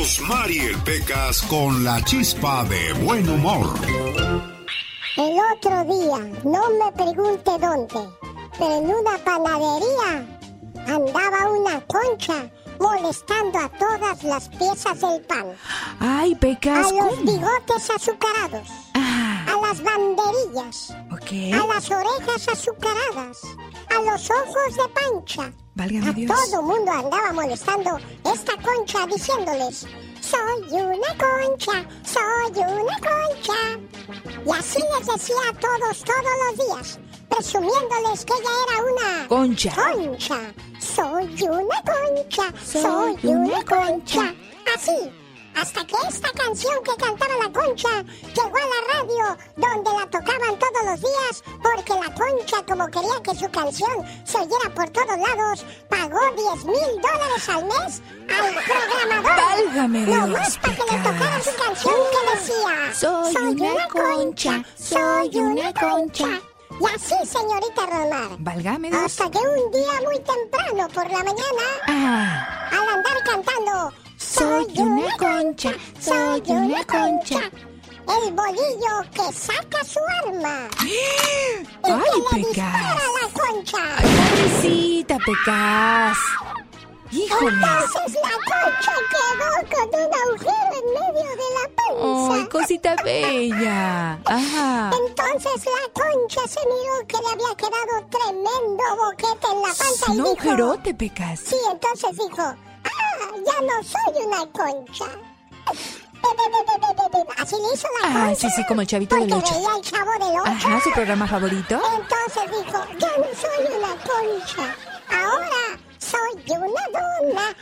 Rosmarie Pecas con la chispa de buen humor. El otro día, no me pregunte dónde, pero en una panadería andaba una concha molestando a todas las piezas del pan. Ay, Pecas. A los bigotes azucarados. Ah, A las banderillas. ok. A las orejas azucaradas. A los ojos de pancha. Válgame A Dios. todo mundo andaba molestando esta concha diciéndoles, soy una concha, soy una concha. Y así les decía a todos todos los días, presumiéndoles que ella era una Concha. concha. Soy una concha, soy una concha. Así, hasta que esta canción que cantaba la concha llegó a la radio donde la tocaban todos los días porque la concha como quería que su canción se oyera por todos lados pagó 10 mil dólares al mes al programador. Válgame No más para que le tocara su canción que decía Soy una concha, soy una concha. Y así, señorita Romar. Válgame. Hasta que un día muy temprano por la mañana Ah, al andar cantando Soy una concha, soy una concha. El bolillo que saca su arma. Ay, que le dispara Pecas. a la concha. Ay, pobrecita, Pecas. Híjoles. Entonces la concha quedó con un agujero en medio de la panza. Ay, cosita bella. Ajá. Entonces la concha se miró que le había quedado tremendo boquete en la panza y Un dijo... agujerote, Pecas. Sí, entonces dijo, ya no soy una concha. Así le hizo la concha. Ah, sí, sí, como el chavito del ocho. veía el chavo del ocho. Ajá, su programa favorito. Entonces dijo, ya no soy una concha. Ahora soy una dona.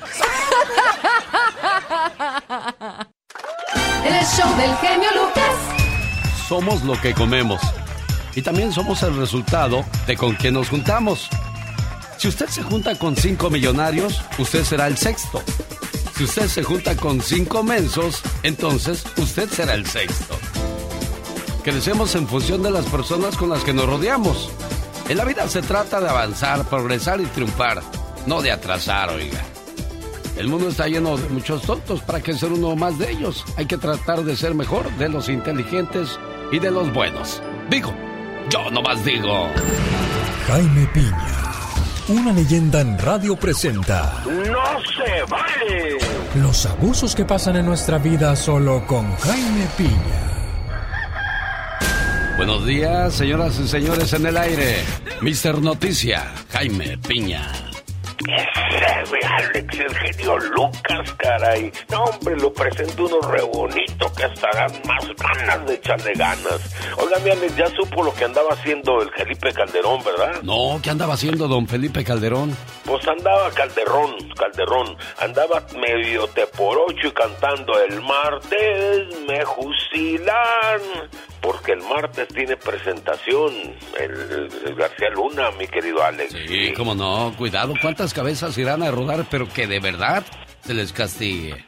El show del genio Lucas. Somos lo que comemos. Y también somos el resultado de con quién nos juntamos. Si usted se junta con cinco millonarios, usted será el sexto. Si usted se junta con cinco mensos, entonces usted será el sexto. Crecemos en función de las personas con las que nos rodeamos. En la vida se trata de avanzar, progresar y triunfar, no de atrasar, oiga. El mundo está lleno de muchos tontos, ¿para qué ser uno más de ellos? Hay que tratar de ser mejor de los inteligentes y de los buenos. Digo, yo nomás digo. Jaime Piña, una leyenda en radio presenta ¡No se vale! los abusos que pasan en nuestra vida solo con Jaime Piña. Buenos días, señoras y señores en el aire. Mister Noticia, Jaime Piña. Ese, Alex, el genio Lucas, caray. No, hombre, lo presento uno re bonito que hasta dan más ganas de echarle ganas. Oiga, mi Alex, ya supo lo que andaba haciendo el Felipe Calderón, ¿verdad? No, ¿qué andaba haciendo don Felipe Calderón? Pues andaba Calderón, Calderón, andaba medio te por ocho y cantando el martes me fusilan. Porque el martes tiene presentación el, el García Luna, mi querido Alex. Sí, cómo no, cuidado, cuántas cabezas irán a rodar, pero que de verdad se les castigue.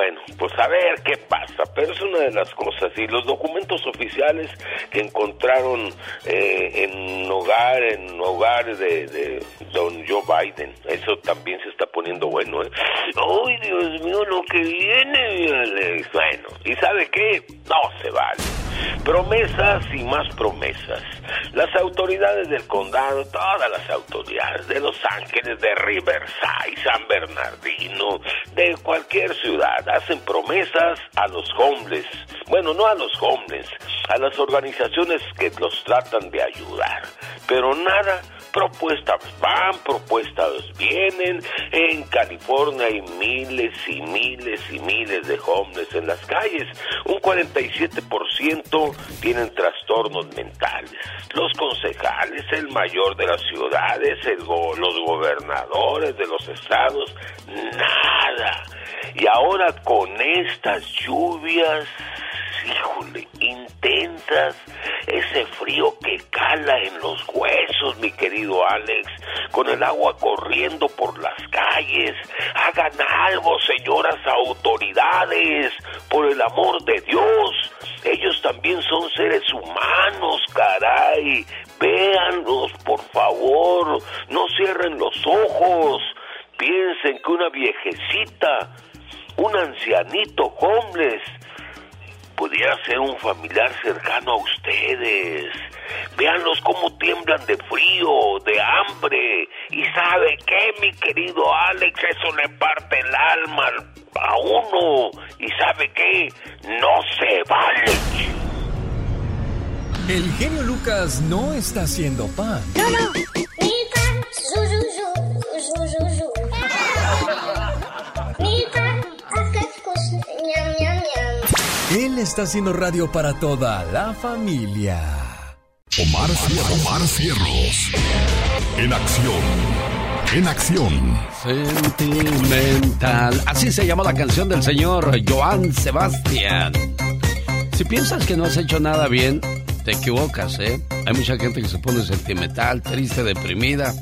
Bueno, pues a ver qué pasa. Pero es una de las cosas. Y los documentos oficiales que encontraron eh, en hogar, en hogar de, don Joe Biden, eso también se está poniendo bueno, ¿eh? ¡Ay, Dios mío, lo que viene, bueno. ¿Y sabe qué? No se vale. Promesas y más promesas. Las autoridades del condado, todas las autoridades de Los Ángeles, de Riverside, San Bernardino, de cualquier ciudad, hacen promesas a los homeless. Bueno, no a los homeless, a las organizaciones que los tratan de ayudar. Pero nada propuestas van, propuestas vienen. En California hay miles y miles y miles de homeless en las calles. Un 47% tienen trastornos mentales. Los concejales, el mayor de las ciudades, los gobernadores de los estados, nada. Y ahora con estas lluvias híjole, intensas, ese frío que cala en los huesos, mi querido Alex, con el agua corriendo por las calles. Hagan algo, señoras autoridades, por el amor de Dios. Ellos también son seres humanos, caray. Véanlos, por favor. No cierren los ojos. Piensen que una viejecita, un ancianito homeless, pudiera ser un familiar cercano a ustedes. Véanlos cómo tiemblan de frío, de hambre. Y sabe qué, mi querido Alex, eso le parte el alma a uno. Y sabe qué, no se vale. El genio Lucas no está haciendo pan. No, no. Él está haciendo radio para toda la familia. Omar, Cierros. Omar Cierros. En acción. En acción. Sentimental. Así se llama la canción del señor Joan Sebastián. Si piensas que no has hecho nada bien, te equivocas, ¿eh? Hay mucha gente que se pone sentimental, triste, deprimida.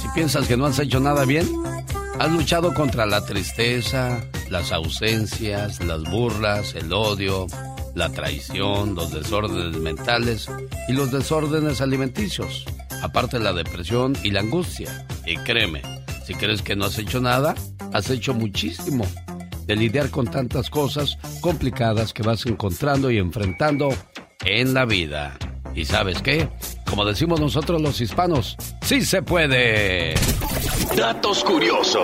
Si piensas que no has hecho nada bien, has luchado contra la tristeza, las ausencias, las burlas, el odio, la traición, los desórdenes mentales y los desórdenes alimenticios, aparte la depresión y la angustia. Y créeme, si crees que no has hecho nada, has hecho muchísimo de lidiar con tantas cosas complicadas que vas encontrando y enfrentando en la vida. ¿Y sabes qué? Como decimos nosotros los hispanos, sí se puede. Datos curiosos.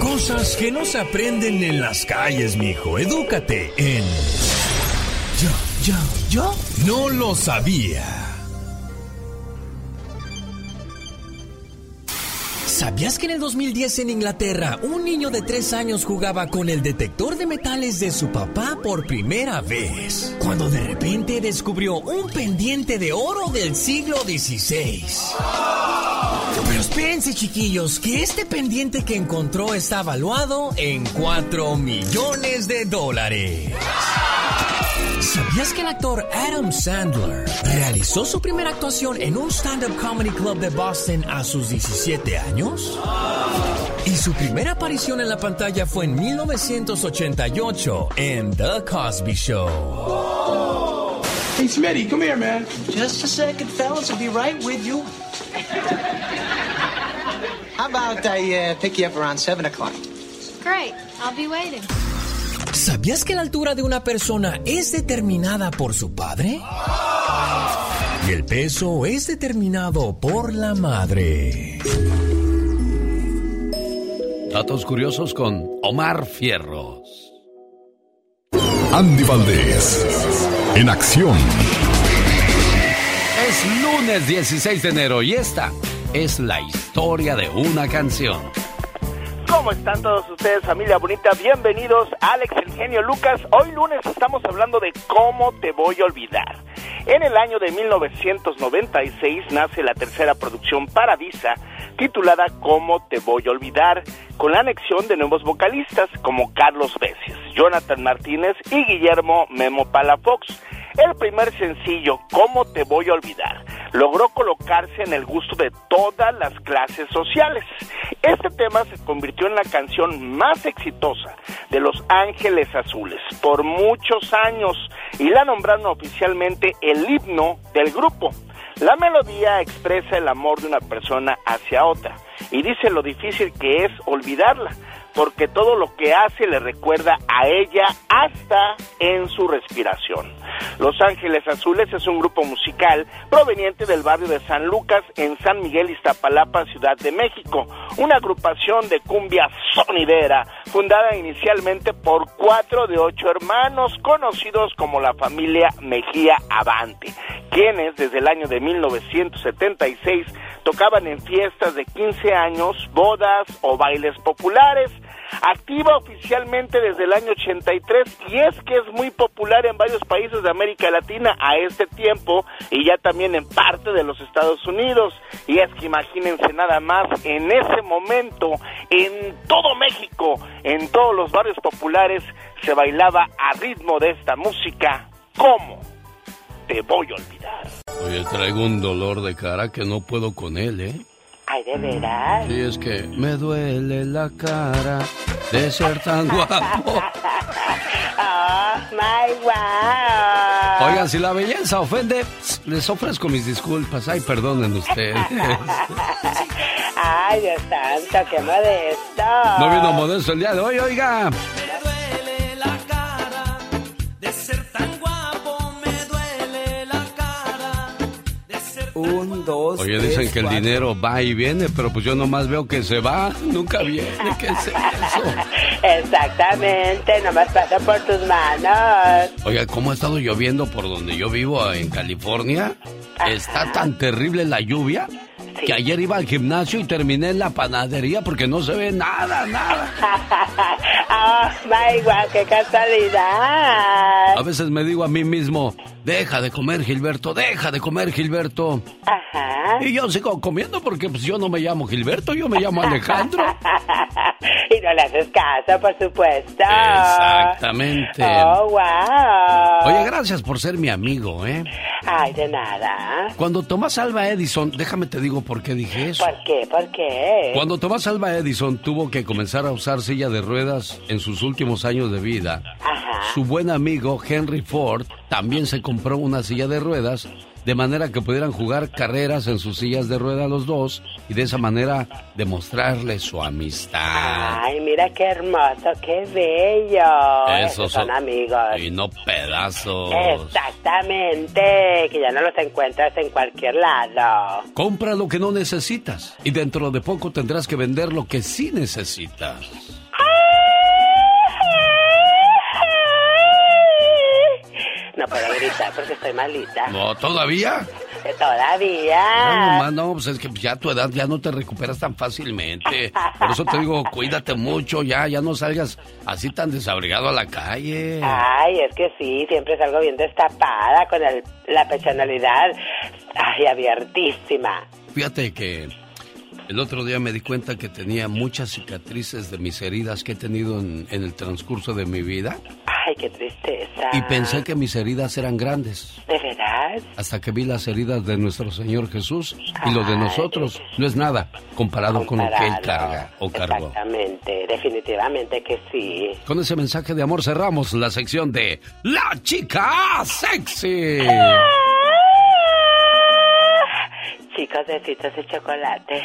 Cosas que no se aprenden en las calles, mijo. Edúcate en. Yo, yo, yo no lo sabía. ¿Sabías que en el 2010 en Inglaterra un niño de 3 años jugaba con el detector de metales de su papá por primera vez? Cuando de repente descubrió un pendiente de oro del siglo XVI. Pero espérense chiquillos, que este pendiente que encontró está valuado en 4 millones de dólares. ¿Sabías que el actor Adam Sandler realizó su primera actuación en un stand-up comedy club de Boston a sus 17 años? Y su primera aparición en la pantalla fue en 1988 en The Cosby Show. Hey, Smitty, come here, man. Just a second, fellas. I'll be right with you. How about I uh, pick you up around 7 o'clock? Great. I'll be waiting. ¿Sabías que la altura de una persona es determinada por su padre? Y el peso es determinado por la madre. Datos curiosos con Omar Fierros. Andy Valdés. En acción. Es lunes 16 de enero y esta es la historia de una canción. ¿Cómo están todos ustedes, familia bonita? Bienvenidos, Alex, el genio Lucas. Hoy lunes estamos hablando de cómo te voy a olvidar. En el año de 1996 nace la tercera producción Paradisa, titulada Cómo te voy a olvidar, con la anexión de nuevos vocalistas como Carlos Becias, Jonathan Martínez y Guillermo Memo Palafox. El primer sencillo, ¿Cómo te voy a olvidar? Logró colocarse en el gusto de todas las clases sociales. Este tema se convirtió en la canción más exitosa de Los Ángeles Azules por muchos años y la nombraron oficialmente el himno del grupo. La melodía expresa el amor de una persona hacia otra y dice lo difícil que es olvidarla, porque todo lo que hace le recuerda a ella hasta en su respiración. Los Ángeles Azules es un grupo musical proveniente del barrio de San Lucas en San Miguel Iztapalapa, Ciudad de México, una agrupación de cumbia sonidera fundada inicialmente por cuatro de ocho hermanos conocidos como la familia Mejía Avante, quienes desde el año de 1976 tocaban en fiestas de 15 años, bodas o bailes populares activa oficialmente desde el año 83 y es que es muy popular en varios países de América Latina a este tiempo y ya también en parte de los Estados Unidos. Y es que imagínense nada más, en ese momento, en todo México, en todos los barrios populares, se bailaba a ritmo de esta música. ¿Cómo? Te voy a olvidar. Oye, traigo un dolor de cara que no puedo con él, ¿eh? Ay, de veras. Sí, es que me duele la cara de ser tan guapo. oh, my wow. Oigan, si la belleza ofende, les ofrezco mis disculpas. Ay, perdonen ustedes. Ay, Dios santo, qué modesto. No vino modesto el día de hoy, oiga. Un, dos, Oye, dicen que el dinero va y viene, pero pues yo nomás veo que se va, nunca viene. ¿Qué es eso? Exactamente, nomás pasa por tus manos. Oiga, ¿cómo ha estado lloviendo por donde yo vivo en California? Está tan terrible la lluvia que ayer iba al gimnasio y terminé en la panadería porque no se ve nada, nada. oh, my God, qué casualidad. A veces me digo a mí mismo, deja de comer Gilberto, deja de comer Gilberto. Ajá. Y yo sigo comiendo porque pues, yo no me llamo Gilberto, yo me llamo Alejandro. y no le haces caso, por supuesto. Exactamente. Oh, wow. Oye, gracias por ser mi amigo, ¿eh? Ay, de nada. Cuando Tomás Alba Edison, déjame te digo por qué dije eso. ¿Por qué? ¿Por qué? Cuando Tomás Alba Edison tuvo que comenzar a usar silla de ruedas en sus últimos años de vida, su buen amigo Henry Ford también se compró una silla de ruedas de manera que pudieran jugar carreras en sus sillas de rueda los dos y de esa manera demostrarle su amistad. Ay, mira qué hermoso, qué bello. Esos son, amigos. Y no pedazos. Exactamente, que ya no los encuentras en cualquier lado. Compra lo que no necesitas y dentro de poco tendrás que vender lo que sí necesitas. No puedo gritar porque estoy malita. No, ¿todavía? Todavía. No, no, pues es que ya a tu edad ya no te recuperas tan fácilmente. Por eso te digo, cuídate mucho, ya, ya no salgas así tan desabrigado a la calle. Ay, es que sí, siempre salgo bien destapada con el, la personalidad, ay, abiertísima. Fíjate que el otro día me di cuenta que tenía muchas cicatrices de mis heridas que he tenido en, en el transcurso de mi vida. Ay, qué tristeza. Y pensé que mis heridas eran grandes. ¿De verdad? Hasta que vi las heridas de nuestro Señor Jesús y lo de nosotros no es nada comparado, con lo que Él carga o cargó. Exactamente, definitivamente que sí. Con ese mensaje de amor cerramos la sección de La Chica Sexy. Chicos, besitos de chocolate.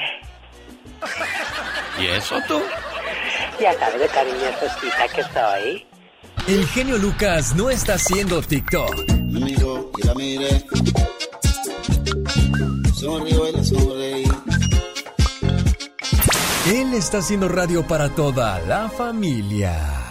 ¿Y eso tú? Ya sabes de cariñosita que soy. El genio Lucas no está haciendo TikTok. Me miró y la miré. Sonrió y la sonreí. Él está haciendo radio para toda la familia.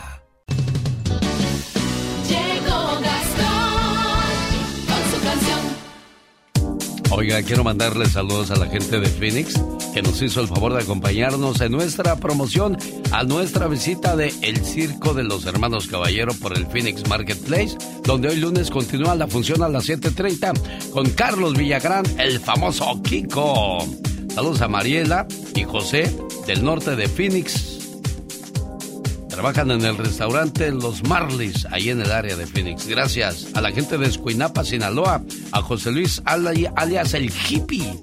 Oiga, quiero mandarle saludos a la gente de Phoenix que nos hizo el favor de acompañarnos en nuestra promoción a nuestra visita de El Circo de los Hermanos Caballero por el Phoenix Marketplace, donde hoy lunes continúa la función a las 7.30 con Carlos Villagrán, el famoso Kiko. Saludos a Mariela y José del norte de Phoenix. Trabajan en el restaurante Los Marlis, ahí en el área de Phoenix. Gracias a la gente de Escuinapa, Sinaloa, a José Luis alias el hippie.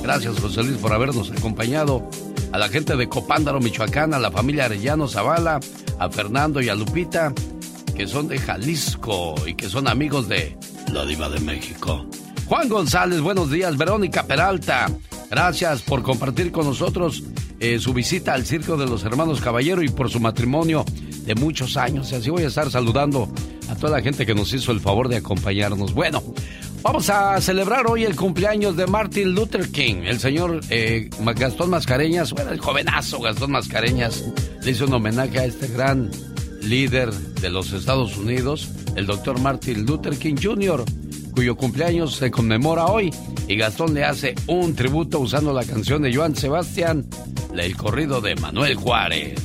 Gracias José Luis por habernos acompañado. A la gente de Copándaro, Michoacán, a la familia Arellano Zavala, a Fernando y a Lupita, que son de Jalisco y que son amigos de la Diva de México. Juan González, buenos días. Verónica Peralta, gracias por compartir con nosotros eh, su visita al Circo de los Hermanos Caballero y por su matrimonio de muchos años. Así voy a estar saludando a toda la gente que nos hizo el favor de acompañarnos. Bueno, vamos a celebrar hoy el cumpleaños de Martin Luther King. El señor eh, Gastón Mascareñas, bueno, el jovenazo Gastón Mascareñas, le hizo un homenaje a este gran líder de los Estados Unidos, el doctor Martin Luther King Jr., cuyo cumpleaños se conmemora hoy. Y Gastón le hace un tributo usando la canción de Joan Sebastián, el corrido de Manuel Juárez.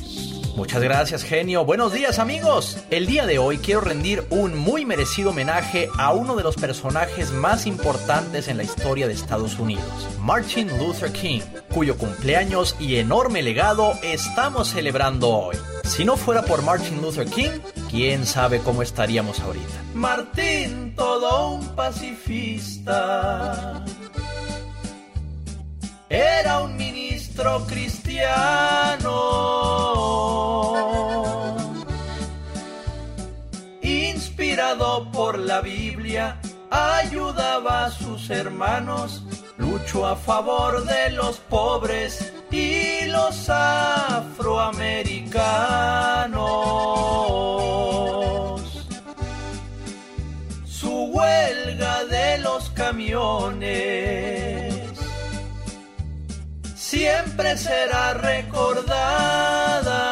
Muchas gracias, genio. Buenos días, amigos. El día de hoy quiero rendir un muy merecido homenaje a uno de los personajes más importantes en la historia de Estados Unidos, Martin Luther King, cuyo cumpleaños y enorme legado estamos celebrando hoy. Si no fuera por Martin Luther King, quién sabe cómo estaríamos ahorita. Martin, todo un pacifista. Era un ministro cristiano. Inspirado por la Biblia, ayudaba a sus hermanos, luchó a favor de los pobres y los afroamericanos. Su huelga de los camiones siempre será recordada.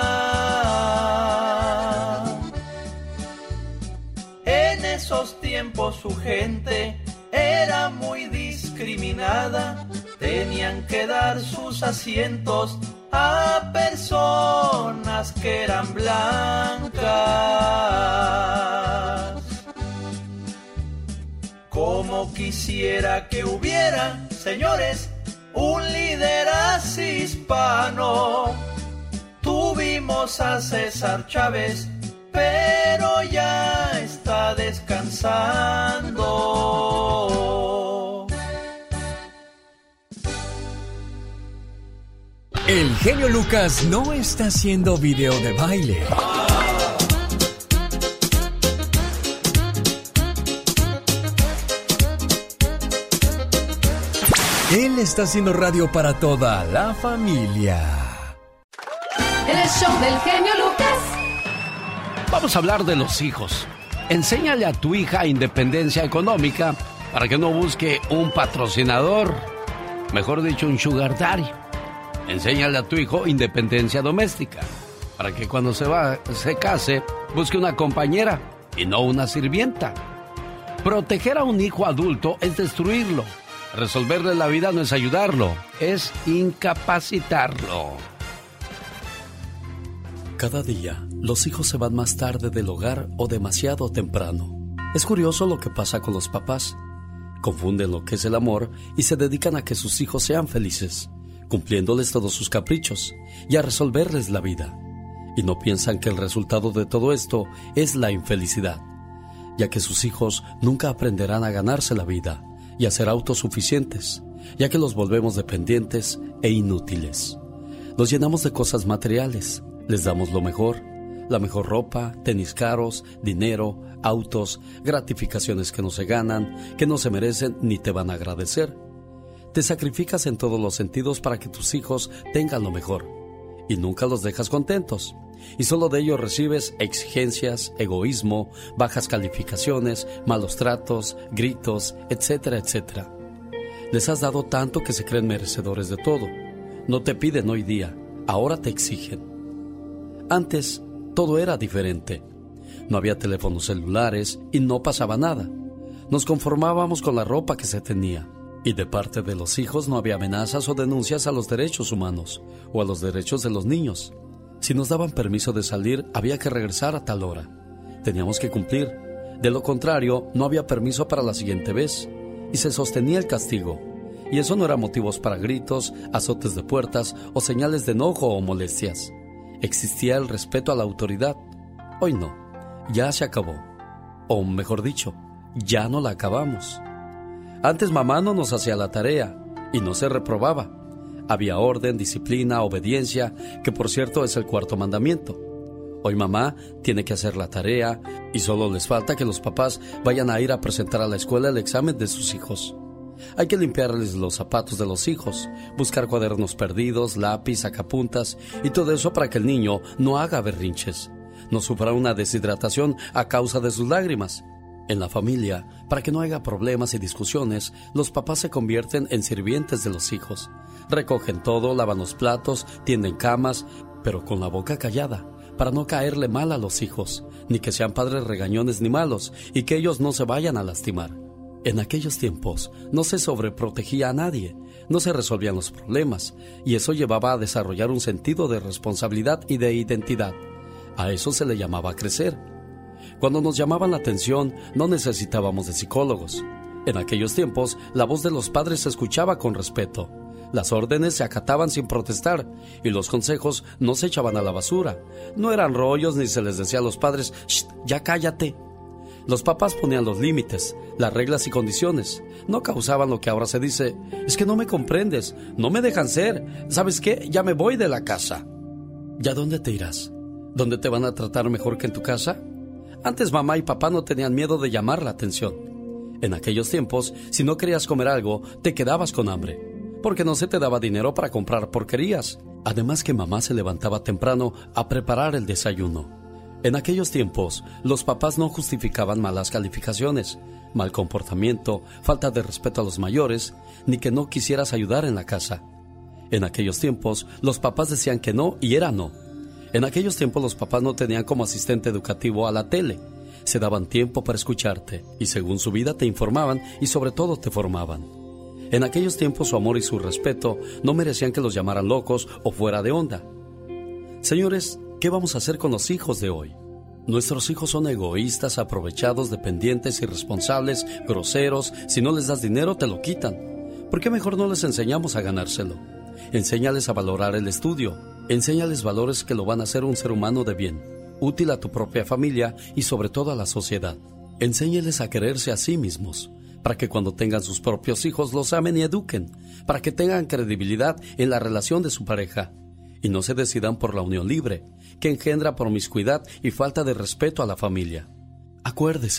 En esos tiempos su gente era muy discriminada, tenían que dar sus asientos a personas que eran blancas. Como quisiera que hubiera, señores, un líder así hispano. Tuvimos a César Chávez, pero ya está descansando. El genio Lucas no está haciendo video de baile. Él está haciendo radio para toda la familia. El show del genio Lucas. Vamos a hablar de los hijos. Enséñale a tu hija independencia económica para que no busque un patrocinador, mejor dicho, un sugar daddy. Enséñale a tu hijo independencia doméstica para que cuando se va, se case, busque una compañera y no una sirvienta. Proteger a un hijo adulto es destruirlo. Resolverle la vida no es ayudarlo, es incapacitarlo. Cada día, los hijos se van más tarde del hogar o demasiado temprano. Es curioso lo que pasa con los papás. Confunden lo que es el amor y se dedican a que sus hijos sean felices, cumpliéndoles todos sus caprichos y a resolverles la vida. Y no piensan que el resultado de todo esto es la infelicidad, ya que sus hijos nunca aprenderán a ganarse la vida y a ser autosuficientes, ya que los volvemos dependientes e inútiles. Los llenamos de cosas materiales, les damos lo mejor, la mejor ropa, tenis caros, dinero, autos, gratificaciones que no se ganan, que no se merecen ni te van a agradecer. Te sacrificas en todos los sentidos para que tus hijos tengan lo mejor y nunca los dejas contentos. Y solo de ellos recibes exigencias, egoísmo, bajas calificaciones, malos tratos, gritos, etcétera, etcétera. Les has dado tanto que se creen merecedores de todo. No te piden hoy día, ahora te exigen. Antes, todo era diferente. No había teléfonos celulares y no pasaba nada. Nos conformábamos con la ropa que se tenía. Y de parte de los hijos no había amenazas o denuncias a los derechos humanos o a los derechos de los niños. Si nos daban permiso de salir, había que regresar a tal hora. Teníamos que cumplir. De lo contrario, no había permiso para la siguiente vez. Y se sostenía el castigo. Y eso no era motivos para gritos, azotes de puertas o señales de enojo o molestias. Existía el respeto a la autoridad. Hoy no. Ya se acabó. O mejor dicho, ya no la acabamos. Antes mamá no nos hacía la tarea y no se reprobaba. Había orden, disciplina, obediencia, que por cierto es el cuarto mandamiento. Hoy mamá tiene que hacer la tarea y solo les falta que los papás vayan a ir a presentar a la escuela el examen de sus hijos. Hay que limpiarles los zapatos de los hijos, buscar cuadernos perdidos, lápiz, sacapuntas y todo eso para que el niño no haga berrinches, no sufra una deshidratación a causa de sus lágrimas. En la familia, para que no haya problemas y discusiones, los papás se convierten en sirvientes de los hijos. Recogen todo, lavan los platos, tienden camas, pero con la boca callada, para no caerle mal a los hijos, ni que sean padres regañones ni malos, y que ellos no se vayan a lastimar. En aquellos tiempos no se sobreprotegía a nadie, no se resolvían los problemas, y eso llevaba a desarrollar un sentido de responsabilidad y de identidad. A eso se le llamaba crecer. Cuando nos llamaban la atención, no necesitábamos de psicólogos. En aquellos tiempos, la voz de los padres se escuchaba con respeto. Las órdenes se acataban sin protestar y los consejos no se echaban a la basura. No eran rollos ni se les decía a los padres, ya cállate. Los papás ponían los límites, las reglas y condiciones. No causaban lo que ahora se dice, es que no me comprendes, no me dejan ser. ¿Sabes qué? Ya me voy de la casa. ¿Ya dónde te irás? ¿Dónde te van a tratar mejor que en tu casa? Antes mamá y papá no tenían miedo de llamar la atención. En aquellos tiempos, si no querías comer algo, te quedabas con hambre, porque no se te daba dinero para comprar porquerías. Además que mamá se levantaba temprano a preparar el desayuno. En aquellos tiempos, los papás no justificaban malas calificaciones, mal comportamiento, falta de respeto a los mayores, ni que no quisieras ayudar en la casa. En aquellos tiempos, los papás decían que no y era no. En aquellos tiempos los papás no tenían como asistente educativo a la tele. Se daban tiempo para escucharte y según su vida te informaban y sobre todo te formaban. En aquellos tiempos su amor y su respeto no merecían que los llamaran locos o fuera de onda. Señores, ¿Qué vamos a hacer con los hijos de hoy? Nuestros hijos son egoístas, aprovechados, dependientes, irresponsables, groseros. Si no les das dinero, te lo quitan. ¿Por qué mejor no les enseñamos a ganárselo? Enséñales a valorar el estudio. Enséñales valores que lo van a hacer un ser humano de bien, útil a tu propia familia y sobre todo a la sociedad. Enséñales a quererse a sí mismos, para que cuando tengan sus propios hijos los amen y eduquen, para que tengan credibilidad en la relación de su pareja y no se decidan por la unión libre, que engendra promiscuidad y falta de respeto a la familia. Acuérdese.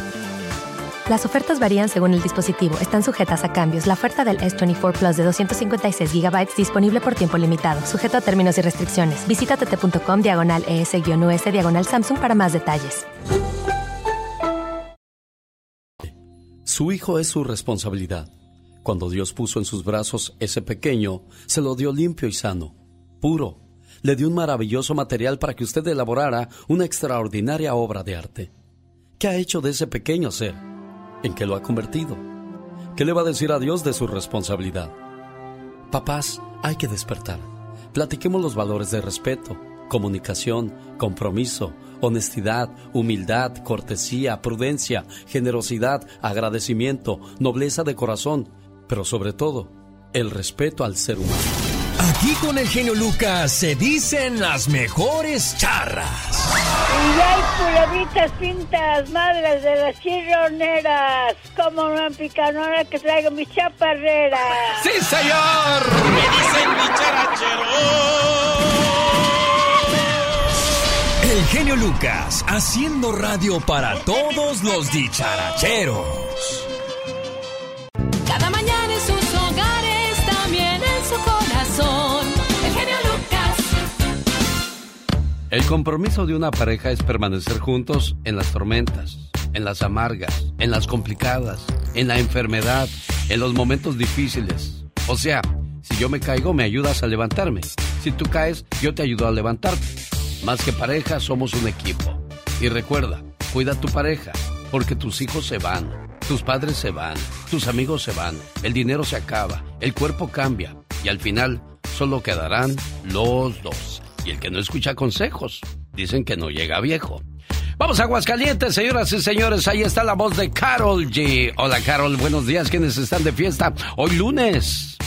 Las ofertas varían según el dispositivo. Están sujetas a cambios. La oferta del S24 Plus de 256 GB disponible por tiempo limitado, sujeto a términos y restricciones. Visita tt.com diagonal ES-US diagonal Samsung para más detalles. Su hijo es su responsabilidad. Cuando Dios puso en sus brazos ese pequeño, se lo dio limpio y sano, puro. Le dio un maravilloso material para que usted elaborara una extraordinaria obra de arte. ¿Qué ha hecho de ese pequeño ser? ¿En qué lo ha convertido? ¿Qué le va a decir a Dios de su responsabilidad? Papás, hay que despertar. Platiquemos los valores de respeto, comunicación, compromiso, honestidad, humildad, cortesía, prudencia, generosidad, agradecimiento, nobleza de corazón, pero sobre todo, el respeto al ser humano. Aquí con el genio Lucas se dicen las mejores charras. Y hay culebritas pintas, madres de las chirroneras. Como una picanora que traigo mi chaparrera. ¡Sí, señor! Me dicen mi charachero. El genio Lucas, haciendo radio para todos los dicharacheros. El compromiso de una pareja es permanecer juntos en las tormentas, en las amargas, en las complicadas, en la enfermedad, en los momentos difíciles. O sea, si yo me caigo, me ayudas a levantarme. Si tú caes, yo te ayudo a levantarte. Más que pareja, somos un equipo. Y recuerda, cuida a tu pareja, porque tus hijos se van, tus padres se van, tus amigos se van, el dinero se acaba, el cuerpo cambia y al final solo quedarán los dos. Y el que no escucha consejos, dicen que no llega viejo. Vamos a Aguascalientes, señoras y señores. Ahí está la voz de Carol G. Hola, Carol. Buenos días. ¿Quiénes están de fiesta hoy lunes?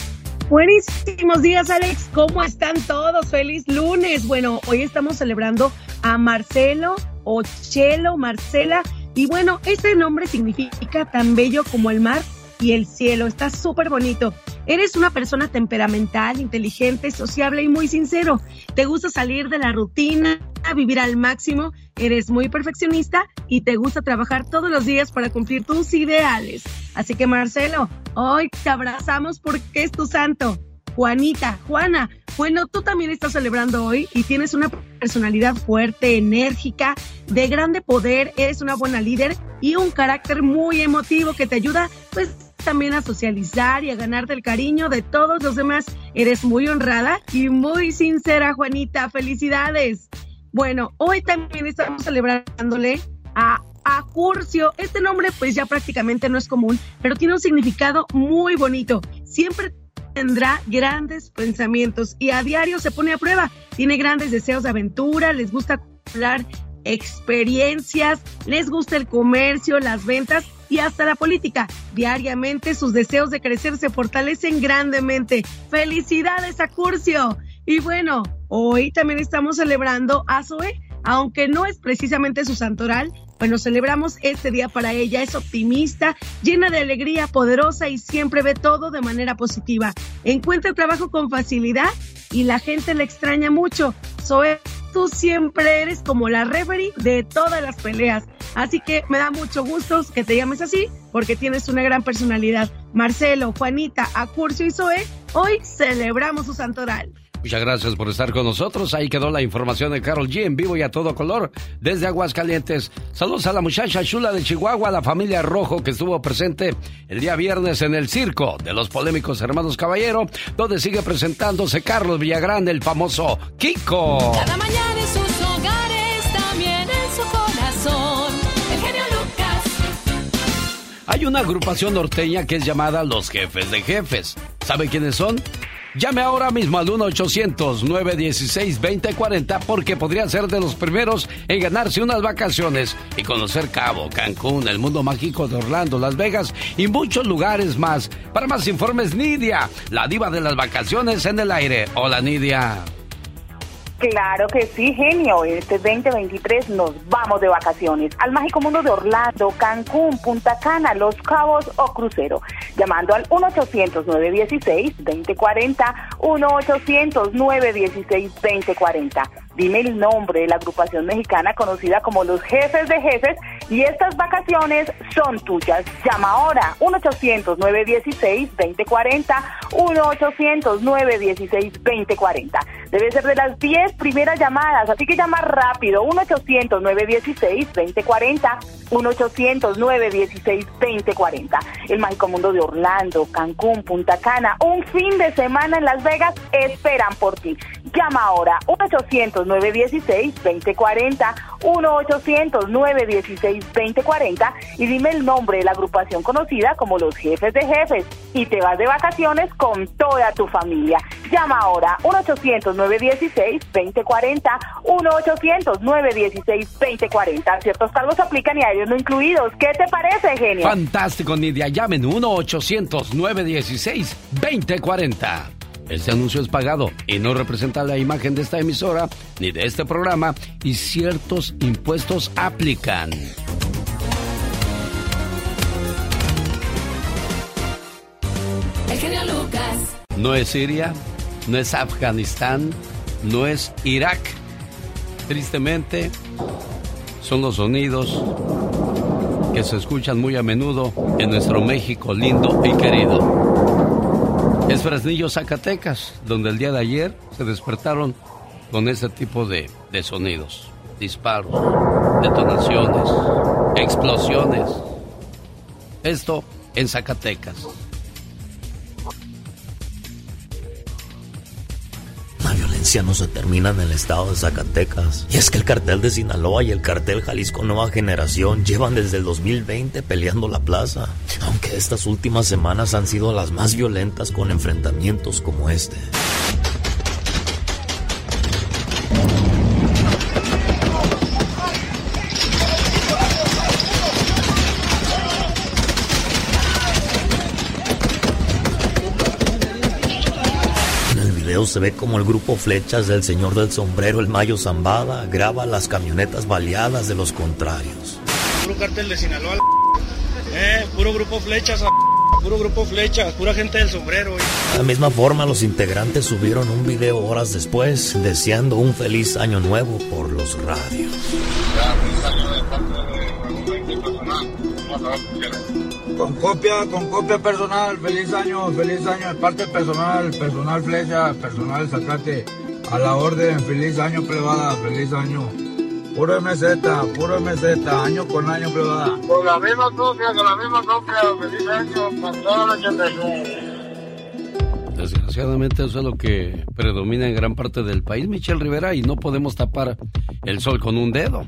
Buenísimos días, Alex. ¿Cómo están todos? Feliz lunes. Bueno, hoy estamos celebrando a Marcelo o Chelo, Marcela. Y bueno, este nombre significa tan bello como el mar y el cielo. Está súper bonito. Eres una persona temperamental, inteligente, sociable y muy sincero. Te gusta salir de la rutina, vivir al máximo. Eres muy perfeccionista y te gusta trabajar todos los días para cumplir tus ideales. Así que Marcelo, hoy te abrazamos porque es tu santo. Juanita, Juana, bueno, tú también estás celebrando hoy y tienes una personalidad fuerte, enérgica, de grande poder, eres una buena líder y un carácter muy emotivo que te ayuda pues también a socializar y a ganarte el cariño de todos los demás. Eres muy honrada y muy sincera, Juanita. Felicidades. Bueno, hoy también estamos celebrándole a Acurcio. Este nombre pues ya prácticamente no es común, pero tiene un significado muy bonito. Siempre tendrá grandes pensamientos y a diario se pone a prueba. Tiene grandes deseos de aventura, les gusta hablar experiencias, les gusta el comercio, las ventas y hasta la política. Diariamente sus deseos de crecer se fortalecen grandemente. ¡Felicidades a Curcio! Y bueno, hoy también estamos celebrando a Zoe, aunque no es precisamente su santoral, bueno, celebramos este día para ella. Es optimista, llena de alegría, poderosa y siempre ve todo de manera positiva. Encuentra trabajo con facilidad y la gente le extraña mucho. Zoe, tú siempre eres como la referee de todas las peleas. Así que me da mucho gusto que te llames así porque tienes una gran personalidad. Marcelo, Juanita, Acurcio y Zoe, hoy celebramos su santoral. Muchas gracias por estar con nosotros. Ahí quedó la información de Carol G en vivo y a todo color desde Aguascalientes. Saludos a la muchacha chula de Chihuahua, a la familia Rojo que estuvo presente el día viernes en el circo de los polémicos hermanos Caballero, donde sigue presentándose Carlos Villagrán, el famoso Kiko. Cada mañana en sus hogares, también en su corazón. El genio Lucas. Hay una agrupación norteña que es llamada Los Jefes de Jefes. ¿Sabe quiénes son? Llame ahora mismo al 1-800-916-2040 porque podría ser de los primeros en ganarse unas vacaciones y conocer Cabo, Cancún, el mundo mágico de Orlando, Las Vegas y muchos lugares más. Para más informes, Nidia, la diva de las vacaciones en el aire. Hola, Nidia. Claro que sí, genio. Este 2023 nos vamos de vacaciones al mágico mundo de Orlando, Cancún, Punta Cana, Los Cabos o Crucero. Llamando al 1-800-916-2040, 1-800-916-2040. Dime el nombre de la agrupación mexicana conocida como los Jefes de Jefes y estas vacaciones son tuyas. Llama ahora 1-800-916-2040, 1-800-916-2040. Debe ser de las 10 primeras llamadas, así que llama rápido 1-800-916-2040, 1-800-916-2040. El mágico mundo de Orlando, Cancún, Punta Cana, un fin de semana en Las Vegas esperan por ti. Llama ahora 1-800-916-2040, 1-800-916-2040 y dime el nombre de la agrupación conocida como los jefes de jefes y te vas de vacaciones con toda tu familia. Llama ahora 1-800-916-2040, 1-800-916-2040. Ciertos cargos aplican y a ellos no incluidos. ¿Qué te parece, genio? Fantástico, Nidia. Llamen 1-800-916-2040. Este anuncio es pagado y no representa la imagen de esta emisora ni de este programa y ciertos impuestos aplican. El genio Lucas. No es Siria, no es Afganistán, no es Irak. Tristemente, son los sonidos que se escuchan muy a menudo en nuestro México lindo y querido. Es Fresnillo, Zacatecas, donde el día de ayer se despertaron con ese tipo de, de sonidos. Disparos, detonaciones, explosiones. Esto en Zacatecas. No se termina en el estado de Zacatecas. Y es que el cartel de Sinaloa y el cartel Jalisco Nueva Generación llevan desde el 2020 peleando la plaza. Aunque estas últimas semanas han sido las más violentas con enfrentamientos como este. Se ve como el grupo Flechas del Señor del Sombrero, el Mayo Zambada, graba las camionetas baleadas de los contrarios. Puro cartel de Sinaloa, eh, puro grupo flechas, puro grupo flechas, pura gente del sombrero. De la misma forma, los integrantes subieron un video horas después deseando un feliz año nuevo por los radios. Con copia, con copia personal, feliz año, feliz año parte personal, personal flecha, personal zacate, a la orden, feliz año plebada, feliz año. Puro MZ, puro MZ, año con año plebada. Con la misma copia, con la misma copia, feliz año la 81. Desgraciadamente eso es lo que predomina en gran parte del país, Michelle Rivera, y no podemos tapar el sol con un dedo.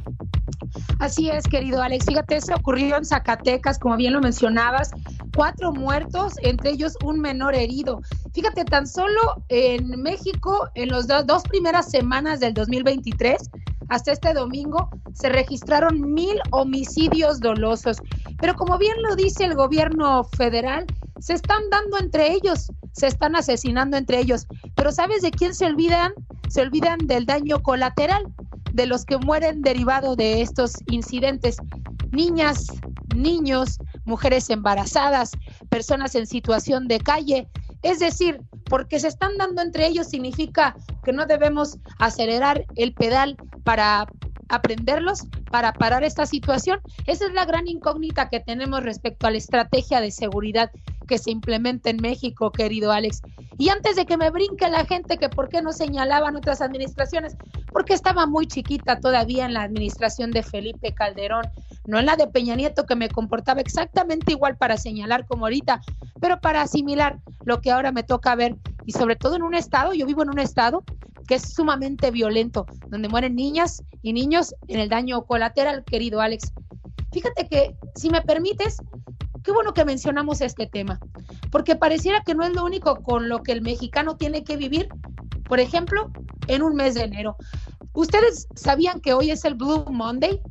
Así es, querido Alex. Fíjate, eso ocurrió en Zacatecas, como bien lo mencionabas. Cuatro muertos, entre ellos un menor herido. Fíjate, tan solo en México, en las dos primeras semanas del 2023, hasta este domingo, se registraron mil homicidios dolosos. Pero como bien lo dice el gobierno federal, se están dando entre ellos, se están asesinando entre ellos. Pero ¿sabes de quién se olvidan? Se olvidan del daño colateral, de los que mueren derivado de estos incidentes. Niñas, niños, mujeres embarazadas, personas en situación de calle. Es decir, porque se están dando entre ellos significa que no debemos acelerar el pedal para aprenderlos para parar esta situación? Esa es la gran incógnita que tenemos respecto a la estrategia de seguridad que se implementa en México, querido Alex. Y antes de que me brinque la gente que por qué no señalaban otras administraciones, porque estaba muy chiquita todavía en la administración de Felipe Calderón, no en la de Peña Nieto que me comportaba exactamente igual para señalar como ahorita, pero para asimilar lo que ahora me toca ver y sobre todo en un estado, yo vivo en un estado que es sumamente violento, donde mueren niñas y niños en el daño colateral, querido Alex. Fíjate que, si me permites, qué bueno que mencionamos este tema, porque pareciera que no es lo único con lo que el mexicano tiene que vivir, por ejemplo, en un mes de enero. ¿Ustedes sabían que hoy es el Blue Monday?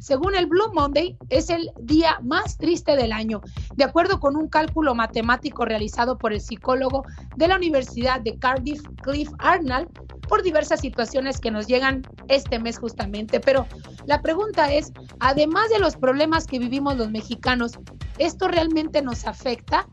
Según el Blue Monday, es el día más triste del año, de acuerdo con un cálculo matemático realizado por el psicólogo de la Universidad de Cardiff, Cliff Arnold, por diversas situaciones que nos llegan este mes justamente. Pero la pregunta es, además de los problemas que vivimos los mexicanos, ¿esto realmente nos afecta?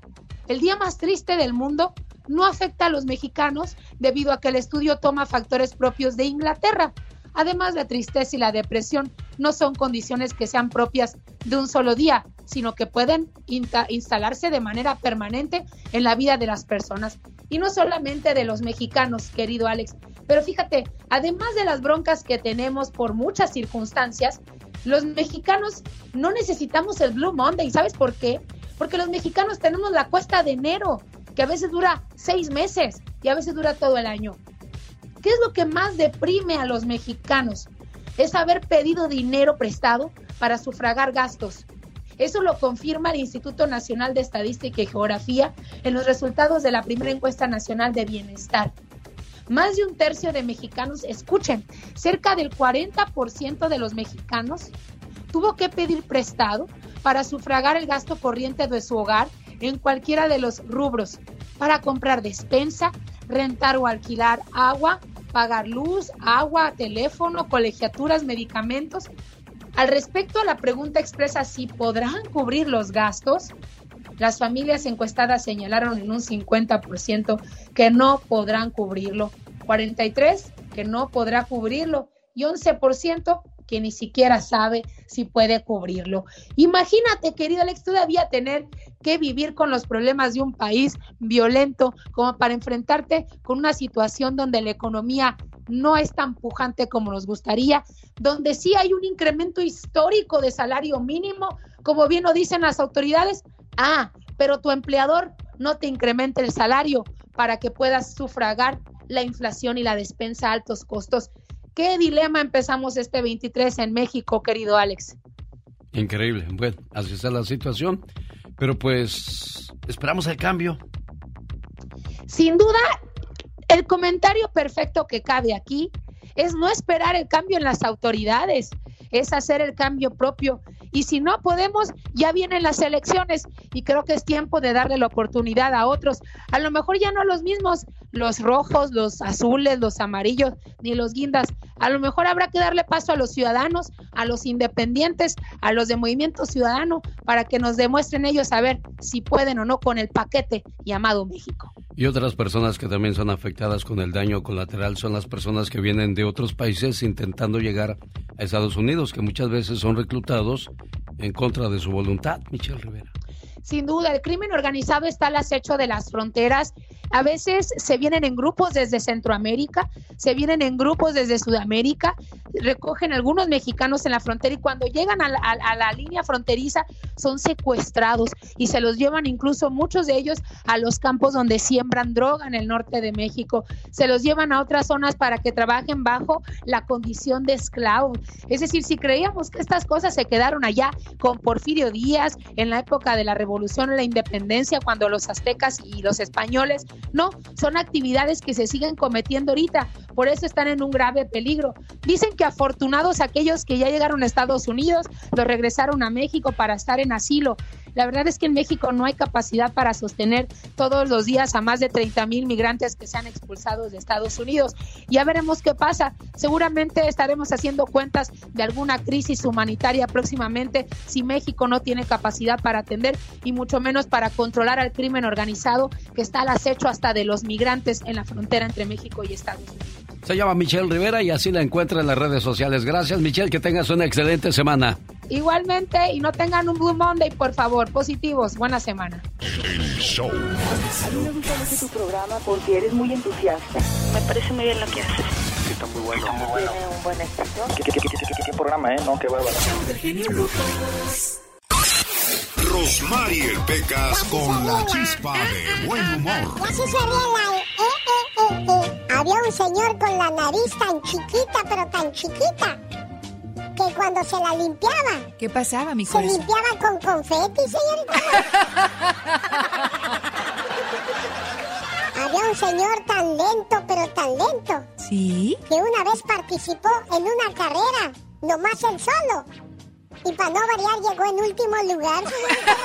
El día más triste del mundo no afecta a los mexicanos debido a que el estudio toma factores propios de Inglaterra. Además, la tristeza y la depresión no son condiciones que sean propias de un solo día, sino que pueden instalarse de manera permanente en la vida de las personas. Y no solamente de los mexicanos, querido Alex. Pero fíjate, además de las broncas que tenemos por muchas circunstancias, los mexicanos no necesitamos el Blue Monday. ¿Sabes por qué? Porque los mexicanos tenemos la cuesta de enero, que a veces dura seis meses y a veces dura todo el año. ¿Qué es lo que más deprime a los mexicanos? Es haber pedido dinero prestado para sufragar gastos. Eso lo confirma el Instituto Nacional de Estadística y Geografía en los resultados de la primera encuesta nacional de bienestar. Más de un tercio de mexicanos, escuchen, cerca del 40% de los mexicanos tuvo que pedir prestado para sufragar el gasto corriente de su hogar en cualquiera de los rubros, para comprar despensa, rentar o alquilar agua, pagar luz, agua, teléfono, colegiaturas, medicamentos. Al respecto a la pregunta expresa si podrán cubrir los gastos, las familias encuestadas señalaron en un 50% que no podrán cubrirlo, 43% que no podrá cubrirlo y 11% que ni siquiera sabe si puede cubrirlo. Imagínate, querido Alex, todavía tener que vivir con los problemas de un país violento como para enfrentarte con una situación donde la economía no es tan pujante como nos gustaría, donde sí hay un incremento histórico de salario mínimo, como bien lo dicen las autoridades. Ah, pero tu empleador no te incrementa el salario para que puedas sufragar la inflación y la despensa a altos costos. ¿Qué dilema empezamos este 23 en México, querido Alex? Increíble. Bueno, así está la situación. Pero pues esperamos el cambio. Sin duda, el comentario perfecto que cabe aquí es no esperar el cambio en las autoridades, es hacer el cambio propio. Y si no podemos, ya vienen las elecciones y creo que es tiempo de darle la oportunidad a otros. A lo mejor ya no los mismos, los rojos, los azules, los amarillos, ni los guindas. A lo mejor habrá que darle paso a los ciudadanos, a los independientes, a los de Movimiento Ciudadano, para que nos demuestren ellos a ver si pueden o no con el paquete llamado México. Y otras personas que también son afectadas con el daño colateral son las personas que vienen de otros países intentando llegar a Estados Unidos, que muchas veces son reclutados en contra de su voluntad, Michelle Rivera. Sin duda, el crimen organizado está al acecho de las fronteras. A veces se vienen en grupos desde Centroamérica, se vienen en grupos desde Sudamérica, recogen algunos mexicanos en la frontera y cuando llegan a la, a la línea fronteriza son secuestrados y se los llevan incluso muchos de ellos a los campos donde siembran droga en el norte de México. Se los llevan a otras zonas para que trabajen bajo la condición de esclavos. Es decir, si creíamos que estas cosas se quedaron allá con Porfirio Díaz en la época de la Revolución, la independencia, cuando los aztecas y los españoles, no, son actividades que se siguen cometiendo ahorita, por eso están en un grave peligro. Dicen que afortunados aquellos que ya llegaron a Estados Unidos, los regresaron a México para estar en asilo. La verdad es que en México no hay capacidad para sostener todos los días a más de 30 mil migrantes que se han expulsado de Estados Unidos. Ya veremos qué pasa. Seguramente estaremos haciendo cuentas de alguna crisis humanitaria próximamente si México no tiene capacidad para atender y mucho menos para controlar al crimen organizado que está al acecho hasta de los migrantes en la frontera entre México y Estados Unidos. Se llama Michelle Rivera y así la encuentra en las redes sociales. Gracias Michelle, que tengas una excelente semana. Igualmente, y no tengan un Blue Monday, por favor, positivos. Buena semana. El show. A mí me gusta mucho tu programa porque eres muy entusiasta. Me parece muy bien lo que haces. Está muy bueno. Está muy bueno. Tiene un buen éxito. ¿Qué, qué, qué, qué, qué programa, eh? No, qué bárbaro. Rosmarie Pecas con la chispa de buen humor. Y así se la... Eh, eh, eh, eh. Había un señor con la nariz tan chiquita, pero tan chiquita, que cuando se la limpiaba... ¿Qué pasaba, mi Se corazón? limpiaba con confeti, señorita. Había un señor tan lento, pero tan lento, ¿Sí? que una vez participó en una carrera, nomás él solo. Y para no variar, llegó en último lugar, señorita.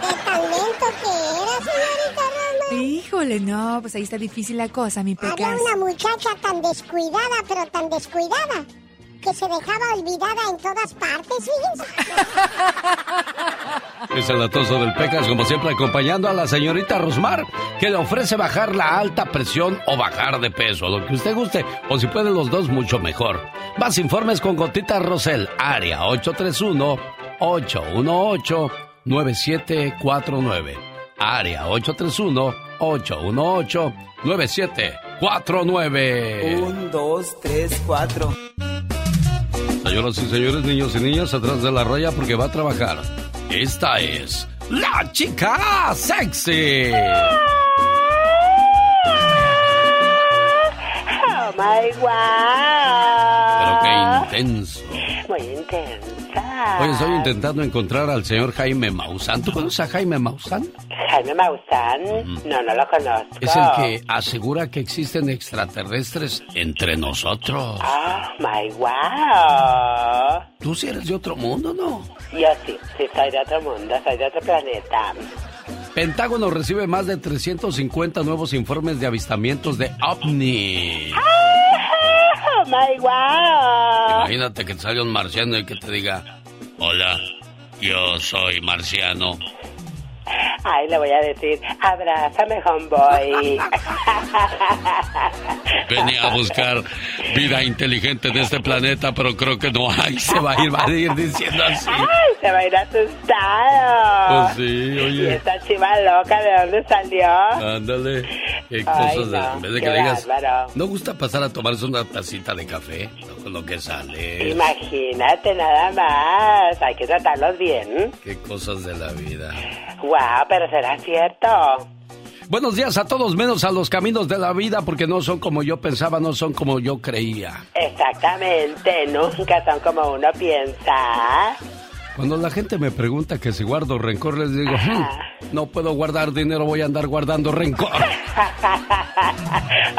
De tan lento que era, señorita Roma. Híjole, no, pues ahí está difícil la cosa, mi Había pecas. una muchacha tan descuidada, pero tan descuidada, que se dejaba olvidada en todas partes, fíjense. Es el atoso del Pecas, como siempre, acompañando a la señorita Rosmar, que le ofrece bajar la alta presión o bajar de peso, lo que usted guste, o si puede los dos, mucho mejor. Más informes con Gotitas Rosel, área 831-818-9749. Área 831-818-9749. Un, dos, tres, cuatro. Señoras y señores, niños y niñas, atrás de la raya porque va a trabajar. Esta es la chica sexy. Oh my Pero qué wow. intenso. Muy intensa. Oye, estoy intentando encontrar al señor Jaime Maussan. ¿Tú conoces a Jaime Maussan? Jaime Maussan. No, no lo conozco. Es el que asegura que existen extraterrestres entre nosotros. Oh my wow. Tú sí eres de otro mundo, ¿no? Yo sí, sí soy de otro mundo, soy de otro planeta. Pentágono recibe más de 350 nuevos informes de avistamientos de ovni. My. Imagínate que te salga un marciano y que te diga, hola, yo soy marciano. Ay, le voy a decir, abrázame, homeboy. Venía a buscar vida inteligente en este planeta, pero creo que no hay. Se va a ir, va a ir diciendo así. Ay, se va a ir asustado. Pues sí, Y oye. esta chiva loca, ¿de dónde salió? Ándale. Qué Ay, cosas de, no, en vez de que digas. ¿no gusta pasar a tomarse una tacita de café? Con lo que sale. Imagínate nada más. Hay que tratarlos bien. Qué cosas de la vida. Guau, pero será cierto. Buenos días a todos, menos a los caminos de la vida, porque no son como yo pensaba, no son como yo creía. Exactamente, nunca son como uno piensa. Cuando la gente me pregunta que si guardo rencor, les digo, "Hmm, no puedo guardar dinero, voy a andar guardando rencor.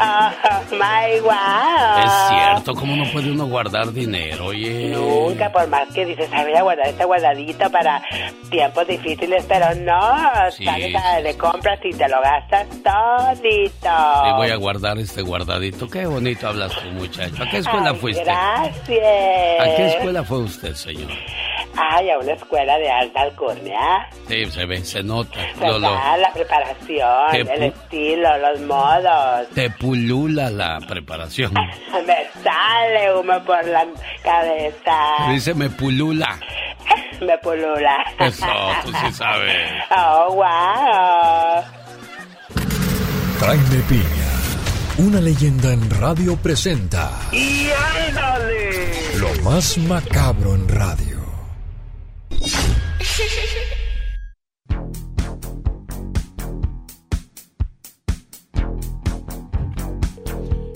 Oh, my wow. Es cierto, ¿cómo no puede uno guardar dinero, oye? Nunca, por más que dices, ay, voy a guardar este guardadito para tiempos difíciles, pero no, Sí. sales a- de compras y te lo gastas todito. Y voy a guardar este guardadito. Qué bonito hablas tú, muchacho. ¿A qué escuela Ay, fuiste? Gracias. ¿A qué escuela fue usted, señor? Ay, a una escuela de alta alcurnia. Sí, se ve, se nota. Lo-. La preparación, el pu- estilo, los modos. te pulula la preparación. Me sale humo por la cabeza. Dice, me pulula. Me pulula. Eso, tú sí sabes. Oh, wow. Jaime Piña, una leyenda en radio presenta ¡Y ándale! lo más macabro en radio.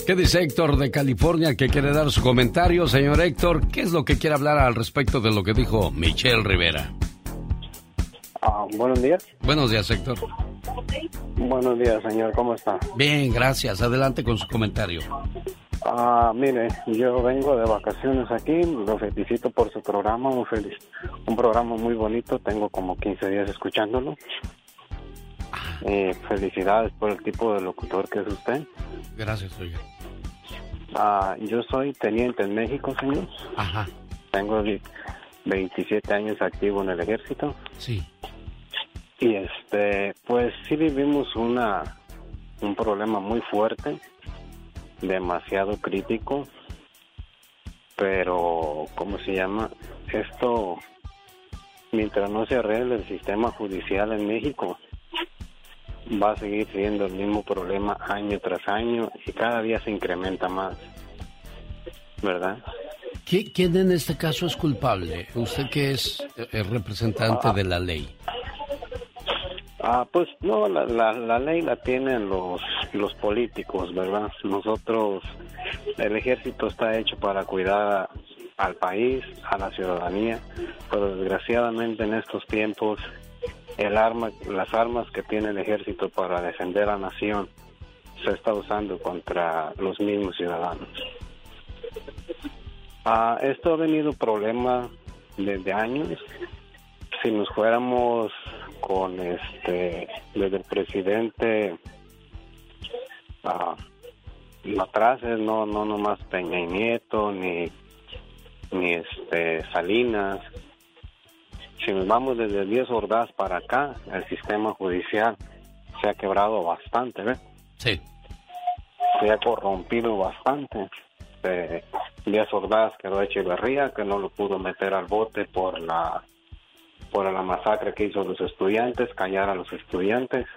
¿Qué dice Héctor de California que quiere dar su comentario? Señor Héctor, ¿qué es lo que quiere hablar al respecto de lo que dijo Michelle Rivera? Ah, buenos días. Buenos días, Héctor. Buenos días, señor. ¿Cómo está? Bien, gracias. Adelante con su comentario. Ah, mire, yo vengo de vacaciones aquí. Lo felicito por su programa. Muy feliz. Un programa muy bonito. Tengo como 15 días escuchándolo. Eh, felicidades por el tipo de locutor que es usted. Gracias, oiga. Ah, yo soy teniente en México, señor. Ajá. Tengo di- 27 años activo en el ejército. Sí. Y este, pues sí vivimos una un problema muy fuerte, demasiado crítico, pero ¿cómo se llama? Esto mientras no se arregle el sistema judicial en México va a seguir siendo el mismo problema año tras año y cada día se incrementa más. ¿Verdad? ¿Qui- ¿Quién en este caso es culpable? Usted que es eh, el representante de la ley. Ah, pues no, la, la, la ley la tienen los, los políticos, ¿verdad? Nosotros, el ejército está hecho para cuidar al país, a la ciudadanía, pero desgraciadamente en estos tiempos el arma, las armas que tiene el ejército para defender la nación se está usando contra los mismos ciudadanos. Ah, esto ha venido problema desde años. Si nos fuéramos con este desde el presidente ah, atrás no no nomás Peña y Nieto ni ni este Salinas si nos vamos desde Díaz Ordaz para acá el sistema judicial se ha quebrado bastante ¿ves? Sí. se ha corrompido bastante eh, Díaz Ordaz quedó a Echeverría que no lo pudo meter al bote por la por la masacre que hizo los estudiantes, callar a los estudiantes.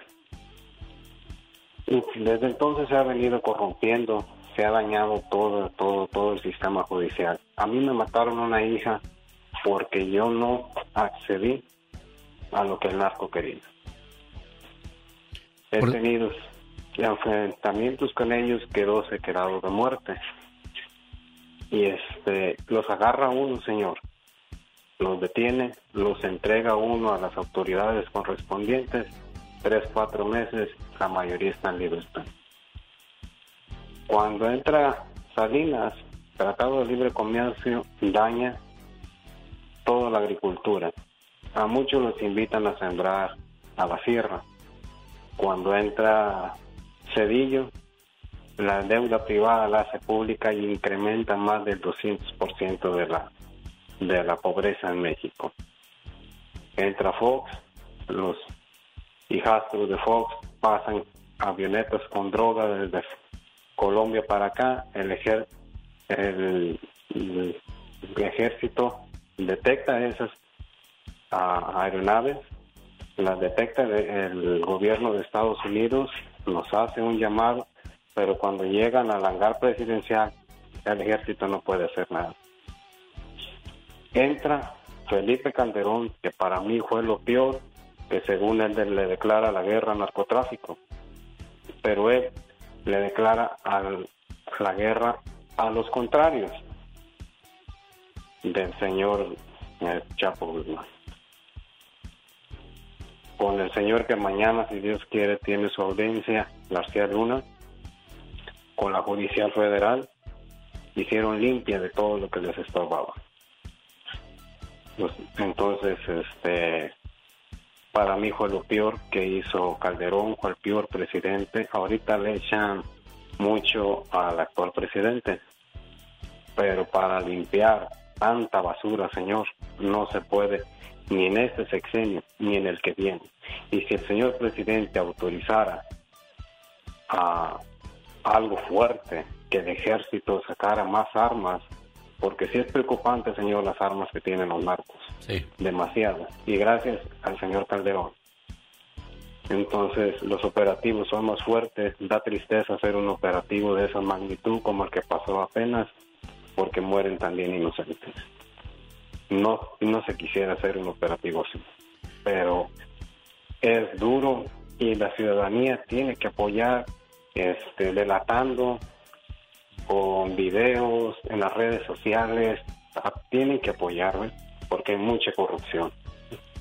Y desde entonces se ha venido corrompiendo, se ha dañado todo, todo, todo el sistema judicial. A mí me mataron una hija porque yo no accedí a lo que el narco quería. He Por- tenido enfrentamientos con ellos que dos he quedado de muerte. Y este, los agarra uno, señor los detiene, los entrega uno a las autoridades correspondientes, tres, cuatro meses, la mayoría están libertad. Cuando entra Salinas, Tratado de Libre Comercio daña toda la agricultura. A muchos los invitan a sembrar a la sierra. Cuando entra Cedillo, la deuda privada la hace pública y incrementa más del 200% de la de la pobreza en México. Entra Fox, los hijastros de Fox pasan avionetas con droga desde Colombia para acá, el, ejer- el, ejército detecta esas ah, aeronaves, las detecta el gobierno de Estados Unidos, nos hace un llamado, pero cuando llegan al hangar presidencial, el ejército no puede hacer nada. Entra Felipe Calderón, que para mí fue lo peor, que según él le declara la guerra al narcotráfico, pero él le declara la guerra a los contrarios del señor eh, Chapo Guzmán. Con el señor que mañana, si Dios quiere, tiene su audiencia, García Luna, con la Judicial Federal, hicieron limpia de todo lo que les estorbaba. Pues, Entonces, este, para mí fue lo peor que hizo Calderón, fue el peor presidente. Ahorita le echan mucho al actual presidente, pero para limpiar tanta basura, señor, no se puede ni en este sexenio ni en el que viene. Y si el señor presidente autorizara a algo fuerte, que el ejército sacara más armas, porque sí es preocupante, señor, las armas que tienen los narcos, Sí. demasiadas, y gracias al señor Calderón. Entonces, los operativos son más fuertes, da tristeza hacer un operativo de esa magnitud como el que pasó apenas, porque mueren también inocentes. No, no se quisiera hacer un operativo así, pero es duro y la ciudadanía tiene que apoyar este, delatando con videos en las redes sociales, tienen que apoyarme porque hay mucha corrupción.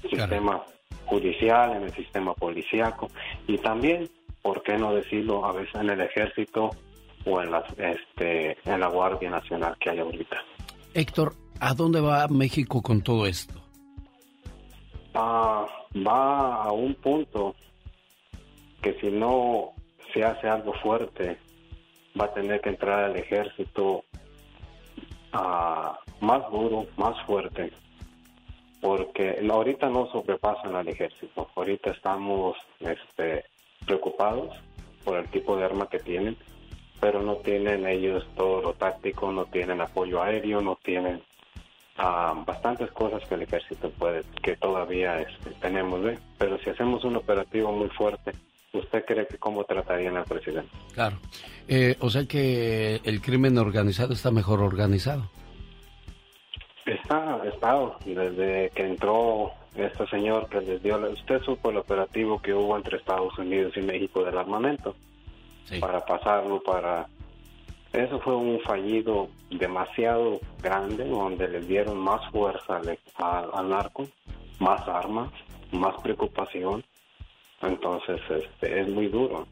El sistema judicial, en el sistema policíaco y también, ¿por qué no decirlo a veces en el ejército o en, las, este, en la Guardia Nacional que hay ahorita? Héctor, ¿a dónde va México con todo esto? Ah, va a un punto que si no se hace algo fuerte, va a tener que entrar al ejército ah, más duro, más fuerte, porque ahorita no sobrepasan al ejército, ahorita estamos este, preocupados por el tipo de arma que tienen, pero no tienen ellos todo lo táctico, no tienen apoyo aéreo, no tienen ah, bastantes cosas que el ejército puede, que todavía este, tenemos, ¿ve? pero si hacemos un operativo muy fuerte, ¿usted cree que cómo tratarían al presidente? Claro. Eh, o sea que el crimen organizado está mejor organizado. Está, está, desde que entró este señor que les dio, la- usted supo el operativo que hubo entre Estados Unidos y México del armamento, para pasarlo, para... Eso fue un fallido demasiado grande, donde le dieron más fuerza al- al narco, más armas, más preocupación. Entonces, este, es muy duro,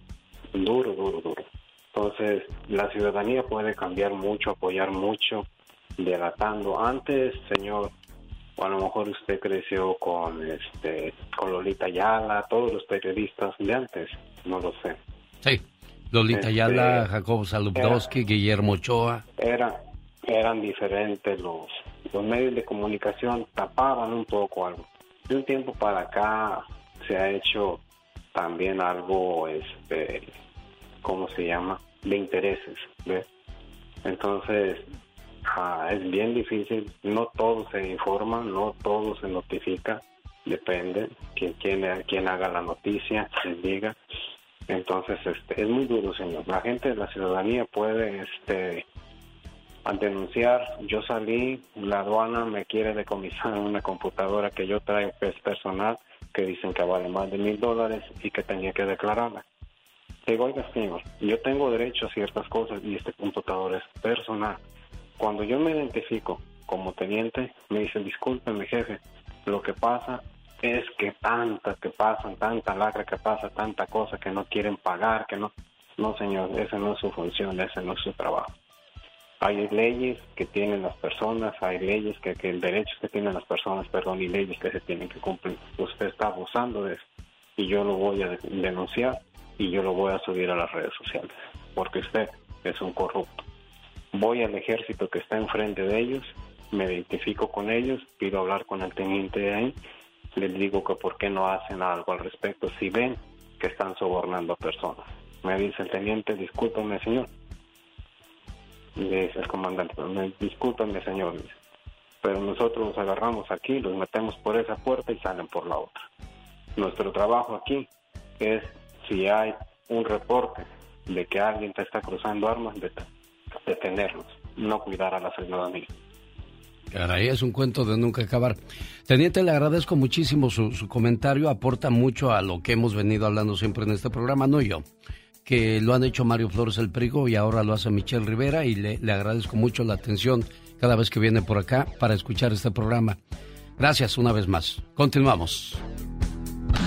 duro, duro, duro. Entonces, la ciudadanía puede cambiar mucho, apoyar mucho, delatando. Antes, señor, o a lo mejor usted creció con este con Lolita Ayala, todos los periodistas de antes, no lo sé. Sí. Lolita Este, Ayala, Jacobo Saludowski, Guillermo Ochoa. Era, eran diferentes los, los medios de comunicación, tapaban un poco algo. De un tiempo para acá se ha hecho también algo, este, ¿cómo se llama? De intereses. Entonces, ah, es bien difícil, no todo se informa, no todo se notifica, depende quién, quién, quién haga la noticia, quién diga. Entonces, este, es muy duro, señor. La gente de la ciudadanía puede, este, denunciar, yo salí, la aduana me quiere decomisar una computadora que yo traigo es personal, que dicen que vale más de mil dólares y que tenía que declararla. Digo, oiga, señor, yo tengo derecho a ciertas cosas y este computador es personal. Cuando yo me identifico como teniente, me dicen, discúlpeme, jefe, lo que pasa es que tanta que pasan, tanta lacra que pasa, tanta cosa que no quieren pagar, que no... No, señor, esa no es su función, ese no es su trabajo. Hay leyes que tienen las personas, hay leyes que, que derechos que tienen las personas, perdón, y leyes que se tienen que cumplir. Usted está abusando de eso y yo lo voy a de- denunciar y yo lo voy a subir a las redes sociales porque usted es un corrupto. Voy al ejército que está enfrente de ellos, me identifico con ellos, pido hablar con el teniente de ahí. Les digo que por qué no hacen algo al respecto si ven que están sobornando a personas. Me dice el teniente, discúlpame señor. Le dice el comandante, "Me- discúlpame señor. dice, Pero nosotros los agarramos aquí, los metemos por esa puerta y salen por la otra. Nuestro trabajo aquí es, si hay un reporte de que alguien te está cruzando armas, det- detenerlos, no cuidar a la ciudadanía. Caray, es un cuento de nunca acabar. Teniente, le agradezco muchísimo su, su comentario, aporta mucho a lo que hemos venido hablando siempre en este programa, no yo, que lo han hecho Mario Flores el Prigo y ahora lo hace Michelle Rivera y le, le agradezco mucho la atención cada vez que viene por acá para escuchar este programa. Gracias una vez más. Continuamos.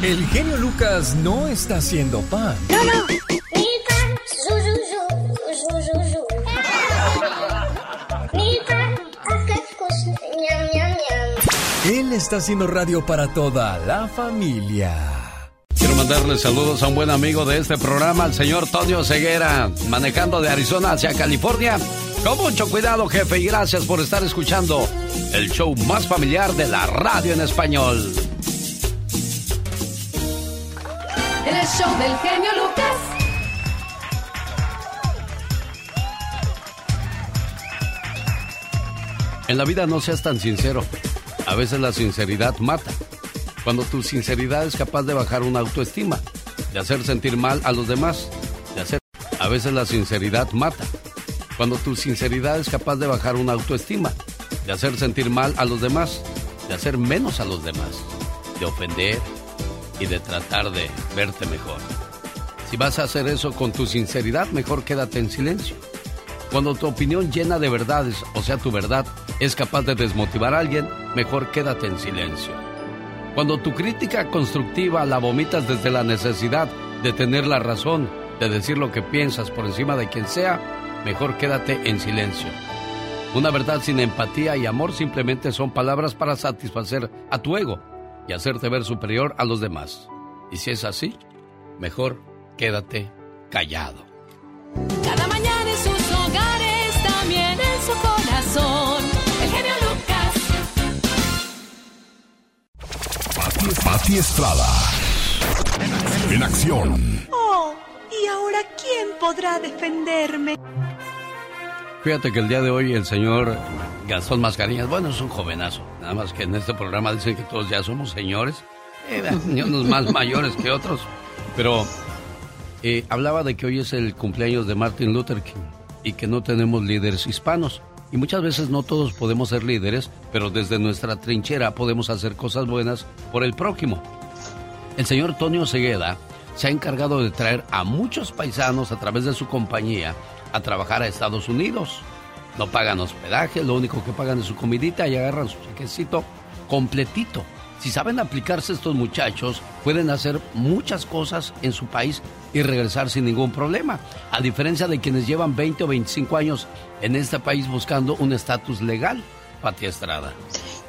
El genio Lucas no está haciendo pan. Él está haciendo radio para toda la familia. Quiero mandarle saludos a un buen amigo de este programa, el señor Tonio Ceguera, manejando de Arizona hacia California. Con mucho cuidado, jefe, y gracias por estar escuchando el show más familiar de la radio en español. El show del genio Lucas. En la vida no seas tan sincero. A veces la sinceridad mata. Cuando tu sinceridad es capaz de bajar una autoestima, de hacer sentir mal a los demás, de hacer... A veces la sinceridad mata. Cuando tu sinceridad es capaz de bajar una autoestima, de hacer sentir mal a los demás, de hacer menos a los demás, de ofender y de tratar de verte mejor. Si vas a hacer eso con tu sinceridad, mejor quédate en silencio. Cuando tu opinión llena de verdades, o sea, tu verdad, es capaz de desmotivar a alguien, mejor quédate en silencio. Cuando tu crítica constructiva la vomitas desde la necesidad de tener la razón, de decir lo que piensas por encima de quien sea, mejor quédate en silencio. Una verdad sin empatía y amor simplemente son palabras para satisfacer a tu ego y hacerte ver superior a los demás. Y si es así, mejor quédate callado. Pati, Estrada. En acción. Oh, ¿y ahora quién podrá defenderme? Fíjate que el día de hoy el señor Gastón Mascarillas, bueno, es un jovenazo. Nada más que en este programa dicen que todos ya somos señores. Eh, unos más mayores que otros. Pero eh, hablaba de que hoy es el cumpleaños de Martin Luther King y que no tenemos líderes hispanos. Y muchas veces no todos podemos ser líderes, pero desde nuestra trinchera podemos hacer cosas buenas por el prójimo. El señor Tonio Segueda se ha encargado de traer a muchos paisanos a través de su compañía a trabajar a Estados Unidos. No pagan hospedaje, lo único que pagan es su comidita y agarran su chequecito completito. Si saben aplicarse estos muchachos, pueden hacer muchas cosas en su país y regresar sin ningún problema. A diferencia de quienes llevan 20 o 25 años en este país buscando un estatus legal. Pati Estrada.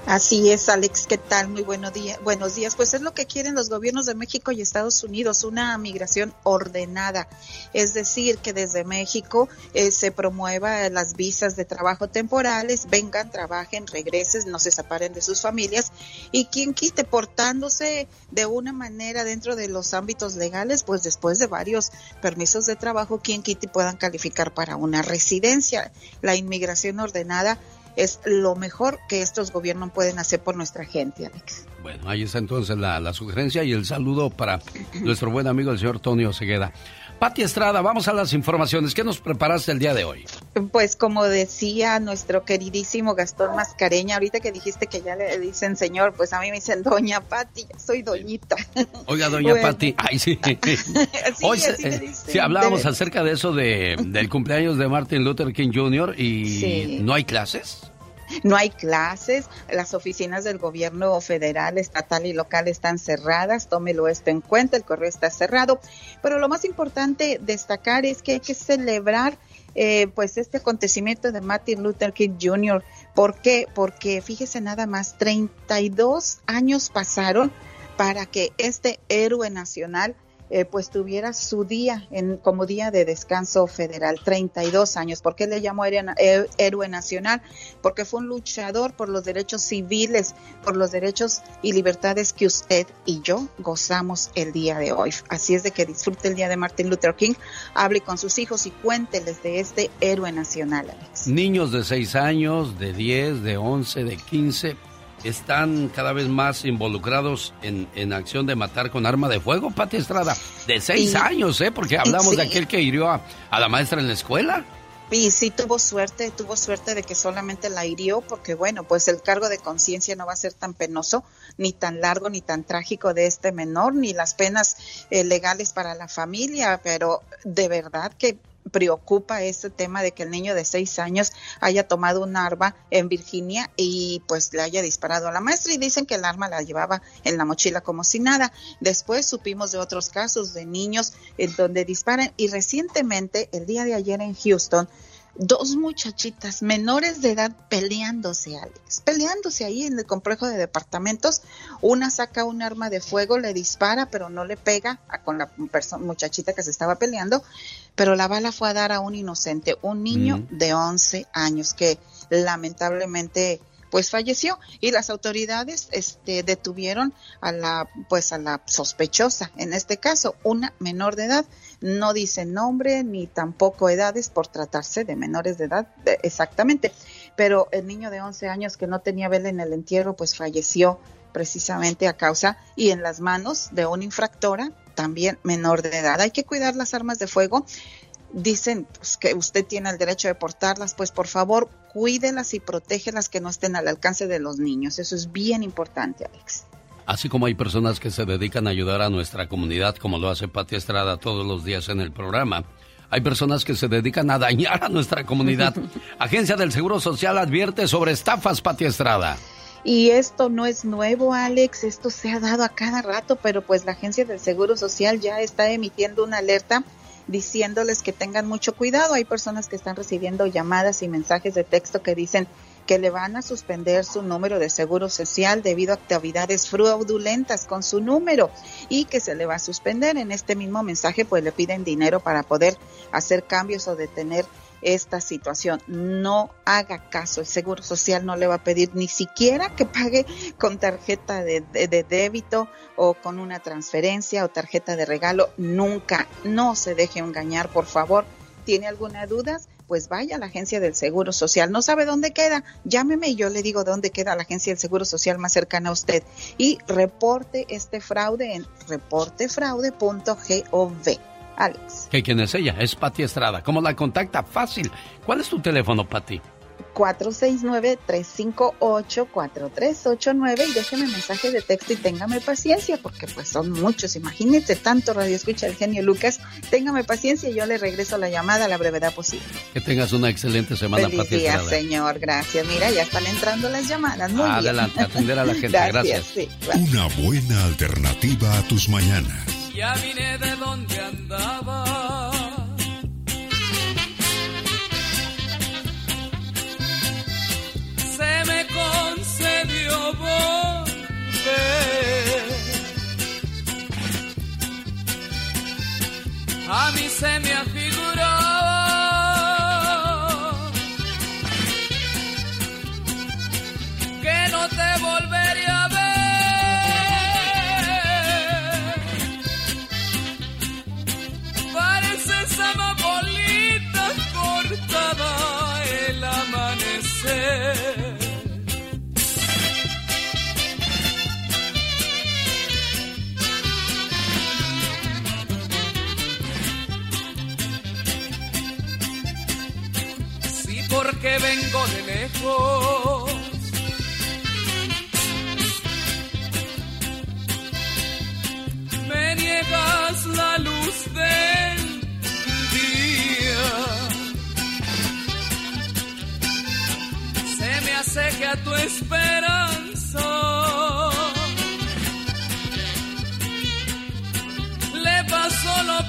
Así es, Alex, ¿qué tal? Muy buenos días. Buenos días. Pues es lo que quieren los gobiernos de México y Estados Unidos, una migración ordenada. Es decir, que desde México eh, se promueva las visas de trabajo temporales, vengan, trabajen, regresen, no se separen de sus familias y quien quite portándose de una manera dentro de los ámbitos legales, pues después de varios permisos de trabajo, quien quite puedan calificar para una residencia. La inmigración ordenada es lo mejor que estos gobiernos pueden hacer por nuestra gente, Alex. Bueno, ahí está entonces la, la sugerencia y el saludo para nuestro buen amigo el señor Tonio Segueda. Pati Estrada, vamos a las informaciones. ¿Qué nos preparaste el día de hoy? Pues como decía nuestro queridísimo Gastón Mascareña, ahorita que dijiste que ya le dicen señor, pues a mí me dicen doña Pati, soy doñita. Oiga, doña Bueno. Pati, ay sí. Hoy, así me eh, sí, hablábamos acerca de eso de, del cumpleaños de Martin Luther King Jr. y Sí. no hay clases. No hay clases, las oficinas del gobierno federal, estatal y local están cerradas, tómelo esto en cuenta, el correo está cerrado, pero lo más importante destacar es que hay que celebrar eh, pues este acontecimiento de Martin Luther King Jr. ¿Por qué? Porque fíjese nada más, 32 años pasaron para que este héroe nacional eh, pues tuviera su día en, como día de descanso federal, 32 años. ¿Por qué le llamó héroe, eh, héroe nacional? Porque fue un luchador por los derechos civiles, por los derechos y libertades que usted y yo gozamos el día de hoy. Así es de que disfrute el día de Martin Luther King, hable con sus hijos y cuénteles de este héroe nacional, Alex. Niños de 6 años, de 10, de 11, de 15 están cada vez más involucrados en, en acción de matar con arma de fuego, Pati Estrada. De seis años, ¿eh? Porque hablamos de aquel que hirió a, a la maestra en la escuela. Y sí tuvo suerte, tuvo suerte de que solamente la hirió, porque bueno, pues el cargo de conciencia no va a ser tan penoso, ni tan largo, ni tan trágico de este menor, ni las penas eh, legales para la familia, pero de verdad que preocupa este tema de que el niño de seis años haya tomado un arma en Virginia y pues le haya disparado a la maestra y dicen que el arma la llevaba en la mochila como si nada. Después supimos de otros casos de niños en donde disparan y recientemente, el día de ayer en Houston, dos muchachitas menores de edad peleándose, Alex, peleándose ahí en el complejo de departamentos. Una saca un arma de fuego, le dispara, pero no le pega a, con la muchachita que se estaba peleando, pero la bala fue a dar a un inocente, un niño Mm. de 11 años que lamentablemente pues falleció y las autoridades este detuvieron a la pues a la sospechosa. En este caso una menor de edad. No dice nombre ni tampoco edades por tratarse de menores de edad exactamente. Pero el niño de 11 años que no tenía vela en el entierro pues falleció precisamente a causa y en las manos de una infractora también menor de edad. Hay que cuidar las armas de fuego dicen pues, que usted tiene el derecho de portarlas, pues por favor cuídelas y protégelas que no estén al alcance de los niños. Eso es bien importante, Alex. Así como hay personas que se dedican a ayudar a nuestra comunidad, como lo hace Pati Estrada todos los días en el programa, hay personas que se dedican a dañar a nuestra comunidad. Agencia del Seguro Social advierte sobre estafas, Pati Estrada. Y esto no es nuevo, Alex, esto se ha dado a cada rato, pero pues la Agencia del Seguro Social ya está emitiendo una alerta diciéndoles que tengan mucho cuidado. Hay personas que están recibiendo llamadas y mensajes de texto que dicen que le van a suspender su número de seguro social debido a actividades fraudulentas con su número y que se le va a suspender. En este mismo mensaje pues le piden dinero para poder hacer cambios o detener esta situación. No haga caso, el Seguro Social no le va a pedir ni siquiera que pague con tarjeta de, de- débito o con una transferencia o tarjeta de regalo. Nunca, no se deje engañar, por favor. ¿Tiene alguna duda? Pues vaya a la agencia del Seguro Social. ¿No sabe dónde queda? Llámeme y yo le digo dónde queda la agencia del Seguro Social más cercana a usted. Y reporte este fraude en reportefraude.gov. Alex. ¿Que quién es ella? Es Pati Estrada. ¿Cómo la contacta? Fácil. ¿Cuál es tu teléfono, Pati? 469-358-4389 y déjeme mensaje de texto y téngame paciencia porque pues son muchos, imagínate tanto radio escucha el genio Lucas, téngame paciencia y yo le regreso la llamada a la brevedad posible. Que tengas una excelente semana, Feliz Pati día, Estrada. señor, gracias. Mira, ya están entrando las llamadas, muy bien. Adelante, atender a la gente. Gracias. sí, Una buena alternativa a tus mañanas. Ya vine de donde andaba. Se me concedió volver. A mí se me afiguró que no te volvería Sí, porque vengo de lejos. Me niegas la luz del hace a tu esperanza le pasó lo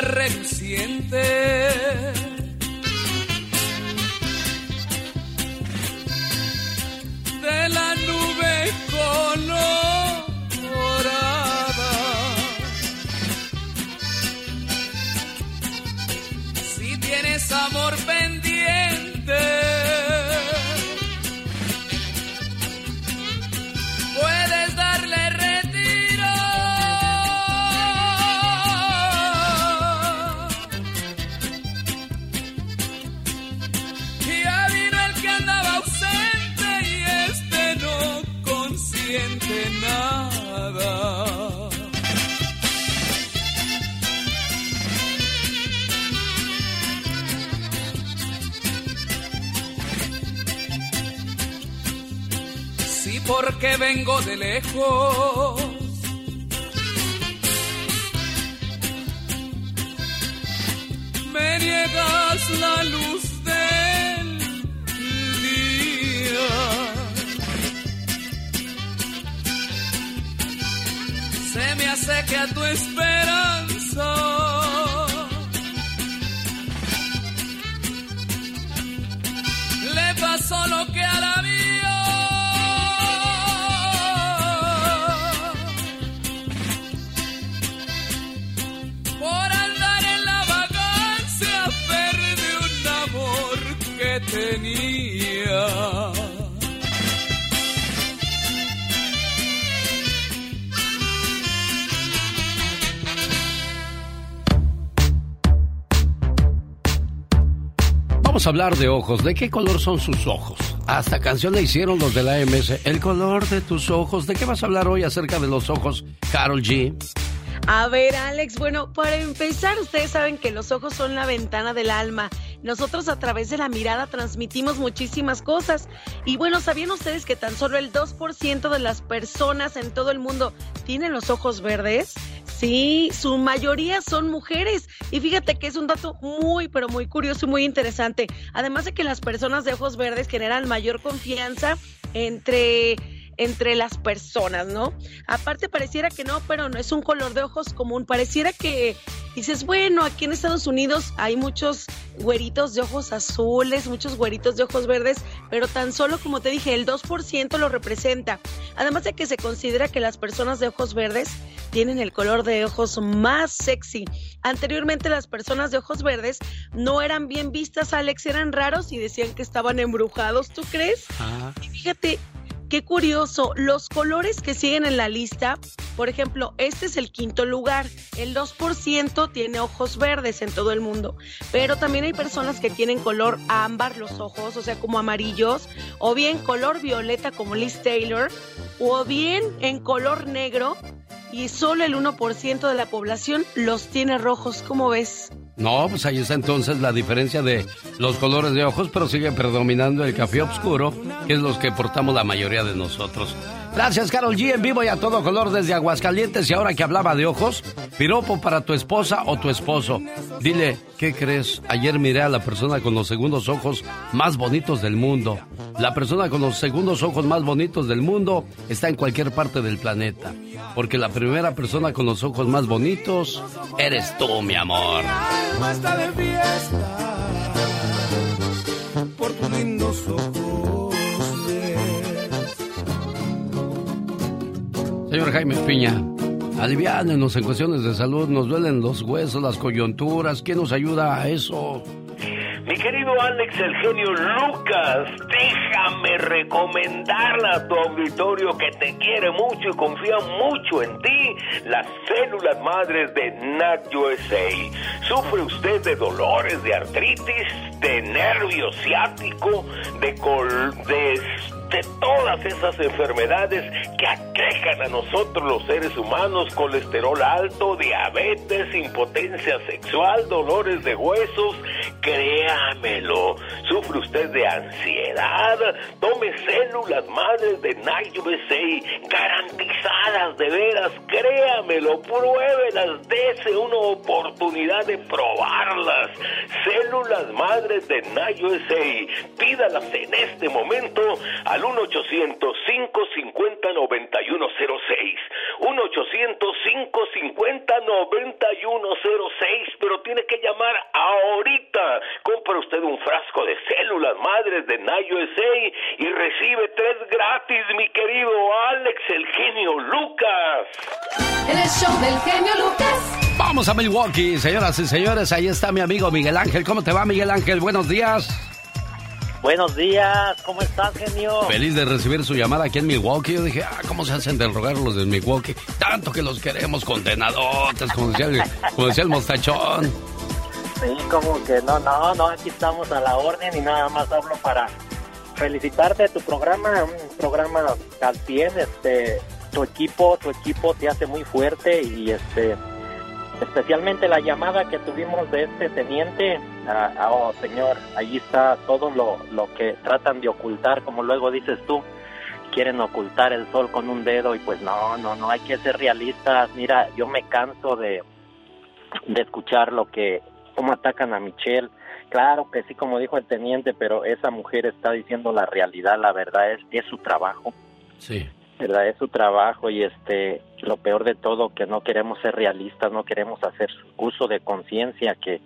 reluciente. Porque vengo de lejos. Me niegas la luz del día. Se me hace que a tu esperanza. Hablar de ojos. ¿De qué color son sus ojos? Hasta canción le hicieron los de la AMS. El color de tus ojos. ¿De qué vas a hablar hoy acerca de los ojos, Carol G? A ver, Alex, bueno, para empezar, ustedes saben que los ojos son la ventana del alma. Nosotros a través de la mirada transmitimos muchísimas cosas. Y bueno, ¿sabían ustedes que tan solo el 2% de las personas en todo el mundo tienen los ojos verdes? Sí, su mayoría son mujeres. Y fíjate que es un dato muy, pero muy curioso y muy interesante. Además de que las personas de ojos verdes generan mayor confianza entre entre las personas, ¿no? Aparte pareciera que no, pero no es un color de ojos común. Pareciera que dices, bueno, aquí en Estados Unidos hay muchos güeritos de ojos azules, muchos güeritos de ojos verdes, pero tan solo, como te dije, el 2% lo representa. Además de que se considera que las personas de ojos verdes tienen el color de ojos más sexy. Anteriormente las personas de ojos verdes no eran bien vistas, Alex, eran raros y decían que estaban embrujados, ¿tú crees? Y fíjate, Qué curioso, los colores que siguen en la lista, por ejemplo, este es el quinto lugar, el 2% tiene ojos verdes en todo el mundo, pero también hay personas que tienen color ámbar los ojos, o sea, como amarillos, o bien color violeta como Liz Taylor, o bien en color negro, y solo el 1% de la población los tiene rojos, ¿cómo ves? No, pues ahí está entonces la diferencia de los colores de ojos, pero sigue predominando el café oscuro, que es los que portamos la mayoría de nosotros. Gracias, Carol G, en vivo y a todo color desde Aguascalientes. Y ahora que hablaba de ojos, piropo para tu esposa o tu esposo. Dile, ¿qué crees? Ayer miré a la persona con los segundos ojos más bonitos del mundo. La persona con los segundos ojos más bonitos del mundo está en cualquier parte del planeta. Porque la primera persona con los ojos más bonitos eres tú, mi amor. por tus lindos ojos. Señor Jaime Piña, aliviánenos en cuestiones de salud, nos duelen los huesos, las coyunturas, ¿quién nos ayuda a eso? Mi querido Alex, el genio Lucas, déjame recomendarle a tu auditorio que te quiere mucho y confía mucho en ti, las células madres de NAT USA. ¿Sufre usted de dolores, de artritis, de nervio ciático, de, col de de todas esas enfermedades que aquejan a nosotros los seres humanos, colesterol alto, diabetes, impotencia sexual, dolores de huesos, créamelo, sufre usted de ansiedad, tome células madres de Night garantizadas de veras, créamelo, pruébelas, dese una oportunidad de probarlas, células madres de Night Pídalas en este momento al 1-800-550-9106. 1-800-550-9106. Pero tiene que llamar ahorita. Compra usted un frasco de células madres de Nayo y recibe tres gratis, mi querido Alex, el genio Lucas. El show del genio Lucas. Vamos a Milwaukee, señoras y señores. Ahí está mi amigo Miguel Ángel. ¿Cómo te va, Miguel Ángel? Buenos días. Buenos días, ¿cómo estás, genio? Feliz de recibir su llamada aquí en Milwaukee. Yo dije, ah, ¿cómo se hacen de rogar los de Milwaukee? Tanto que los queremos condenadotes, como decía el, como decía el mostachón. Sí, como que no, no, no, aquí estamos a la orden y nada más hablo para felicitarte de tu programa, un programa al pie, este, tu equipo, tu equipo te hace muy fuerte y este, especialmente la llamada que tuvimos de este teniente, ah, ah, oh señor, allí está todo lo, lo que tratan de ocultar, como luego dices tú, quieren ocultar el sol con un dedo y pues no, no, no, hay que ser realistas, mira, yo me canso de, de escuchar lo que, cómo atacan a Michelle, claro que sí, como dijo el teniente, pero esa mujer está diciendo la realidad, la verdad es, es su trabajo. Sí. ¿Verdad? Es su trabajo y este lo peor de todo que no queremos ser realistas, no queremos hacer uso de conciencia que,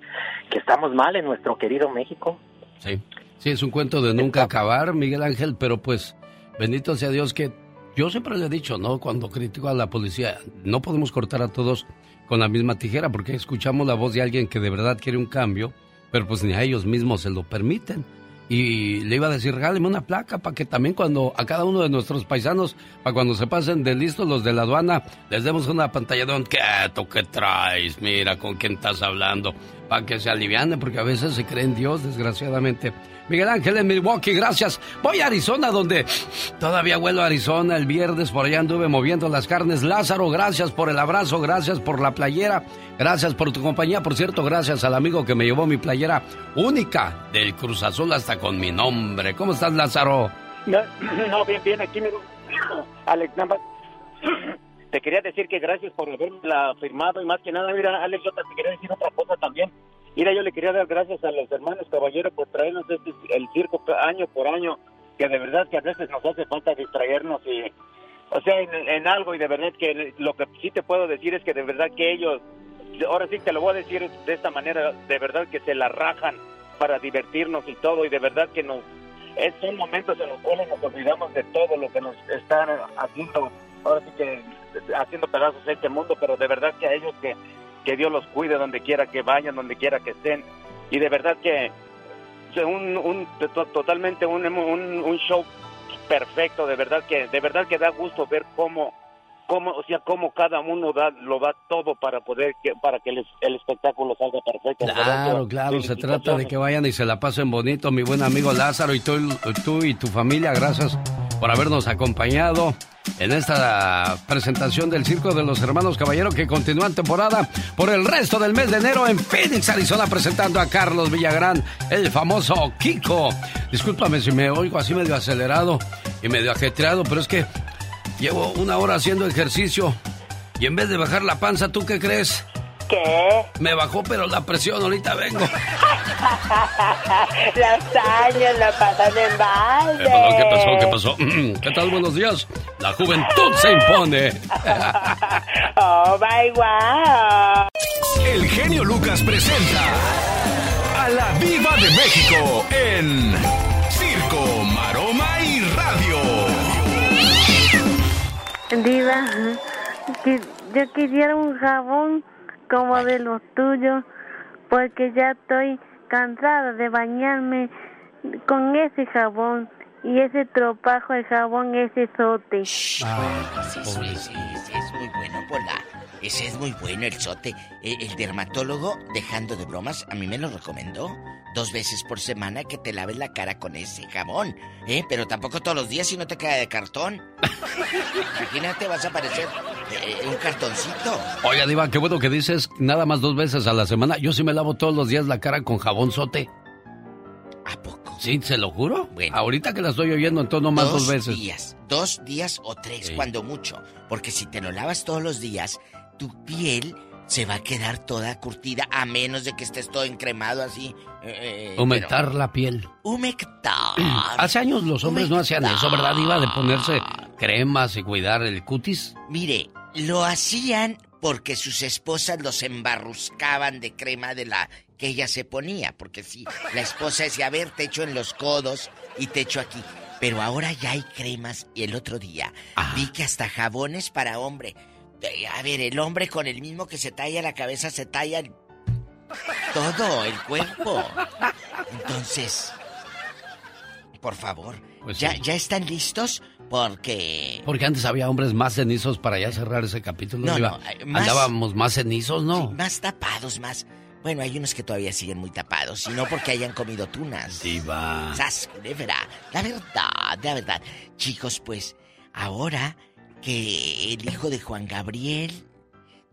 que estamos mal en nuestro querido México. Sí. Sí, es un cuento de nunca acabar, Miguel Ángel, pero pues bendito sea Dios que yo siempre le he dicho, ¿no? Cuando critico a la policía, no podemos cortar a todos con la misma tijera porque escuchamos la voz de alguien que de verdad quiere un cambio, pero pues ni a ellos mismos se lo permiten y le iba a decir, regáleme una placa para que también cuando a cada uno de nuestros paisanos, para cuando se pasen de listos los de la aduana, les demos una pantalla de ¿qué tú qué traes? Mira con quién estás hablando, para que se alivianen, porque a veces se creen Dios, desgraciadamente. Miguel Ángel en Milwaukee, gracias. Voy a Arizona, donde todavía vuelo a Arizona. El viernes por allá anduve moviendo las carnes. Lázaro, gracias por el abrazo, gracias por la playera, gracias por tu compañía. Por cierto, gracias al amigo que me llevó mi playera única del Cruz Azul hasta con mi nombre. ¿Cómo estás, Lázaro? No, bien, bien, aquí me... Alex, nada. Te quería decir que gracias por haberla firmado y más que nada, mira, Alex, yo te quería decir otra cosa también. Mira, yo le quería dar gracias a los hermanos caballeros por traernos este, el circo año por año, que de verdad que a veces nos hace falta distraernos y, o sea, en, algo y de verdad que lo que sí te puedo decir es que de verdad que ellos, ahora sí te lo voy a decir de esta manera, de verdad que se la rajan para divertirnos y todo y de verdad que nos, es, son momentos en los cuales nos olvidamos de todo lo que nos están haciendo, ahora sí que haciendo pedazos este mundo, pero de verdad que a ellos que que Dios los cuide donde quiera que vayan, donde quiera que estén. Y de verdad que un, un totalmente un, un, show perfecto, de verdad que de verdad que da gusto ver cómo cómo o sea cómo cada uno da lo da todo para poder que para que el, el espectáculo salga perfecto. Claro, claro, se trata de que vayan y se la pasen bonito, mi buen amigo Lázaro y tú, tú y tu familia, gracias por habernos acompañado en esta presentación del Circo de los Hermanos Caballero que continúa temporada por el resto del mes de enero en Phoenix, Arizona, presentando a Carlos Villagrán, el famoso Kiko. Discúlpame si me oigo así medio acelerado y medio ajetreado, pero es que llevo una hora haciendo ejercicio y en vez de bajar la panza, ¿tú qué crees? ¿Qué? Me bajó, pero la presión, ahorita vengo. Los años la pasan en balde. ¿Qué pasó? ¿Qué pasó? ¿Qué tal? Buenos días. La juventud se impone. oh, my wow. El genio Lucas presenta a la Viva de México en Circo, Maroma y Radio. Diva, yo quisiera un jabón como de los tuyos, porque ya estoy cansada de bañarme con ese jabón y ese tropajo de jabón, ese sote. Ah, sí, sí, sí, es muy bueno, Pola. Ese es muy bueno, el sote. Eh, el dermatólogo, dejando de bromas, a mí me lo recomendó. Dos veces por semana que te laves la cara con ese jabón. ¿Eh? Pero tampoco todos los días si no te queda de cartón. Imagínate, vas a parecer eh, un cartoncito. Oiga, Diva, qué bueno que dices nada más dos veces a la semana. Yo sí me lavo todos los días la cara con jabón sote. ¿A poco? Sí, se lo juro. Bueno. Ahorita que la estoy oyendo, entonces no más dos, veces. Dos días, dos días o tres, cuando mucho. Porque si te lo lavas todos los días, tu piel se va a quedar toda curtida a menos de que estés todo encremado así. eh, Humectar pero- la piel. Humectar. Hace años los hombres no hacían eso, ¿verdad, Diva? De ponerse cremas y cuidar el cutis. Mire, lo hacían porque sus esposas los embarruscaban de crema de la que ella se ponía. Porque sí, la esposa decía, a ver, te echo en los codos y te echo aquí. Pero ahora ya hay cremas y el otro día vi que hasta jabones para hombre. A ver, el hombre con el mismo que se talla la cabeza se talla el- todo, el cuerpo. Entonces, por favor, Pues ¿ya, sí. ¿ya están listos? Porque Porque antes había hombres más cenizos para ya cerrar ese capítulo. No, más- Andábamos más cenizos, ¿no? más tapados, más. Bueno, hay unos que todavía siguen muy tapados, y no porque hayan comido tunas. Diva. Sas, culebra. La verdad, la verdad. Chicos, pues, ahora que el hijo de Juan Gabriel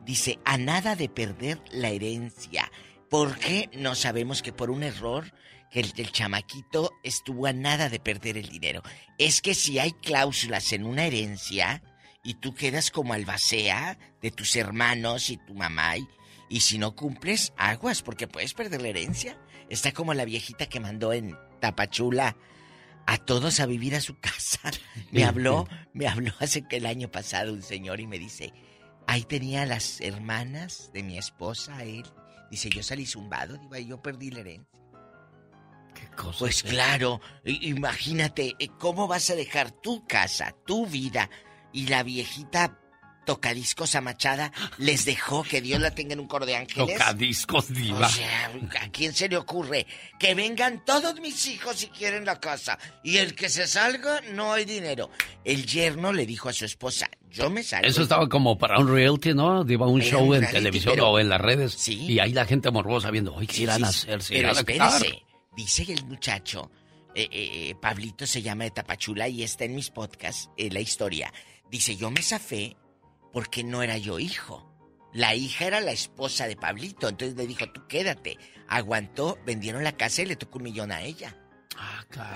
dice a nada de perder la herencia. ¿Por qué? No sabemos que por un error que el, el chamaquito estuvo a nada de perder el dinero. Es que si hay cláusulas en una herencia y tú quedas como albacea de tus hermanos y tu mamá y, y si no cumples, aguas porque puedes perder la herencia. Está como la viejita que mandó en Tapachula a todos a vivir a su casa. Me habló, me habló hace que el año pasado un señor y me dice, ahí tenía a las hermanas de mi esposa, él. Dice, yo salí zumbado, digo, yo perdí la herencia. Pues claro, i- imagínate, eh, ¿cómo vas a dejar tu casa, tu vida y la viejita tocadiscos amachada les dejó que Dios la tenga en un coro de ángeles? Tocadiscos, Diva. O sea, ¿a quién se le ocurre? Que vengan todos mis hijos si quieren la casa. Y el que se salga, no hay dinero. El yerno le dijo a su esposa, yo me salgo. Eso estaba como para un reality, ¿no? Diva, un show un en televisión pero- o en las redes. Sí. Y ahí la gente morbosa viendo, oye, ¿qué irán a Sí, hacer? ¿Se Pero irán a dice el muchacho, eh, eh, eh, Pablito se llama de Tapachula y está en mis podcasts, eh, la historia. Dice, yo me zafé porque no era yo hijo. La hija era la esposa de Pablito, entonces le dijo, tú quédate. Aguantó, vendieron la casa y le tocó un millón a ella.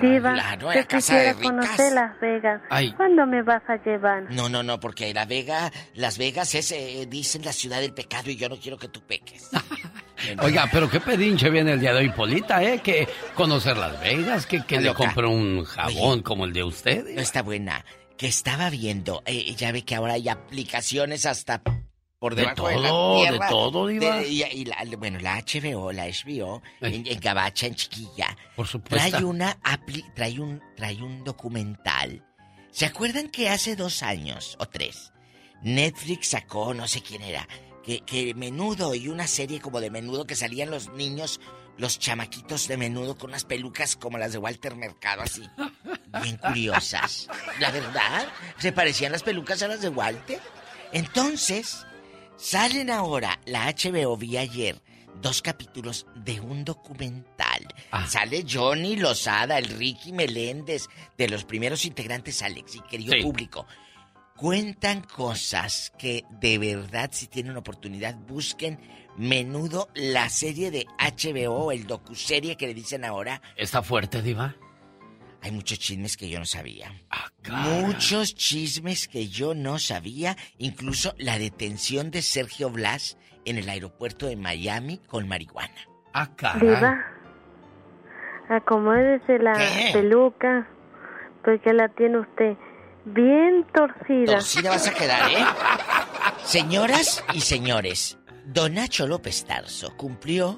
Diva, Claro, yo era casa de quisiera ricas. conocer Las Vegas. Ay. ¿Cuándo me vas a llevar? No, no, no, porque la Vega, Las Vegas es, eh, dicen, la ciudad del pecado y yo no quiero que tú peques. Oiga, pero qué pedinche viene el día de hoy, Polita, ¿eh? Que conocer Las Vegas, que, le loca. compre un jabón como el de usted. No está buena. Que estaba viendo, eh, ya ve que ahora hay aplicaciones hasta por De debajo de, todo, la de todo, Diva. De- y, y la- bueno, la HBO, la HBO, en, en Gabacha, en Chiquilla, Por supuesto. trae una apli- trae un, trae un documental. ¿Se acuerdan que hace dos años o tres Netflix sacó, no sé quién era, que, que menudo y una serie como de menudo que salían los niños, los chamaquitos de menudo con unas pelucas como las de Walter Mercado, así, bien curiosas. La verdad, se parecían las pelucas a las de Walter. Entonces, salen ahora, la HBO vi ayer, dos capítulos de un documental. Sale Johnny Lozada, el Ricky Meléndez, de los primeros integrantes, Alex, y querido Sí. público. Cuentan cosas que de verdad, si tienen oportunidad, busquen menudo la serie de HBO, el docuserie que le dicen ahora. ¿Está fuerte, Diva? Hay muchos chismes que yo no sabía. Ah, Muchos chismes que yo no sabía, incluso la detención de Sergio Blas en el aeropuerto de Miami con marihuana. Ah, Diva, acomódese la ¿Qué? peluca, porque la tiene usted bien torcida. Torcida vas a quedar, ¿eh? Señoras y señores, Don Nacho López Tarso cumplió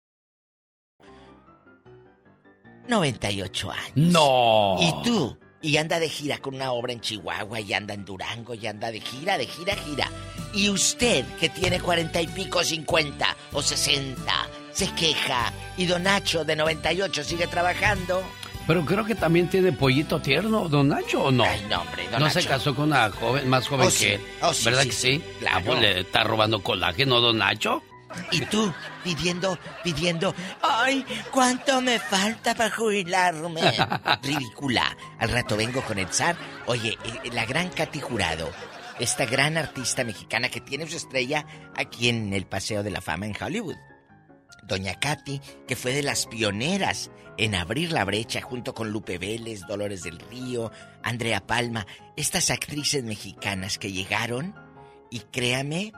98 años. No. ¿Y tú? Y anda de gira con una obra en Chihuahua, y anda en Durango, y anda de gira, de gira, gira. Y usted, que tiene cuarenta y pico, cincuenta o sesenta, se queja. Y Don Nacho, de 98, sigue trabajando. Pero creo que también tiene pollito tierno, don Nacho, ¿o no? Ay, no, hombre, don ¿No Nacho. se casó con una joven, más joven Oh, que sí. él? Oh, sí, ¿Verdad sí, que sí, sí? claro. Ah, pues le está robando colágeno, don Nacho. Y tú, pidiendo, pidiendo, ay, ¿cuánto me falta para jubilarme? Ridícula. Al rato vengo con el zar. Oye, eh, la gran Katy Jurado, esta gran artista mexicana que tiene su estrella aquí en el Paseo de la Fama en Hollywood. Doña Katy, que fue de las pioneras en abrir la brecha junto con Lupe Vélez, Dolores del Río, Andrea Palma, estas actrices mexicanas que llegaron y créame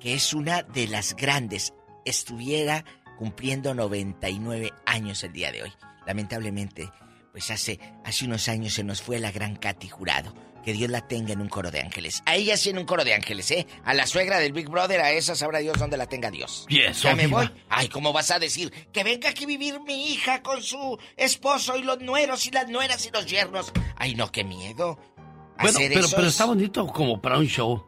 que es una de las grandes. Estuviera cumpliendo 99 años el día de hoy. Lamentablemente, pues hace, hace unos años se nos fue la gran Katy Jurado. Que Dios la tenga en un coro de ángeles. A ella sí en un coro de ángeles, ¿eh? A la suegra del Big Brother, a esa sabrá Dios dónde la tenga Dios. Ya me voy. Ay, ¿cómo vas a decir? Que venga aquí a vivir mi hija con su esposo y los nueros y las nueras y los yernos. Ay, no, qué miedo. Bueno, Hacer pero, pero es- está bonito como para un show.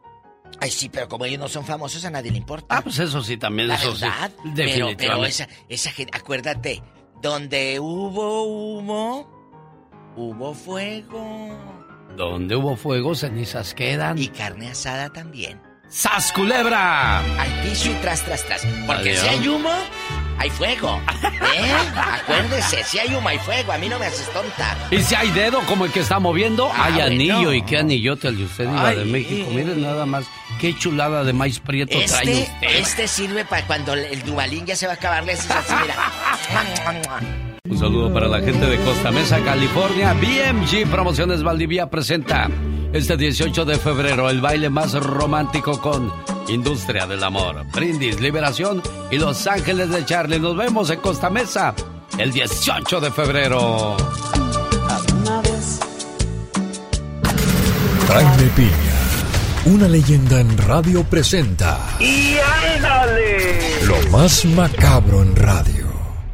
Ay, sí, pero como ellos no son famosos, a nadie le importa. Ah, pues eso sí, también, La eso verdad. sí. Pero, Definitivamente. pero esa, esa gente, acuérdate, donde hubo humo, hubo fuego. Donde hubo fuego, cenizas quedan. Y carne asada también. ¡Sas, culebra! Al piso y tras, tras, tras. Porque Adiós. si hay humo, hay fuego. ¿Eh? Acuérdese, si hay humo, hay fuego. A mí no me haces tonta. Y si hay dedo como el que está moviendo, Ah, hay anillo. ¿Y qué anillote el de usted, Ay. de México? Miren nada más, qué chulada de maíz prieto trae Este, usted. este sirve para cuando el Dubalín ya se va a acabar. Le haces así, mira. Un saludo para la gente de Costa Mesa, California. BMG Promociones Valdivia presenta este 18 de febrero el baile más romántico con Industria del Amor, Brindis, Liberación y Los Ángeles de Charlie. Nos vemos en Costa Mesa el 18 de febrero. Jaime Piña, una leyenda en radio presenta ¡Y ándale! lo más macabro en radio.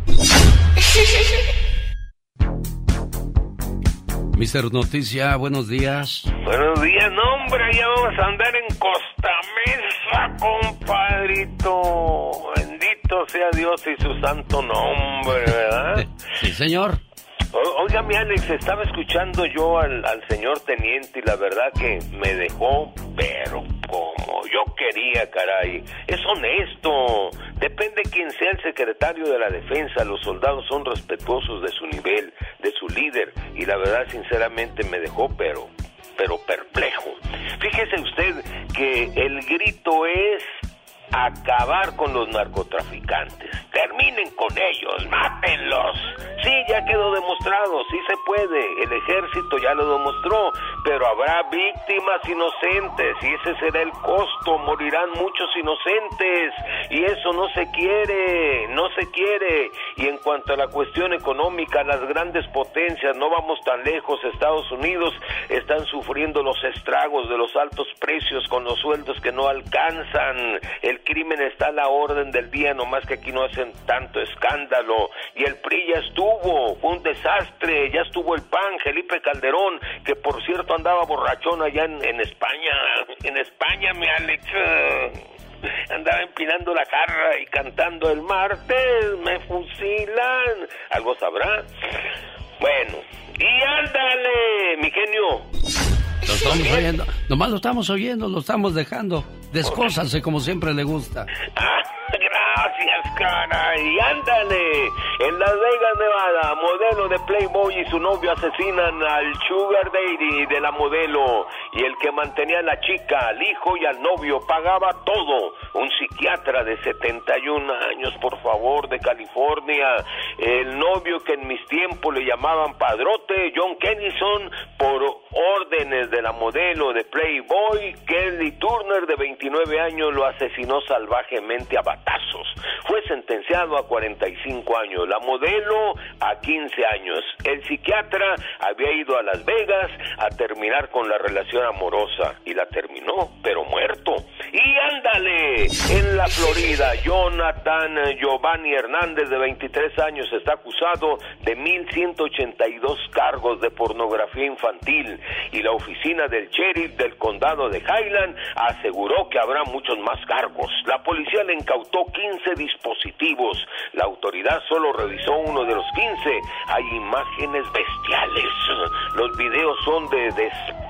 Mister Noticia, buenos días. Buenos días, no, hombre, ya vamos a andar en Costa Mesa, compadrito. Bendito sea Dios y su santo nombre, ¿verdad? Sí, señor. Oiga, mi Alex, estaba escuchando yo al, al señor teniente y la verdad que me dejó, pero como yo quería, caray. Es honesto. Depende quién sea el secretario de la defensa. Los soldados son respetuosos de su nivel, de su líder. Y la verdad, sinceramente, me dejó, pero, pero perplejo. Fíjese usted que el grito es acabar con los narcotraficantes. Terminen con ellos, mátenlos. Sí, ya quedó demostrado, sí se puede. El ejército ya lo demostró, pero habrá víctimas inocentes y ese será el costo. Morirán muchos inocentes y eso no se quiere, no se quiere. Y en cuanto a la cuestión económica, las grandes potencias, no vamos tan lejos, Estados Unidos están sufriendo los estragos de los altos precios con los sueldos que no alcanzan. El crimen está a la orden del día, nomás que aquí no hacen tanto escándalo. Y el PRI ya estuvo, fue un desastre, ya estuvo el PAN, Felipe Calderón, que por cierto andaba borrachón allá en, en España. En España, mi Alex. Andaba empinando la jarra y cantando el martes, me fusilan. Algo sabrá. Bueno, y ándale, mi genio. Lo estamos oyendo. Nomás lo estamos oyendo, lo estamos dejando. Descósase como siempre le gusta. Gracias, cara. Y ándale. En Las Vegas, Nevada, modelo de Playboy y su novio asesinan al Sugar Daddy de la modelo. y el que mantenía a la chica, al hijo y al novio pagaba todo. Un psiquiatra de 71 años, por favor, de California. El novio que en mis tiempos le llamaban padrote, John Kennison, por órdenes de la modelo de Playboy, Kelly Turner, de 29 años, lo asesinó salvajemente a batazos. Fue sentenciado a 45 años. La modelo a 15 años. El psiquiatra había ido a Las Vegas a terminar con la relación amorosa y la terminó, pero muerto. Y ándale, en la Florida, Jonathan Giovanni Hernández, de 23 años, está acusado de 1.182 cargos de pornografía infantil y la oficina del sheriff del condado de Highland aseguró que habrá muchos más cargos. La policía le incautó 15 dispositivos. La autoridad solo revisó uno de los 15. Hay imágenes bestiales. Los videos son de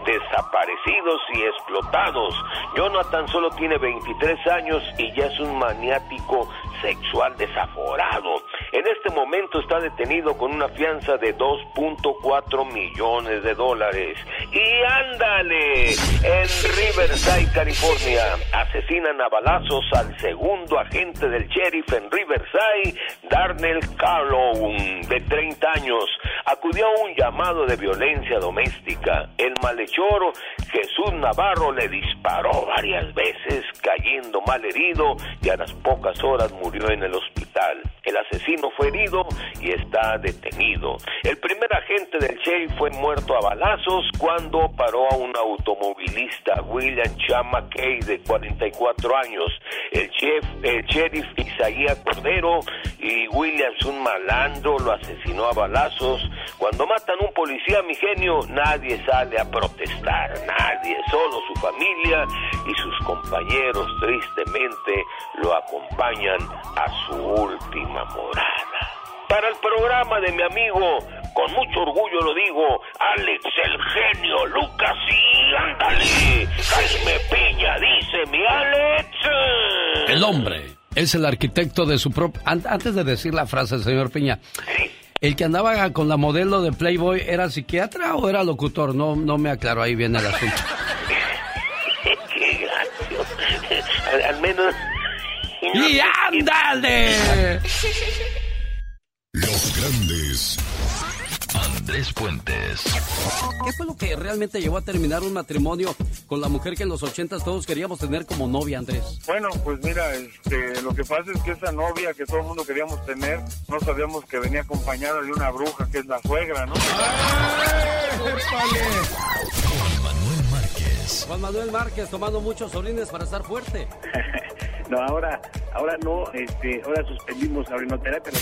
desaparecidos y explotados. Jonathan solo tiene 23 años y ya es un maniático sexual desaforado. En este momento está detenido con una fianza de 2.4 millones de dólares. Y ándale, en Riverside, California, asesinan a balazos al segundo agente del sheriff en Riverside, Darnell Calhoun, de 30 años. Acudió a un llamado de violencia doméstica. El malhechor Jesús Navarro le disparó varias veces, cayendo mal herido y a las pocas horas murió en el hospital. El asesino fue herido y está detenido. El primer agente del sheriff fue muerto a balazos cuando paró a un automovilista, William Chama Kay, de 44 años. El, el sheriff Isaías Cordero y Williams, un malandro, lo asesinó a balazos. Cuando matan un policía, mi genio, nadie sale a protestar, nadie, solo su familia y sus compañeros tristemente lo acompañan a su última morada. Para el programa de mi amigo, con mucho orgullo lo digo, Alex el genio Lucas El hombre es el arquitecto de su propio... Antes de decir la frase, señor Piña, ¿el que andaba con la modelo de Playboy era psiquiatra o era locutor? No, no me aclaro, ahí viene el asunto. Qué gracioso. Al, al menos... ¡Y ándale! Los grandes. Andrés Puentes. ¿Qué fue lo que realmente llevó a terminar un matrimonio con la mujer que en los ochentas todos queríamos tener como novia, Andrés? Bueno, pues mira, este, lo que pasa es que esa novia que todo el mundo queríamos tener, no sabíamos que venía acompañada de una bruja que es la suegra, ¿no? Juan Manuel Márquez. Juan Manuel Márquez tomando muchos orines para estar fuerte. No, ahora, ahora no, este, ahora suspendimos la orinoterapia.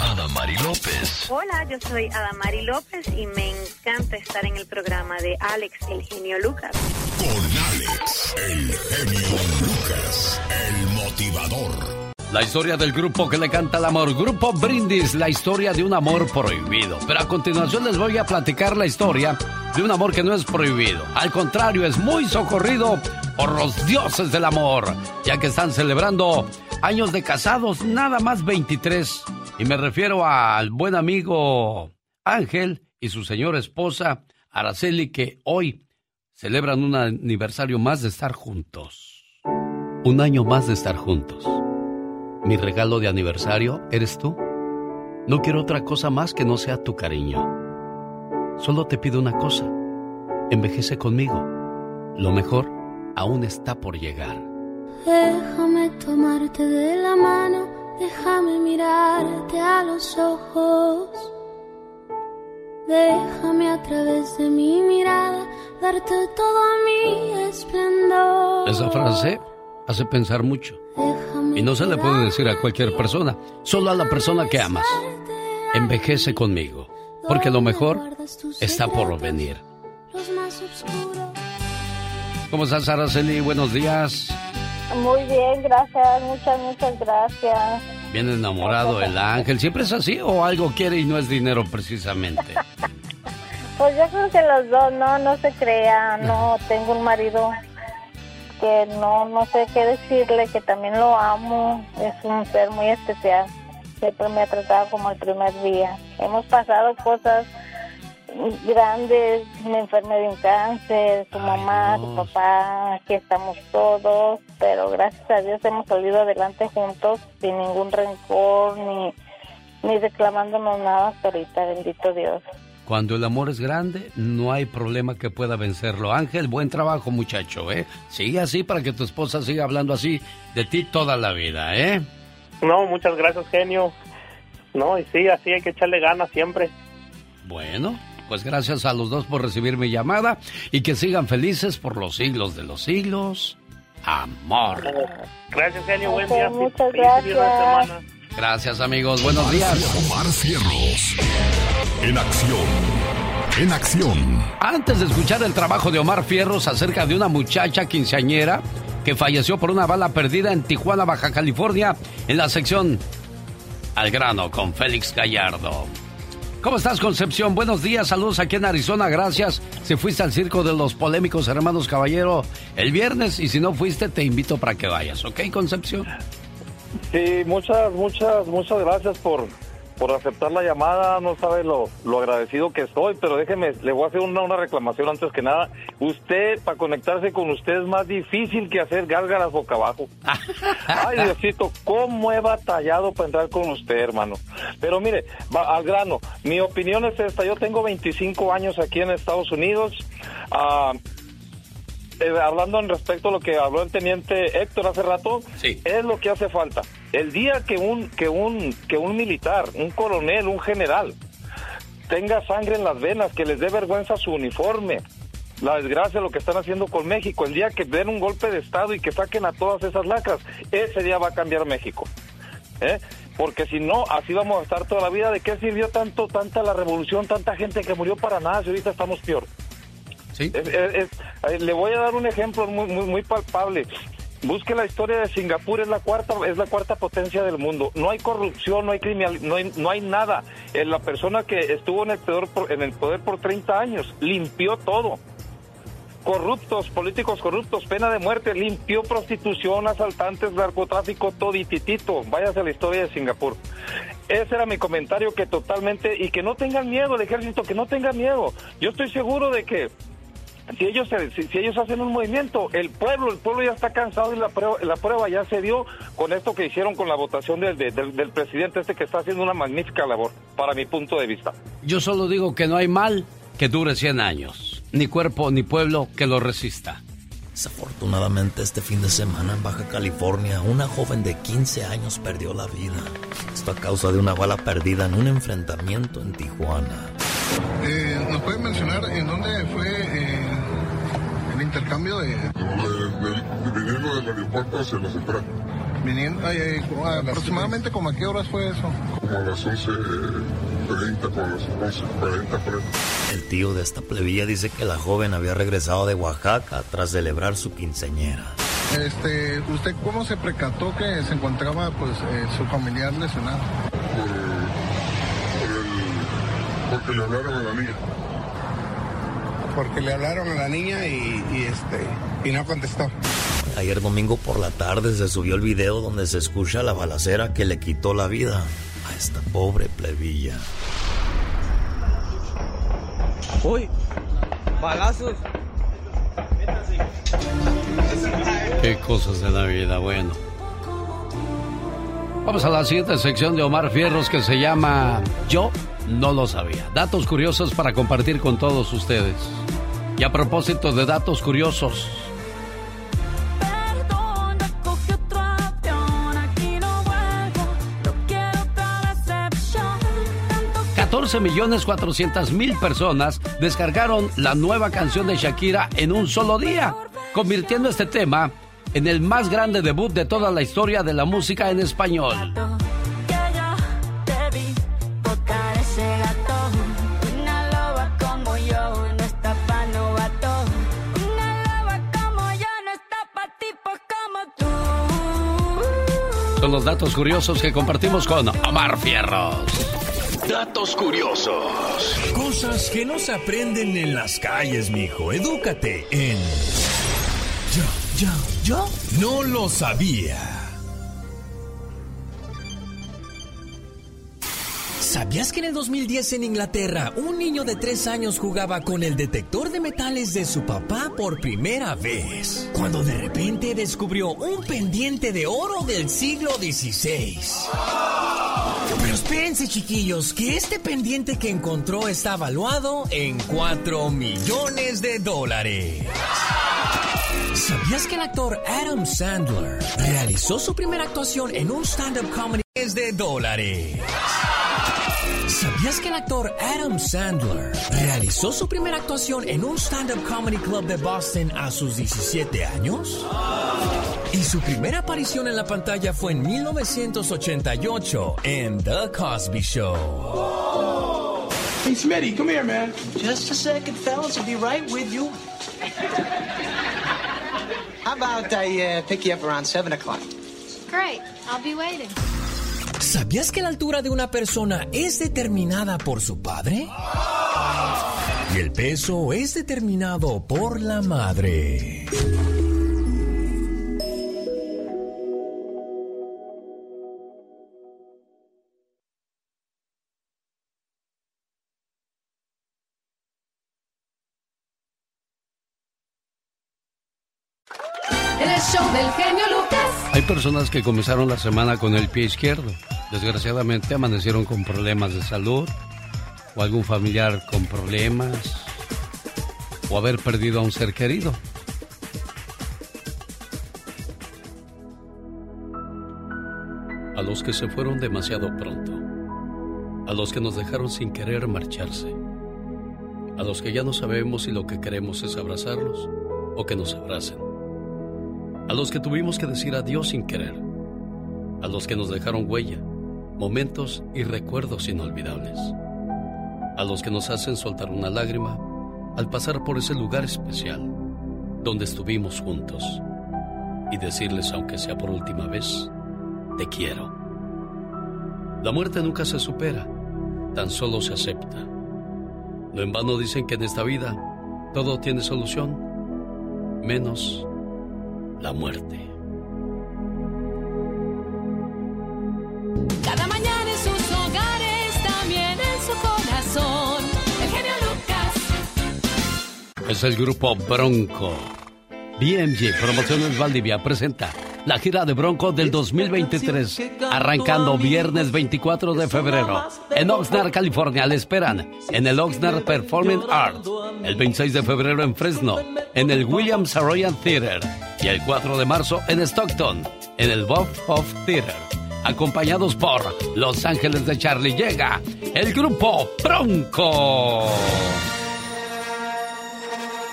Adamari López. Hola, yo soy Adamari López y me encanta estar en el programa de Alex, el genio Lucas. Con Alex, el genio Lucas, el motivador. La historia del grupo que le canta el amor, Grupo Brindis, la historia de un amor prohibido. Pero a continuación les voy a platicar la historia de un amor que no es prohibido. Al contrario, es muy socorrido por los dioses del amor, ya que están celebrando años de casados, nada más 23. Y me refiero al buen amigo Ángel y su señora esposa Araceli, que hoy celebran un aniversario más de estar juntos. Un año más de estar juntos. Mi regalo de aniversario eres tú. No quiero otra cosa más que no sea tu cariño. Solo te pido una cosa. Envejece conmigo. Lo mejor aún está por llegar. Déjame tomarte de la mano, déjame mirarte a los ojos. Déjame a través de mi mirada darte todo mi esplendor. Esa frase hace pensar mucho. Y no se le puede decir a cualquier persona, solo a la persona que amas. Envejece conmigo, porque lo mejor está por venir. Los más oscuros. ¿Cómo estás, Araceli? Buenos días. Muy bien, gracias, muchas, muchas gracias. Bien enamorado el ángel. ¿Siempre es así o algo quiere y no es dinero precisamente? Pues yo creo que los dos, no, no se crea, no, tengo un marido que no, no sé qué decirle, que también lo amo, es un ser muy especial, siempre me ha tratado como el primer día. Hemos pasado cosas grandes, me enfermé de un cáncer, su mamá, su papá, aquí estamos todos, pero gracias a Dios hemos salido adelante juntos sin ningún rencor ni, ni reclamándonos nada hasta ahorita, bendito Dios. Cuando el amor es grande, no hay problema que pueda vencerlo. Ángel, buen trabajo, muchacho, ¿eh? Sigue así para que tu esposa siga hablando así de ti toda la vida, ¿eh? No, muchas gracias, genio. No, y sí, así hay que echarle ganas siempre. Bueno, pues gracias a los dos por recibir mi llamada y que sigan felices por los siglos de los siglos. Amor. Gracias, genio. Buen día. Muchas gracias. Gracias, amigos. Buenos días. Omar Cierros. En acción. En acción. Antes de escuchar el trabajo de Omar Fierros acerca de una muchacha quinceañera que falleció por una bala perdida en Tijuana, Baja California, en la sección Al grano con Félix Gallardo. ¿Cómo estás, Concepción? Buenos días, saludos aquí en Arizona, gracias. Si fuiste al circo de los polémicos hermanos Caballero el viernes y si no fuiste, te invito para que vayas, ¿ok, Concepción? Sí, muchas, muchas, muchas gracias por, por aceptar la llamada. No sabe lo, lo agradecido que estoy, pero déjeme, le voy a hacer una, una reclamación antes que nada. Usted, para conectarse con usted es más difícil que hacer gárgaras boca abajo. Ay, Diosito, cómo he batallado para entrar con usted, hermano. Pero mire, va, al grano, mi opinión es esta. Yo tengo 25 años aquí en Estados Unidos. Ah, eh, hablando en respecto a lo que habló el teniente Héctor hace rato, es lo que hace falta. El día que un que un que un militar, un coronel, un general tenga sangre en las venas, que les dé vergüenza su uniforme, la desgracia lo que están haciendo con México, el día que den un golpe de estado y que saquen a todas esas lacras, ese día va a cambiar México. ¿eh? Porque si no, así vamos a estar toda la vida. ¿De qué sirvió tanto, tanta la revolución, tanta gente que murió para nada si ahorita estamos peor? Sí. Es- es- es- eh, le voy a dar un ejemplo muy, muy, muy palpable. Busque la historia de Singapur, es la cuarta, es la cuarta potencia del mundo. No hay corrupción, no hay criminal, no hay, no hay nada. Eh, La persona que estuvo en el, poder por, en el poder por 30 años limpió todo. Corruptos, políticos corruptos, pena de muerte, limpió prostitución, asaltantes, narcotráfico, todititito. Váyase a la historia de Singapur. Ese era mi comentario que totalmente, y que no tengan miedo el ejército, que no tengan miedo. Yo estoy seguro de que si ellos se- si, si ellos hacen un movimiento, el pueblo, el pueblo ya está cansado y la prueba, la prueba ya se dio con esto que hicieron con la votación del, de- del, del presidente este que está haciendo una magnífica labor, para mi punto de vista. Yo solo digo que no hay mal que dure 100 años, ni cuerpo ni pueblo que lo resista. Desafortunadamente este fin de semana en Baja California, una joven de 15 años perdió la vida. Esto a causa de una bala perdida en un enfrentamiento en Tijuana. Eh, ¿Nos pueden mencionar en dónde fue eh, intercambio de...? viniendo del aeropuerto hacia la central, Viniendo, ay, ay, aproximadamente como a qué horas fue eso? como a las 11.30, como a las 11.40 por ahí. El tío de esta plebilla dice que la joven había regresado de Oaxaca tras celebrar su quinceñera. Este, ¿Usted cómo se percató que se encontraba pues eh, su familiar lesionado? Porque le hablaron a la niña. Porque le hablaron a la niña y, y, este y no contestó. Ayer domingo por la tarde se subió el video donde se escucha la balacera que le quitó la vida a esta pobre plebilla. Uy, balazos. Qué cosas de la vida, bueno. Vamos a la siguiente sección de Omar Fierros que se llama Yo no lo sabía. Datos curiosos para compartir con todos ustedes. Y a propósito de datos curiosos, Perdona, coge otro avión, aquí no vuelvo, no quiero otra decepción. 14 millones 400 mil personas descargaron la nueva canción de Shakira en un solo día, convirtiendo este tema en el más grande debut de toda la historia de la música en español. Son los datos curiosos que compartimos con Omar Fierros. Datos curiosos. Cosas que no se aprenden en las calles, mijo. Edúcate en. Yo, yo, yo no lo sabía. ¿Sabías que en el 2010 en Inglaterra un niño de 3 años jugaba con el detector de metales de su papá por primera vez? Cuando de repente descubrió un pendiente de oro del siglo XVI. Pero espérense chiquillos, que este pendiente que encontró está valuado en 4 millones de dólares. ¿Sabías que el actor Adam Sandler realizó su primera actuación en un stand-up comedy de dólares? ¿Sabías que el actor Adam Sandler realizó su primera actuación en un stand-up comedy club de Boston a sus 17 años? Y su primera aparición en la pantalla fue en 1988 en The Cosby Show. Hey, Smitty, come here, man. Just a second, fellas. I'll be right with you. How about I uh, pick you up around 7 o'clock? Great. I'll be waiting. ¿Sabías que la altura de una persona es determinada por su padre? Y el peso es determinado por la madre. Personas que comenzaron la semana con el pie izquierdo. Desgraciadamente amanecieron con problemas de salud o algún familiar con problemas o haber perdido a un ser querido. A los que se fueron demasiado pronto. A los que nos dejaron sin querer marcharse. A los que ya no sabemos si lo que queremos es abrazarlos o que nos abracen a los que tuvimos que decir adiós sin querer, a los que nos dejaron huella, momentos y recuerdos inolvidables, a los que nos hacen soltar una lágrima al pasar por ese lugar especial donde estuvimos juntos y decirles, aunque sea por última vez, te quiero. La muerte nunca se supera, tan solo se acepta. No en vano dicen que en esta vida todo tiene solución, menos la muerte. Cada mañana en sus hogares, también en su corazón. El genio Lucas. Es el grupo Bronco. BMG Promociones Valdivia presenta la gira de Bronco del 2023, arrancando viernes 24 de febrero en Oxnard, California. Le esperan en el Oxnard Performing Arts, el 26 de febrero en Fresno, en el Williams Saroyan Theater y el 4 de marzo en Stockton, en el Bob Hoff Theater. Acompañados por Los Ángeles de Charlie llega el grupo Bronco.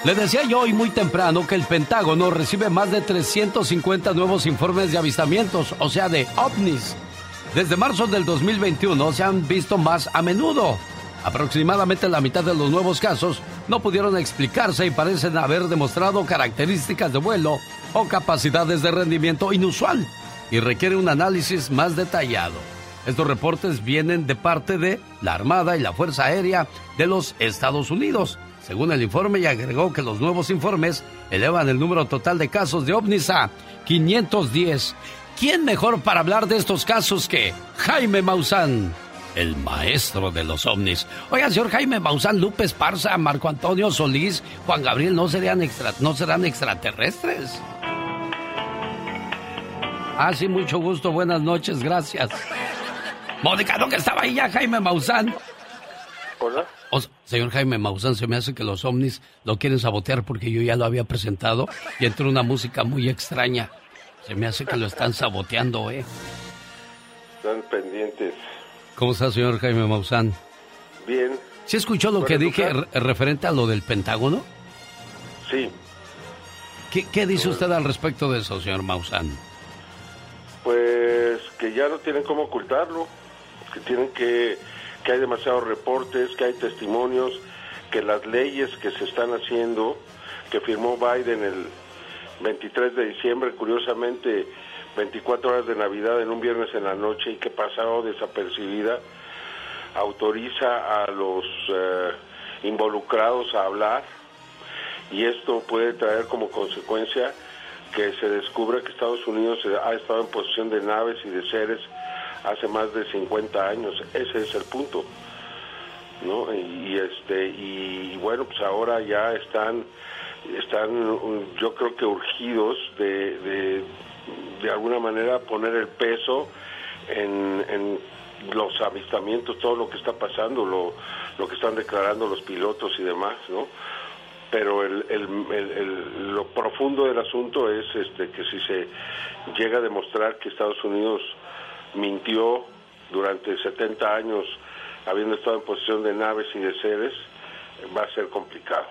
Le decía yo hoy muy temprano que el Pentágono recibe más de 350 nuevos informes de avistamientos, o sea, de ovnis. Desde marzo del 2021 se han visto más a menudo. Aproximadamente la mitad de los nuevos casos no pudieron explicarse y parecen haber demostrado características de vuelo o capacidades de rendimiento inusual y requiere un análisis más detallado. Estos reportes vienen de parte de la Armada y la Fuerza Aérea de los Estados Unidos según el informe, y agregó que los nuevos informes elevan el número total de casos de ovnis a 510. ¿Quién mejor para hablar de estos casos que Jaime Maussan, el maestro de los ovnis? Oiga, señor Jaime Maussan, Lupe Esparza, Marco Antonio Solís, Juan Gabriel, ¿no, serían extra, ¿no serán extraterrestres? Ah, sí, mucho gusto, buenas noches, gracias. Mónica, ¿no que estaba ahí ya Jaime Maussan? Hola. señor Jaime Maussan, se me hace que los ovnis lo quieren sabotear porque yo ya lo había presentado y entró una música muy extraña. Se me hace que lo están saboteando, ¿eh? Están. ¿Cómo está, señor Jaime Maussan? Bien. ¿Sí escuchó lo que dije referente a lo del Pentágono? Sí. ¿Qué, qué dice usted al respecto de eso, señor Maussan? Pues que ya no tienen cómo ocultarlo, que tienen que que hay demasiados reportes, que hay testimonios, que las leyes que se están haciendo, que firmó Biden el 23 de diciembre, curiosamente 24 horas de Navidad en un viernes en la noche y que pasado desapercibida, autoriza a los eh, involucrados a hablar y esto puede traer como consecuencia que se descubra que Estados Unidos ha estado en posesión de naves y de seres hace más de 50 años. Ese es el punto. ¿no? Y, este y bueno, pues ahora ya están están yo creo que urgidos de, de, de alguna manera poner el peso en, los avistamientos, todo lo que está pasando, lo, lo que están declarando los pilotos y demás, ¿no? Pero el, el, el, lo profundo del asunto es este que si se llega a demostrar que Estados Unidos mintió durante 70 años habiendo estado en posición de naves y de seres, va a ser complicado.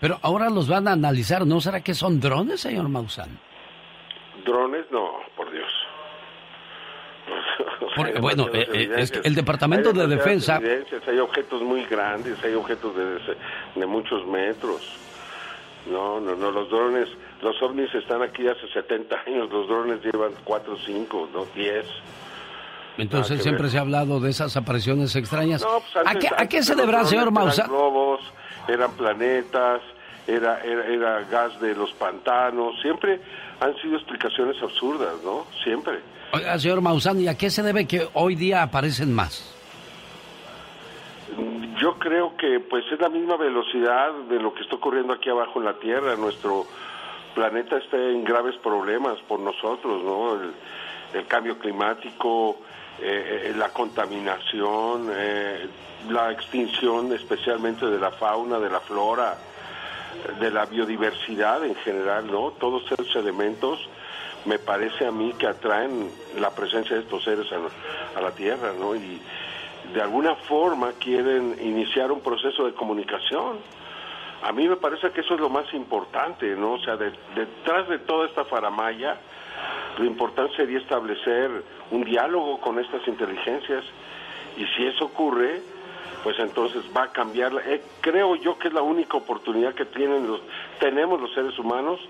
Pero ahora los van a analizar, ¿no será que son drones, señor Maussan? Drones, no, por Dios. bueno, eh, eh, es que el Departamento de Defensa... Hay objetos muy grandes, hay objetos de, de muchos metros. No, no, no, los drones, los ovnis están aquí hace 70 años, los drones llevan 4, 5, no, 10. Entonces siempre se ha hablado de esas apariciones extrañas. No, pues ¿A, qué, ¿A qué se deberá, señor Maussan? Eran globos, eran planetas, era, era, era gas de los pantanos, siempre han sido explicaciones absurdas, ¿no? Siempre. Oiga, señor Maussan, ¿y a qué se debe que hoy día aparecen más? Yo creo que pues es la misma velocidad de lo que está ocurriendo aquí abajo en la Tierra. Nuestro planeta está en graves problemas por nosotros, ¿no? El, el cambio climático, eh, la contaminación, eh, la extinción especialmente de la fauna, de la flora, de la biodiversidad en general, ¿no? Todos esos elementos me parece a mí que atraen la presencia de estos seres a, a la Tierra, ¿no? Y de alguna forma quieren iniciar un proceso de comunicación. A mí me parece que eso es lo más importante, ¿no? O sea, de, detrás de toda esta faramaya, lo importante sería establecer un diálogo con estas inteligencias y si eso ocurre, pues entonces va a cambiar. Eh, creo yo que es la única oportunidad que tienen los, tenemos los seres humanos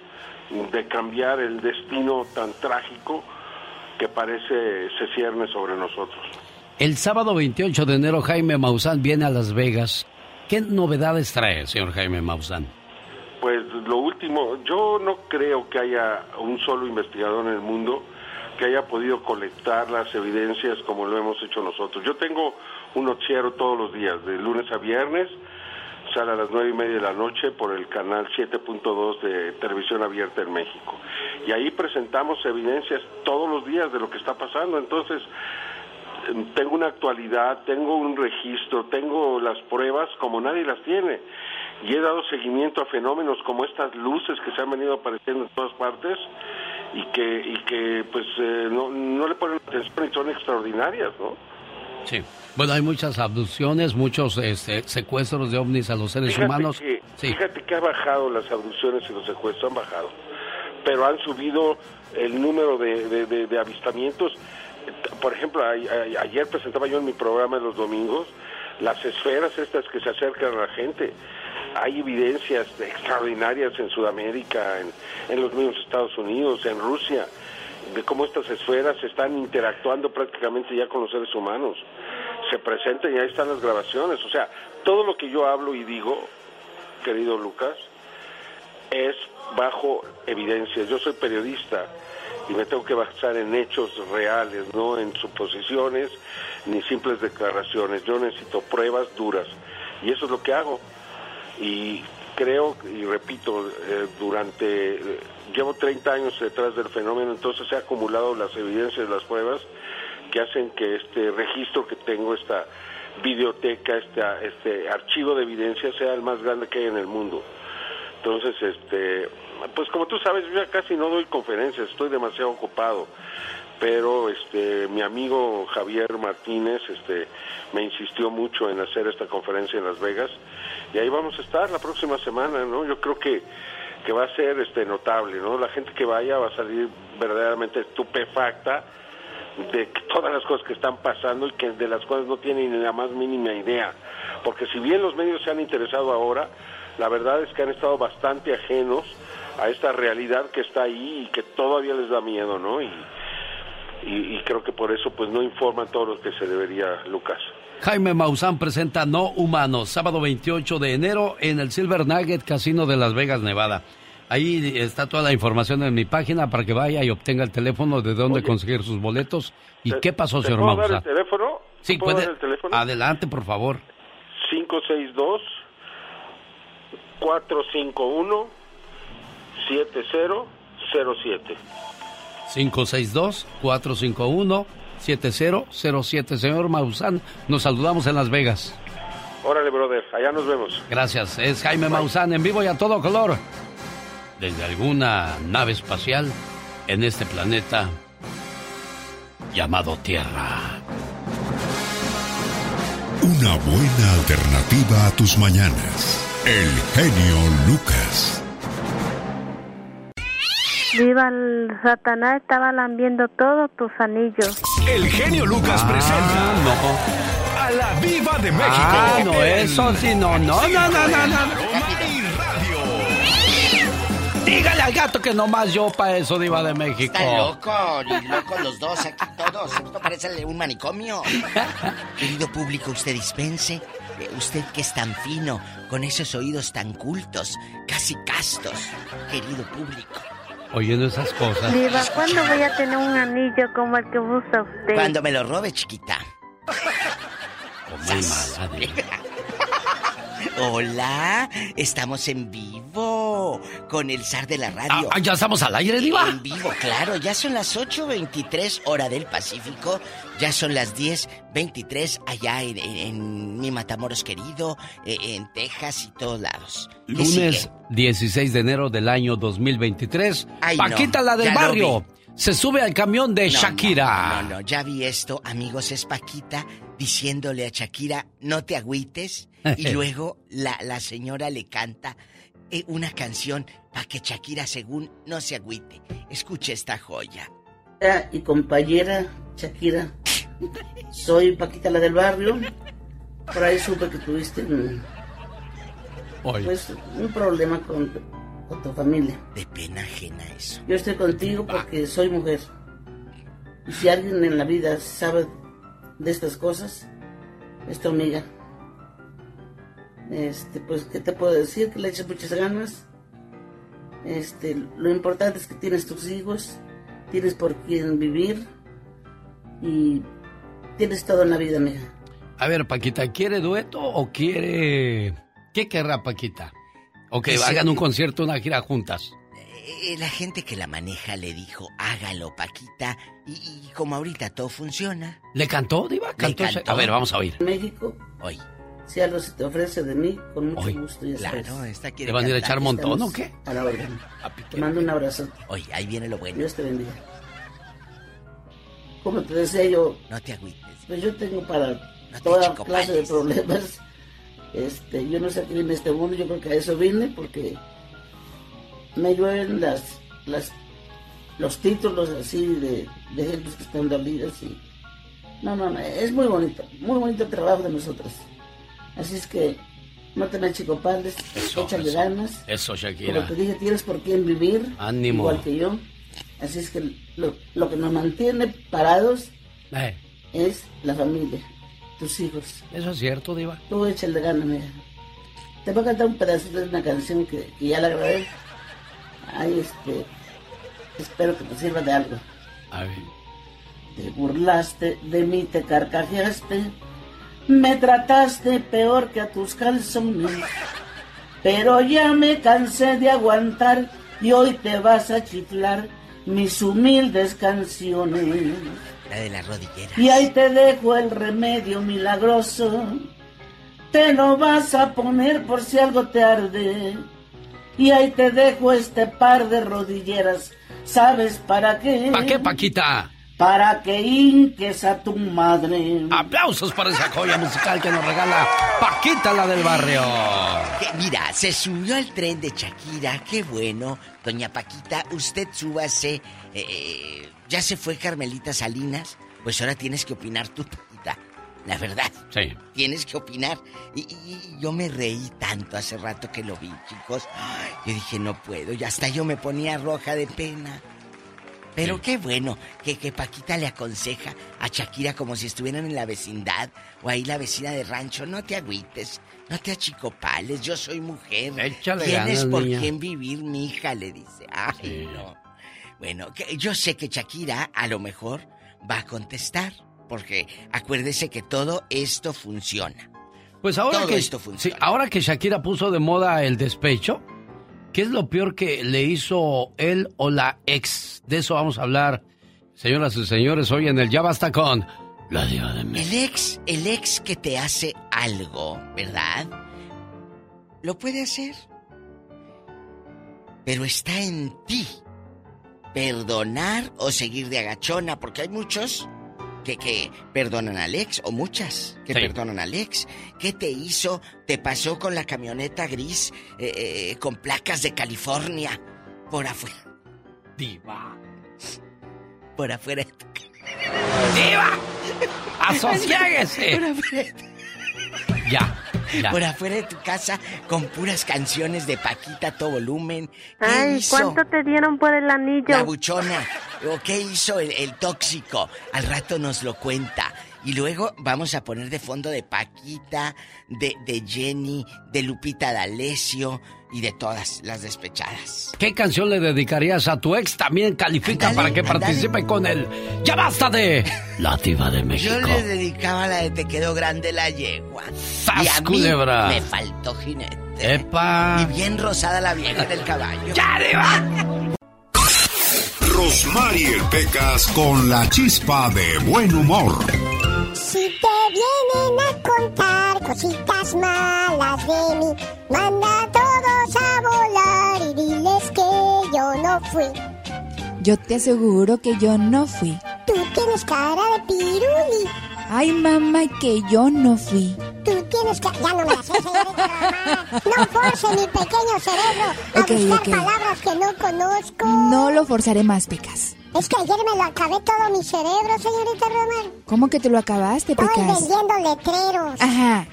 de cambiar el destino tan trágico que parece se cierne sobre nosotros. El sábado 28 de enero Jaime Maussan viene a Las Vegas. ¿Qué novedades trae, señor Jaime Maussan? Pues lo último, yo no creo que haya un solo investigador en el mundo que haya podido colectar las evidencias como lo hemos hecho nosotros. Yo tengo un noticiero todos los días, de lunes a viernes, sale a las nueve y media de la noche por el canal 7.2 de Televisión Abierta en México. Y ahí presentamos evidencias todos los días de lo que está pasando. Entonces, tengo una actualidad, tengo un registro, tengo las pruebas como nadie las tiene. Y he dado seguimiento a fenómenos como estas luces que se han venido apareciendo en todas partes y que, y que pues eh, no, no le ponen atención y son extraordinarias, ¿no? Sí. Bueno, hay muchas abducciones, muchos este, secuestros de ovnis a los seres fíjate humanos. Que, sí. Fíjate que ha bajado las abducciones y los secuestros, han bajado. Pero han subido el número de, de, de, de avistamientos. Por ejemplo, a, a, ayer presentaba yo en mi programa de los domingos las esferas estas que se acercan a la gente. Hay evidencias extraordinarias en Sudamérica, en, en los mismos Estados Unidos, en Rusia, de cómo estas esferas están interactuando prácticamente ya con los seres humanos. Se presentan y ahí están las grabaciones. O sea, todo lo que yo hablo y digo, querido Lucas, es bajo evidencias. Yo soy periodista y me tengo que basar en hechos reales, no en suposiciones ni simples declaraciones. Yo necesito pruebas duras y eso es lo que hago. Y creo, y repito, eh, durante, llevo 30 años detrás del fenómeno, entonces he acumulado las evidencias, las pruebas que hacen que este registro que tengo, esta videoteca, este, este archivo de evidencia sea el más grande que hay en el mundo. Entonces, este, pues como tú sabes, yo casi no doy conferencias, estoy demasiado ocupado, pero este, mi amigo Javier Martínez, este, me insistió mucho en hacer esta conferencia en Las Vegas y ahí vamos a estar la próxima semana, ¿no? Yo creo que que va a ser este notable, ¿no? La gente que vaya va a salir verdaderamente estupefacta de todas las cosas que están pasando y que de las cuales no tienen ni la más mínima idea, porque si bien los medios se han interesado ahora, la verdad es que han estado bastante ajenos a esta realidad que está ahí y que todavía les da miedo, ¿no? Y, y, creo que por eso pues no informan todo lo que se debería, Lucas. Jaime Maussan presenta No Humanos, sábado 28 de enero en el Silver Nugget Casino de Las Vegas, Nevada. Ahí está toda la información en mi página para que vaya y obtenga el teléfono de dónde conseguir sus boletos. ¿Y qué pasó, ¿Te señor puedo dar Maussan? el teléfono? Sí, ¿Te puedo puede. dar el teléfono? Adelante, por favor. 562 451 7007 562-451-7007. Señor Maussan, nos saludamos en Las Vegas. Órale, brother, allá nos vemos. Gracias. Es Jaime Maussan en vivo y a todo color. Desde alguna nave espacial en este planeta llamado Tierra. Una buena alternativa a tus mañanas. El genio Lucas. Viva el Satanás, estaba lambiendo todos tus anillos. El genio Lucas presenta a la Viva de México. Ah, no, eso sí, no, no, no, no, no, no. Dígale al gato que nomás yo para eso, Diva de México. Está loco, y loco los dos aquí todos. Esto parece un manicomio. Querido público, usted dispense. Eh, Usted que es tan fino, con esos oídos tan cultos, casi castos. Querido público. Oyendo esas cosas. Viva, ¿cuándo voy a tener un anillo como el que usa usted? Cuando me lo robe, chiquita. Muy mala, Diva. Hola, estamos en vivo con el zar de la radio. Ah, ¿ya estamos al aire, Diva? En vivo, claro. Ya son las 8.23 hora del Pacífico. Ya son las 10.23 allá en, en- en mi Matamoros querido, eh, en Texas y todos lados. ¿Qué Lunes sigue? 16 de enero del año 2023. Ay, no, Paquita, la del barrio, se sube al camión de No, Shakira. No, no, no, ya vi esto, amigos, es Paquita diciéndole a Shakira, no te agüites. Y luego la, la señora le canta eh, una canción para que Shakira, según, no se agüite. Escuche esta joya. y compañera Shakira. Soy Paquita la del barrio. Por ahí supe que tuviste un, pues, un problema con, con tu familia. De pena ajena eso. Yo estoy contigo porque soy mujer. Y si alguien en la vida sabe de estas cosas, es tu amiga. Este, pues, ¿qué te puedo decir? Que le eches muchas ganas. Este, lo importante es que tienes tus hijos, tienes por quién vivir y tienes todo en la vida, amiga. A ver, Paquita, ¿quiere dueto o quiere... ¿Qué querrá Paquita? O que hagan un concierto, una gira juntas. Eh, la gente que la maneja le dijo, hágalo, Paquita. Y, y como ahorita todo funciona. ¿Le cantó, Diva? Le ¿Cantó? cantó. A ver, vamos a oír. México, Hoy. Si algo se te ofrece de mí, con mucho Hoy. gusto, ya Claro, sabes. esta quiere ¿Le van a ir a echar montón o qué? A la orden. Te mando un abrazo. Oye, ahí viene lo bueno. Dios te bendiga. Como te decía yo, No te agüites. pues yo tengo para te toda clase de problemas. Este, yo no sé qué vine a este mundo, yo creo que a eso vine porque me llueven las, las los títulos así de, de gente que están dolidas y no, no, no, es muy bonito, muy bonito el trabajo de nosotros. Así es que no te me achicopales, échale eso. ganas. Eso, Como Shakira. te dije, tienes por quién vivir. Ánimo. Igual que yo. Así es que lo, lo que nos mantiene parados Eh, es la familia, tus hijos. eso es cierto, Diva. Tú échale ganas, mira. Te voy a cantar un pedacito de una canción que, que ya la grabé. Ay, este. Espero que te sirva de algo. A ver. Te burlaste de mí, te carcajeaste. Me trataste peor que a tus calzones. Pero ya me cansé de aguantar y hoy te vas a chiflar mis humildes canciones. La de la rodillera. Y ahí te dejo el remedio milagroso. Te lo vas a poner por si algo te arde. Y ahí te dejo este par de rodilleras. ¿Sabes para qué? ¿Para qué, Paquita? Para que hinques a tu madre. Aplausos para esa joya musical que nos regala Paquita, la del barrio. Que, mira, se subió al tren de Shakira, qué bueno. Doña Paquita, usted súbase. Eh, ya se fue Carmelita Salinas, pues ahora tienes que opinar tú, Paquita. La verdad, Sí. tienes que opinar. Y, y- y yo me reí tanto hace rato que lo vi, chicos. Yo dije, no puedo, y hasta yo me ponía roja de pena. Pero qué bueno que, que Paquita le aconseja a Shakira como si estuvieran en la vecindad o ahí la vecina de rancho. No te agüites, no te achicopales, yo soy mujer. Échale Tienes ganas, por niña. quién vivir, mi hija, le dice. Ay, no. Bueno, que yo sé que Shakira a lo mejor va a contestar, porque acuérdese que todo esto funciona. Pues ahora Todo que, esto funciona. sí, ahora que Shakira puso de moda el despecho, ¿qué es lo peor que le hizo él o la ex? De eso vamos a hablar, señoras y señores, hoy en el Ya Basta con la Diva de México. El ex, el ex que te hace algo, ¿verdad? Lo puede hacer. Pero está en ti perdonar o seguir de agachona, porque hay muchos que, que perdonan al ex, o muchas que Sí. perdonan al ex. ¿Qué te hizo? ¿Te pasó con la camioneta gris eh, eh, con placas de California por afuera? Diva. Por afuera de tu ¡Diva! ¡Asociéguese! Por afuera de tu- Ya, Por afuera de tu casa con puras canciones de Paquita a todo volumen. ¿Qué Ay, hizo? ¿cuánto te dieron por el anillo? La buchona. ¿O qué hizo el, el tóxico? Al rato nos lo cuenta. Y luego vamos a poner de fondo de Paquita, de, de Jenny, de Lupita D'Alessio y de todas las despechadas. ¿Qué canción le dedicarías a tu ex? También califica para que participe con él. ¡Ya basta de la Diva de México! Yo le dedicaba la de Te quedó grande la yegua. ¡Sas, y a mí culebra! me faltó jinete. ¡Epa! Y bien rosada la vieja del caballo. ¡Ya, Diva! Rosmarie Pecas con la chispa de buen humor. Si te vienen a contar cositas malas de mí, manda a todos a volar y diles que yo no fui. Yo te aseguro que yo no fui. Tú tienes cara de piruli. Ay, mamá, que yo no fui. Tú tienes que... Ya no me la sé, señorita. No force mi pequeño cerebro a Ok, buscar palabras que no conozco. No lo forzaré más, Pecas. Es que ayer me lo acabé todo mi cerebro, señorita Román. ¿Cómo que te lo acabaste, Estoy Pecas? vendiendo letreros. Ajá.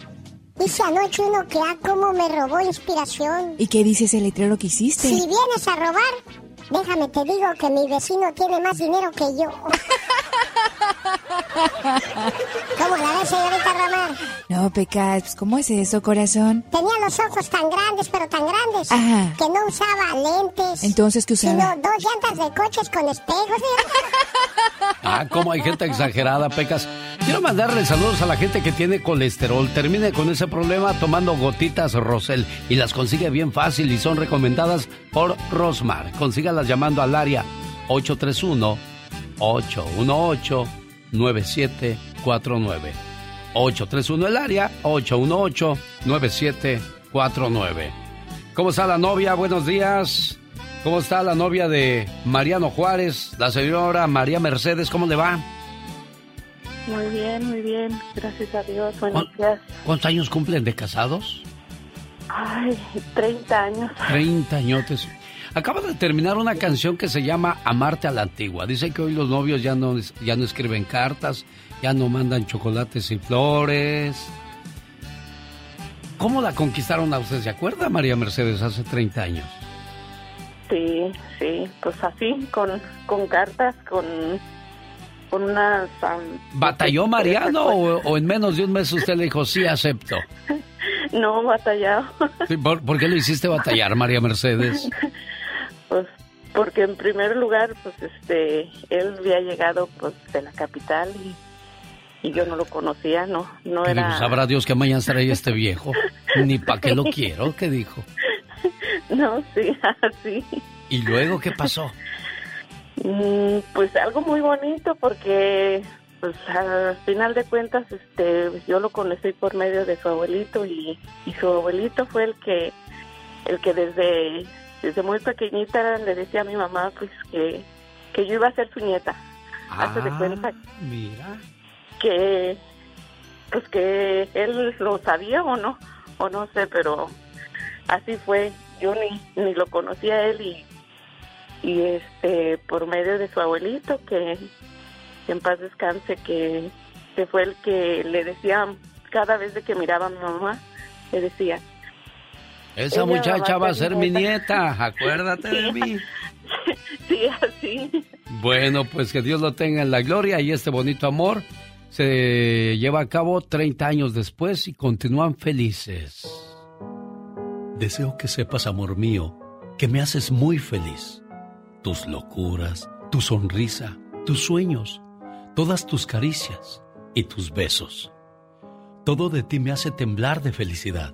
Hice anoche uno que ah, cómo me robó inspiración. ¿Y qué dice ese letrero que hiciste? Si vienes a robar, déjame te digo que mi vecino tiene más dinero que yo. ¿Cómo la ves, señorita Román? No, Pecas, pues, ¿cómo es eso, corazón? Tenía los ojos tan grandes, pero tan grandes, Ajá. que no usaba lentes. Entonces, ¿qué usaba? Sino dos llantas de coches con espejos. Ah, cómo hay gente exagerada, Pecas. Quiero mandarle saludos a la gente que tiene colesterol. Termine con ese problema tomando gotitas Rosel y las consigue bien fácil y son recomendadas por Rosmar. Consígalas llamando al área 831-818-9749. 831 el área 818-9749. ¿Cómo está la novia? Buenos días. ¿Cómo está la novia de Mariano Juárez, la señora María Mercedes? ¿Cómo le va? Muy bien, muy bien. Gracias a Dios. Buenos ¿Cuán- días. ¿Cuántos años cumplen de casados? Ay, 30 años. 30 añotes. Acaba de terminar una canción que se llama Amarte a la Antigua. Dice que hoy los novios ya no, ya no escriben cartas, ya no mandan chocolates y flores. ¿Cómo la conquistaron a usted? ¿Se acuerda, María Mercedes, hace 30 años? Sí, sí. Pues así, con, con cartas, con, con unas... am, ¿Batalló Mariano o, o en menos de un mes usted le dijo, sí, acepto? No, batallado. Sí, ¿Por, por qué lo hiciste batallar, María Mercedes? Pues porque en primer lugar, pues este, él había llegado pues de la capital y, y yo no lo conocía, no, no era... Sabrá Dios que mañana trae este viejo. Ni para qué lo quiero, ¿qué dijo? No, sí, así. ¿Y luego qué pasó? Mm, Pues algo muy bonito porque pues al final de cuentas este yo lo conocí por medio de su abuelito y, y su abuelito fue el que el que desde desde muy pequeñita le decía a mi mamá pues que, que yo iba a ser su nieta. Hazte de Ah, cuenta Mira. que pues que él lo sabía o no o no sé pero así fue yo ni ni lo conocía a él y y este por medio de su abuelito que, que en paz descanse que, que fue el que le decía cada vez de que miraba a mi mamá le decía Esa Ella muchacha va a ser mi nieta. nieta, acuérdate de mí. sí así Bueno, pues que Dios lo tenga en la gloria y este bonito amor se lleva a cabo 30 años después y continúan felices. Deseo que sepas, amor mío, que me haces muy feliz. Tus locuras, tu sonrisa, tus sueños, todas tus caricias y tus besos. Todo de ti me hace temblar de felicidad.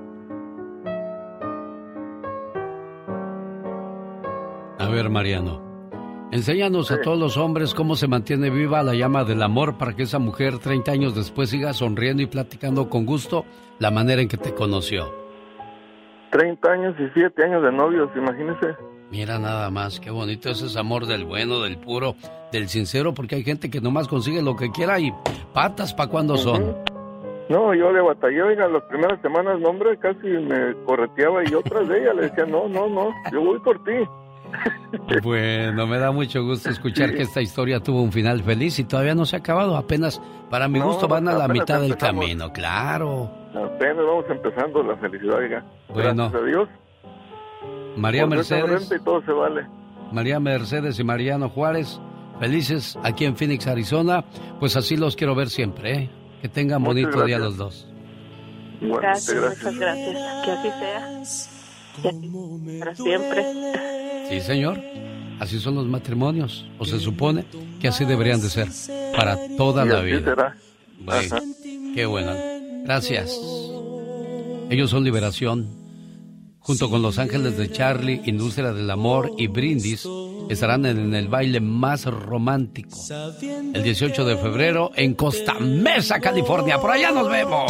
Ver, Mariano, enséñanos a todos los hombres cómo se mantiene viva la llama del amor para que esa mujer 30 años después siga sonriendo y platicando con gusto la manera en que te conoció. 30 años y 7 años de novios, imagínese. Mira nada más, qué bonito es ese amor del bueno, del puro, del sincero, porque hay gente que nomás consigue lo que quiera y patas para cuando son. No, yo le batallé, oiga, las primeras semanas, no, hombre, casi me correteaba y otras de ella le decía, no, no, no, yo voy por ti. Bueno, me da mucho gusto escuchar que esta historia tuvo un final feliz y todavía no se ha acabado. Apenas, para mi No, gusto, van a la mitad del camino, claro. Apenas vamos empezando la felicidad, oiga. Bueno. Gracias a Dios. María Por Mercedes, y todo se vale. María Mercedes y Mariano Juárez, felices aquí en Phoenix, Arizona. Pues así los quiero ver siempre, ¿eh? Que tengan Muchas bonito día gracias. los dos. Gracias, muchas gracias. Que así sea. Que así, para siempre. Sí, señor. Así son los matrimonios. O se supone que así deberían de ser. Para toda Y la así vida. Bueno, qué bueno. Gracias. Ellos son Liberación. Junto con Los Ángeles de Charlie, Industria del Amor y Brindis, estarán en el baile más romántico. El 18 de febrero en Costa Mesa, California. Por allá nos vemos.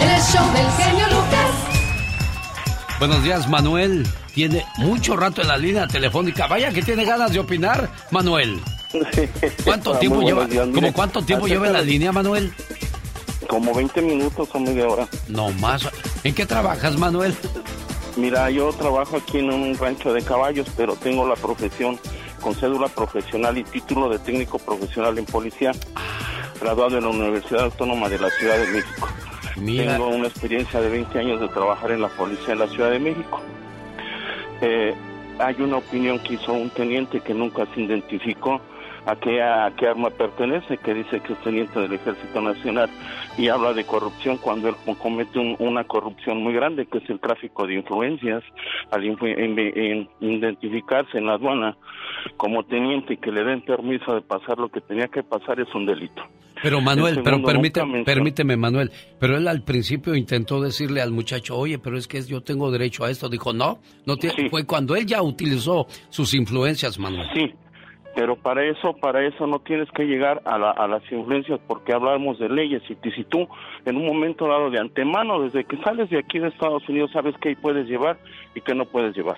El show del genio Lucas. Buenos días, Manuel. Tiene mucho rato en la línea telefónica. Vaya que tiene ganas de opinar, Manuel. ¿Cuánto Ah, tiempo muy lleva? días. ¿Cómo cuánto tiempo lleva en la línea, Manuel? Como 20 minutos o media hora. No más. ¿En qué trabajas, Manuel? Mira, yo trabajo aquí en un rancho de caballos, pero tengo la profesión con cédula profesional y título de técnico profesional en policía, graduado en la Universidad Autónoma de la Ciudad de México. Tengo una experiencia de 20 años de trabajar en la policía en la Ciudad de México. Eh, hay una opinión que hizo un teniente que nunca se identificó a qué, arma pertenece, que dice que es teniente del Ejército Nacional y habla de corrupción cuando él comete un- una corrupción muy grande, que es el tráfico de influencias, al en identificarse en la aduana como teniente y que le den permiso de pasar lo que tenía que pasar es un delito. Pero Manuel, El pero permite- permíteme, Manuel, pero él al principio intentó decirle al muchacho, oye, pero es que yo tengo derecho a esto. Dijo, no, no te... fue cuando él ya utilizó sus influencias, Manuel. Sí, pero para eso, para eso no tienes que llegar a, la- a las influencias porque hablamos de leyes y si tú en un momento dado de antemano, desde que sales de aquí de Estados Unidos, sabes qué puedes llevar y qué no puedes llevar.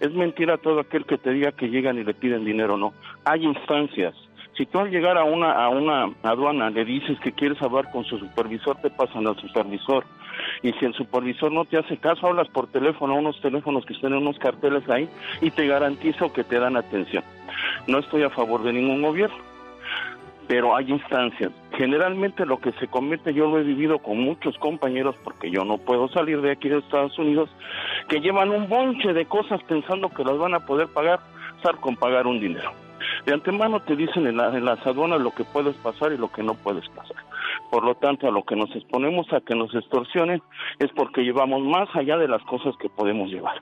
Es mentira todo aquel que te diga que llegan y le piden dinero, no. Hay instancias. Si tú al llegar a una, a una aduana le dices que quieres hablar con su supervisor, te pasan al supervisor. Y si el supervisor no te hace caso, hablas por teléfono a unos teléfonos que están en unos carteles ahí y te garantizo que te dan atención. No estoy a favor de ningún gobierno, pero hay instancias. Generalmente lo que se comete, yo lo he vivido con muchos compañeros, porque yo no puedo salir de aquí de Estados Unidos, que llevan un bonche de cosas pensando que las van a poder pagar, sal con pagar un dinero. De antemano te dicen en, la- en las aduanas lo que puedes pasar y lo que no puedes pasar. Por lo tanto, a lo que nos exponemos a que nos extorsionen es porque llevamos más allá de las cosas que podemos llevar.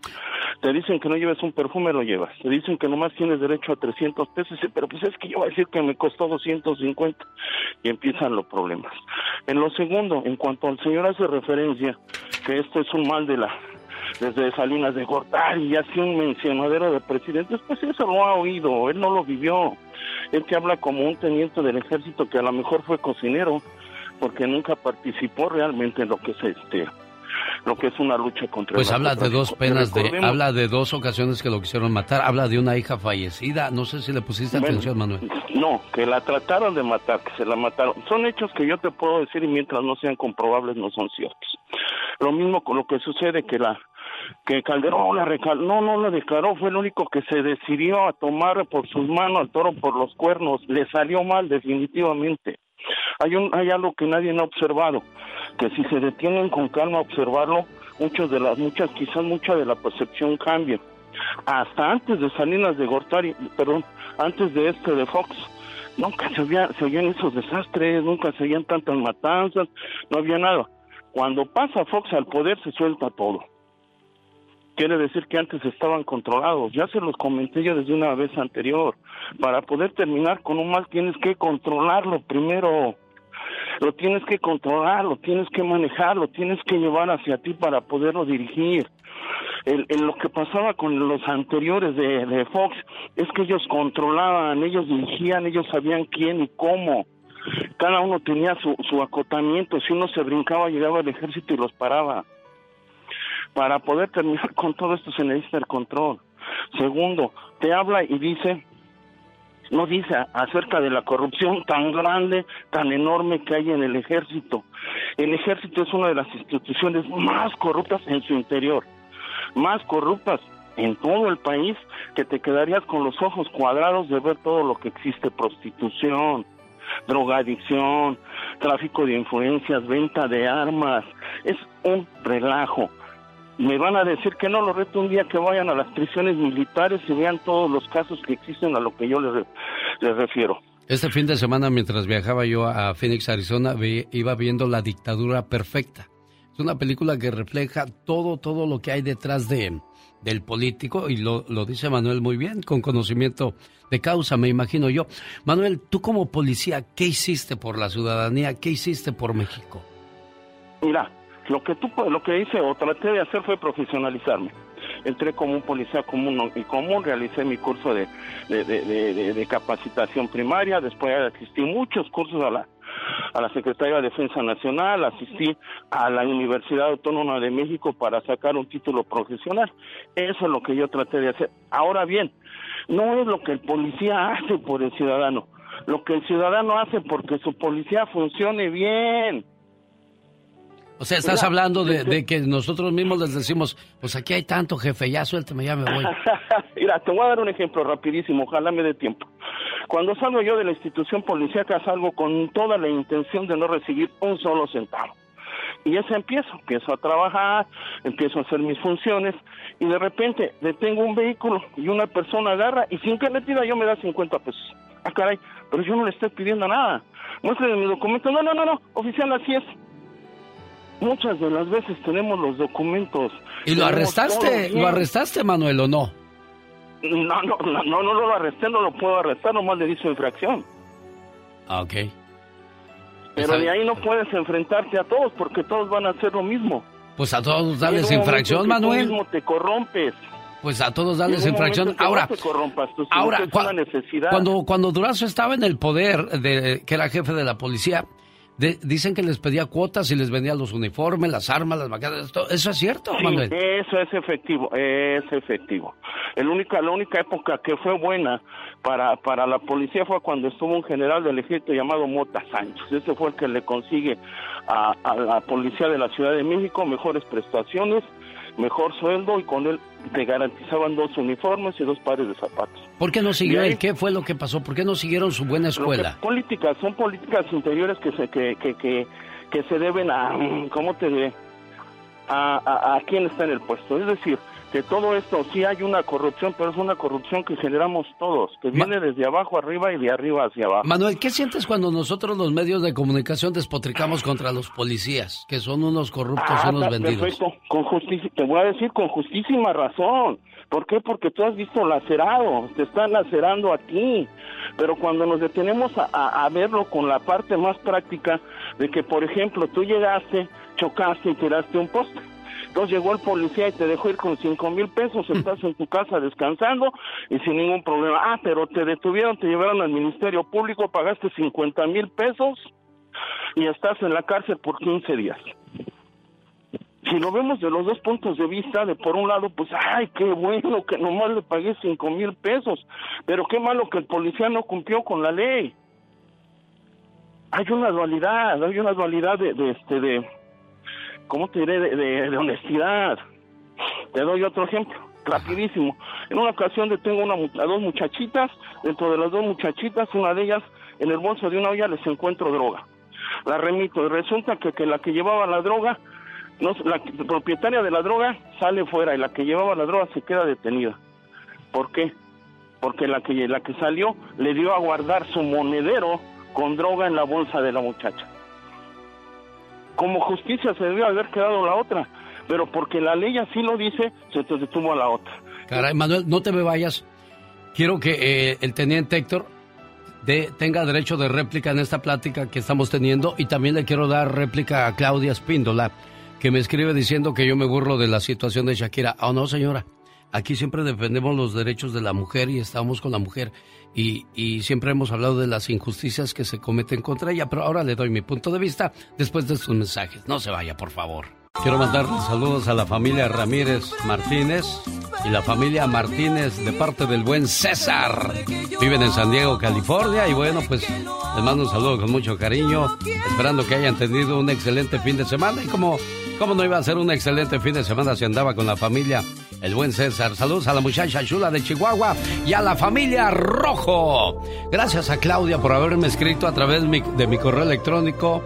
Te dicen que no lleves un perfume, lo llevas. Te dicen que nomás tienes derecho a 300 pesos, pero pues es que yo voy a decir que me costó 250 y empiezan los problemas. En lo segundo, en cuanto al señor hace referencia que esto es un mal de la desde Salinas de Gortari y así un mencionadero de presidentes, pues eso lo ha oído, él no lo vivió. Él te habla como un teniente del ejército que a lo mejor fue cocinero, porque nunca participó realmente en lo que es este lo que es una lucha contra Pues el habla de dos penas, de, habla de dos ocasiones que lo quisieron matar, habla de una hija fallecida. No sé si le pusiste Bueno, atención, Manuel. No, que la trataron de matar, que se la mataron. Son hechos que yo te puedo decir y mientras no sean comprobables no son ciertos. Lo mismo con lo que sucede que la que Calderón la recal no no la declaró, fue el único que se decidió a tomar por sus manos al toro por los cuernos, le salió mal definitivamente. Hay un hay algo que nadie ha observado, que si se detienen con calma a observarlo, muchos de las muchas quizás mucha de la percepción cambia. Hasta antes de Salinas de Gortari, perdón, antes de este de Fox, nunca se, había, se oían esos desastres, nunca se oían tantas matanzas, no había nada. Cuando pasa Fox al poder se suelta todo. Quiere decir que antes estaban controlados. Ya se los comenté yo desde una vez anterior. Para poder terminar con un mal tienes que controlarlo primero. Lo tienes que controlar, lo tienes que manejar, lo tienes que llevar hacia ti para poderlo dirigir. El, el- lo que pasaba con los anteriores de, de Fox es que ellos controlaban, ellos dirigían, ellos sabían quién y cómo. Cada uno tenía su, su acotamiento. Si uno se brincaba, llegaba el ejército y los paraba. Para poder terminar con todo esto se necesita el control. Segundo, te habla y dice, no dice acerca de la corrupción tan grande, tan enorme que hay en el ejército. El ejército es una de las instituciones más corruptas en su interior, más corruptas en todo el país, que te quedarías con los ojos cuadrados de ver todo lo que existe, prostitución, drogadicción, tráfico de influencias, venta de armas, es un relajo. Me van a decir que no, lo reto un día que vayan a las prisiones militares y vean todos los casos que existen a lo que yo les, les refiero. Este fin de semana, mientras viajaba yo a Phoenix, Arizona, vi- iba viendo La Dictadura Perfecta. Es una película que refleja todo, todo lo que hay detrás de, del político y lo, lo dice Manuel muy bien, con conocimiento de causa, me imagino yo. Manuel, tú como policía, ¿qué hiciste por la ciudadanía? ¿Qué hiciste por México? Mira, lo que tú, lo que hice o traté de hacer fue profesionalizarme. Entré como un policía común y común, realicé mi curso de, capacitación primaria, después asistí muchos cursos a la Secretaría de Defensa Nacional, asistí a la Universidad Autónoma de México para sacar un título profesional. Eso es lo que yo traté de hacer. Ahora bien, no es lo que el policía hace por el ciudadano, lo que el ciudadano hace porque su policía funcione bien. O sea, estás hablando de, de que nosotros mismos les decimos, pues aquí hay tanto jefe, ya suélteme, ya me voy. Mira, te voy a dar un ejemplo rapidísimo, ojalá me dé tiempo. Cuando salgo yo de la institución policíaca, salgo con toda la intención de no recibir un solo centavo. Y eso empiezo, empiezo a trabajar, empiezo a hacer mis funciones y de repente detengo un vehículo y una persona agarra y sin que le pida yo me da 50 pesos. Ah, caray, pero yo no le estoy pidiendo nada. Muéstrame mi documento. No, no, no, no, oficial, así es. Muchas de las veces tenemos los documentos. ¿Y lo arrestaste? ¿Lo arrestaste, Manuel, o no? No, no, no, no, no lo arresté, no lo puedo arrestar, nomás le di su infracción. Ah, ok. Pero de ahí no puedes enfrentarte a todos porque todos van a hacer lo mismo. Pues a todos darles infracción, Manuel. Tú mismo te corrompes. Pues a todos darles infracción. Ahora, no te corrompas, tú, ahora, cua- necesidad. cuando, cuando Durazo estaba en el poder, de, que era jefe de la policía, de- dicen que les pedía cuotas y les vendía los uniformes, las armas, las maquetas. ¿Eso es cierto, Sí, Manuel? eso es efectivo, es efectivo. El única, la única época que fue buena para, para la policía fue cuando estuvo un general del ejército llamado Mota Sánchez. Ese fue el que le consigue a, a la policía de la Ciudad de México mejores prestaciones, mejor sueldo y con él te garantizaban dos uniformes y dos pares de zapatos. ¿Por qué no siguió él? ¿Qué fue lo que pasó? ¿Por qué no siguieron su buena Lo que- escuela? políticas, son políticas interiores que se, que, que, que, que se deben a, ¿cómo te diré? A, a, a quién está en el puesto. Es decir, que todo esto sí hay una corrupción, pero es una corrupción que generamos todos, que viene desde abajo arriba y de arriba hacia abajo. Manuel, ¿qué sientes cuando nosotros los medios de comunicación despotricamos contra los policías, que son unos corruptos, Ah, unos vendidos? Perfecto, con justicia, te voy a decir con justísima razón. ¿Por qué? Porque tú has visto lacerado, te están lacerando a ti. Pero cuando nos detenemos a, a- a verlo con la parte más práctica de que, por ejemplo, tú llegaste, chocaste y tiraste un poste. Entonces llegó el policía y te dejó ir con cinco mil pesos, estás en tu casa descansando y sin ningún problema. Ah, pero te detuvieron, te llevaron al Ministerio Público, pagaste 50 mil pesos y estás en la cárcel por 15 días. si lo vemos de los dos puntos de vista, de por un lado, pues, ay, qué bueno que nomás le pagué cinco mil pesos, pero qué malo que el policía no cumplió con la ley. Hay una dualidad, hay una dualidad de, de este, de, ¿cómo te diré? De, de- honestidad. Te doy otro ejemplo, rapidísimo. En una ocasión detengo una, a dos muchachitas, dentro de las dos muchachitas, una de ellas, en el bolso de una olla les encuentro droga. La remito y resulta que, la que llevaba la droga, no, la propietaria de la droga sale fuera y la que llevaba la droga se queda detenida. ¿Por qué? Porque la que, la que salió le dio a guardar su monedero con droga en la bolsa de la muchacha. Como justicia se debió haber quedado la otra, pero porque la ley así lo dice, se te detuvo a la otra. Caray, Manuel, no te me vayas. Quiero que eh, el teniente Héctor de- tenga derecho de réplica en esta plática que estamos teniendo y también le quiero dar réplica a Claudia Espíndola, que me escribe diciendo que yo me burlo de la situación de Shakira. Oh, no, señora. Aquí siempre defendemos los derechos de la mujer y estamos con la mujer y, siempre hemos hablado de las injusticias que se cometen contra ella, pero ahora le doy mi punto de vista después de estos mensajes. No se vaya, por favor. Quiero mandarle saludos a la familia Ramírez Martínez y la familia Martínez de parte del buen César. Viven en San Diego, California y bueno, pues les mando un saludo con mucho cariño, esperando que hayan tenido un excelente fin de semana y como, como no iba a ser un excelente fin de semana si andaba con la familia el buen César. Saludos a la muchacha chula de Chihuahua y a la familia Rojo. Gracias a Claudia por haberme escrito a través de mi correo electrónico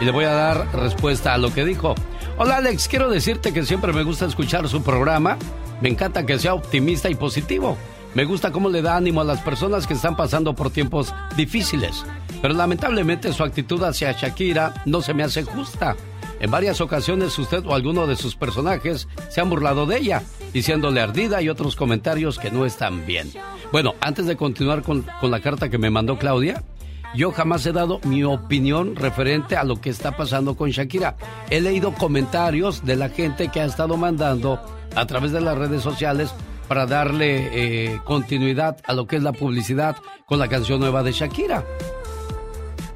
y le voy a dar respuesta a lo que dijo. Hola Alex, quiero decirte que siempre me gusta escuchar su programa. Me encanta que sea optimista y positivo. Me gusta cómo le da ánimo a las personas que están pasando por tiempos difíciles. Pero lamentablemente su actitud hacia Shakira no se me hace justa. En varias ocasiones usted o alguno de sus personajes se han burlado de ella, diciéndole ardida y otros comentarios que no están bien. Bueno, antes de continuar con, con la carta que me mandó Claudia, yo jamás he dado mi opinión referente a lo que está pasando con Shakira. He leído comentarios de la gente que ha estado mandando a través de las redes sociales para darle eh, continuidad a lo que es la publicidad con la canción nueva de Shakira.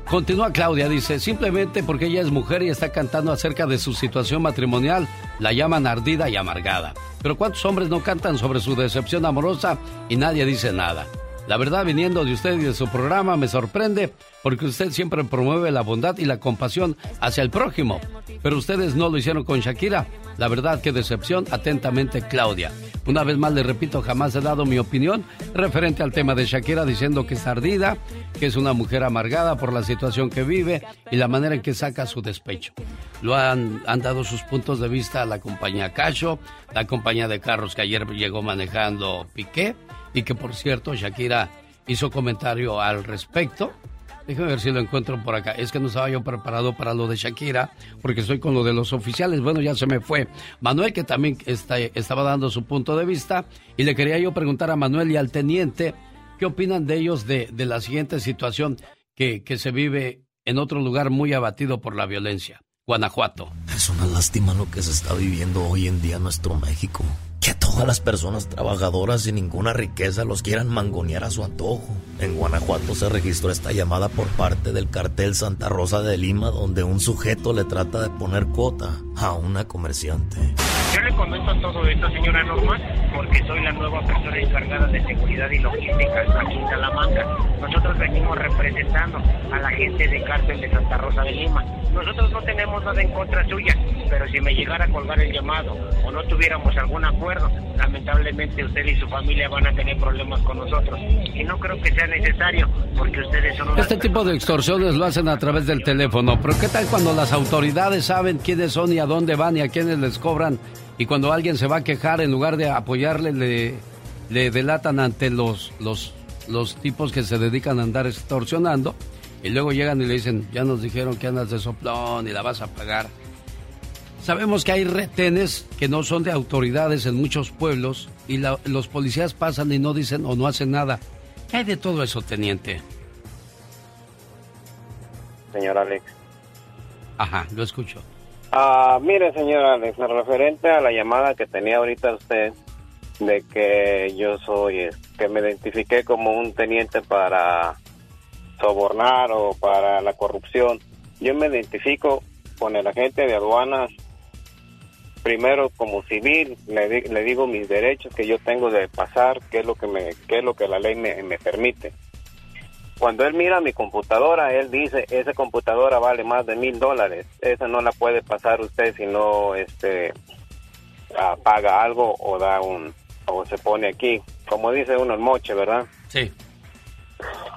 Continúa Claudia, dice, simplemente porque ella es mujer y está cantando acerca de su situación matrimonial, la llaman ardida y amargada. Pero ¿cuántos hombres no cantan sobre su decepción amorosa y nadie dice nada? La verdad, viniendo de usted y de su programa, me sorprende porque usted siempre promueve la bondad y la compasión hacia el prójimo. Pero ustedes no lo hicieron con Shakira. La verdad, qué decepción. Atentamente, Claudia. Una vez más le repito, jamás he dado mi opinión referente al tema de Shakira diciendo que es ardida, que es una mujer amargada por la situación que vive y la manera en que saca su despecho. Lo han, han dado sus puntos de vista a la compañía Cacho, la compañía de carros que ayer llegó manejando Piqué y que por cierto Shakira hizo comentario al respecto. Déjame ver si lo encuentro por acá. Es que no estaba yo preparado para lo de Shakira, porque estoy con lo de los oficiales. Bueno, ya se me fue. Manuel, que también estaba dando su punto de vista, y le quería yo preguntar a Manuel y al teniente, ¿qué opinan de ellos de, de la siguiente situación que, que se vive en otro lugar muy abatido por la violencia? Guanajuato. Es una lástima lo que se está viviendo hoy en día en nuestro México. Que todas las personas trabajadoras sin ninguna riqueza los quieran mangonear a su antojo. En Guanajuato se registró esta llamada por parte del cartel Santa Rosa de Lima donde un sujeto le trata de poner cuota a una comerciante. Yo le comento todo esto, señora Norma, porque soy la nueva persona encargada de seguridad y logística aquí en Salamanca. Nosotros venimos representando a la gente de cárcel de Santa Rosa de Lima. Nosotros no tenemos nada en contra suya, pero si me llegara a colgar el llamado o no tuviéramos algún acuerdo, lamentablemente usted y su familia van a tener problemas con nosotros. Y no creo que sea necesario, porque ustedes son unas Este tipo de extorsiones lo hacen a través del teléfono, pero ¿qué tal cuando las autoridades saben quiénes son y a dónde van y a quiénes les cobran? Y cuando alguien se va a quejar, en lugar de apoyarle, le, le delatan ante los, los, los tipos que se dedican a andar extorsionando. Y luego llegan y le dicen, ya nos dijeron que andas de soplón y la vas a pagar. Sabemos que hay retenes que no son de autoridades en muchos pueblos y la- los policías pasan y no dicen o no hacen nada. ¿Qué hay de todo eso, teniente? señor Alex. Ajá, lo escucho. Ah, mire, señor Alex, referente a la llamada que tenía ahorita usted de que yo soy, eh, que me identifiqué como un teniente para sobornar o para la corrupción, yo me identifico con el agente de aduanas primero como civil le, le digo mis derechos que yo tengo de pasar, qué es lo que me, qué es lo que la ley me, me permite. Cuando él mira mi computadora, él dice, esa computadora vale más de mil dólares, esa no la puede pasar usted si no, este, ah, paga algo o da un, o se pone aquí, como dice uno el moche, ¿verdad? Sí.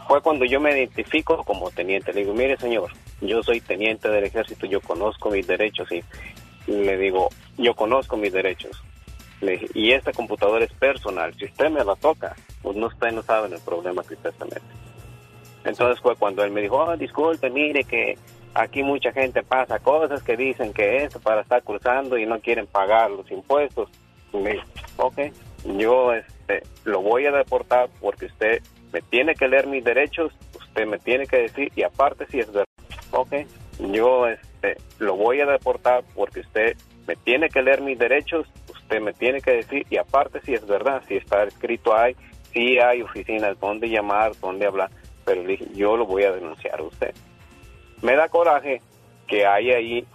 Fue cuando yo me identifico como teniente. Le digo, mire señor, yo soy teniente del ejército, yo conozco mis derechos y le digo, yo conozco mis derechos. Le dije, y esta computadora es personal, si usted me la toca, pues no usted no sabe el problema que usted se mete. Entonces fue cuando él me dijo, oh, disculpe, mire que aquí mucha gente pasa cosas que dicen que eso para estar cruzando y no quieren pagar los impuestos. Me dijo, ok, yo este, lo voy a deportar porque usted me tiene que leer mis derechos, usted me tiene que decir, y aparte si es verdad, ok, yo este, lo voy a deportar porque usted me tiene que leer mis derechos, usted me tiene que decir, y aparte si es verdad, si está escrito ahí, si hay oficinas donde llamar, donde hablar, pero le dije, yo lo voy a denunciar a usted. Me da coraje que hay ahí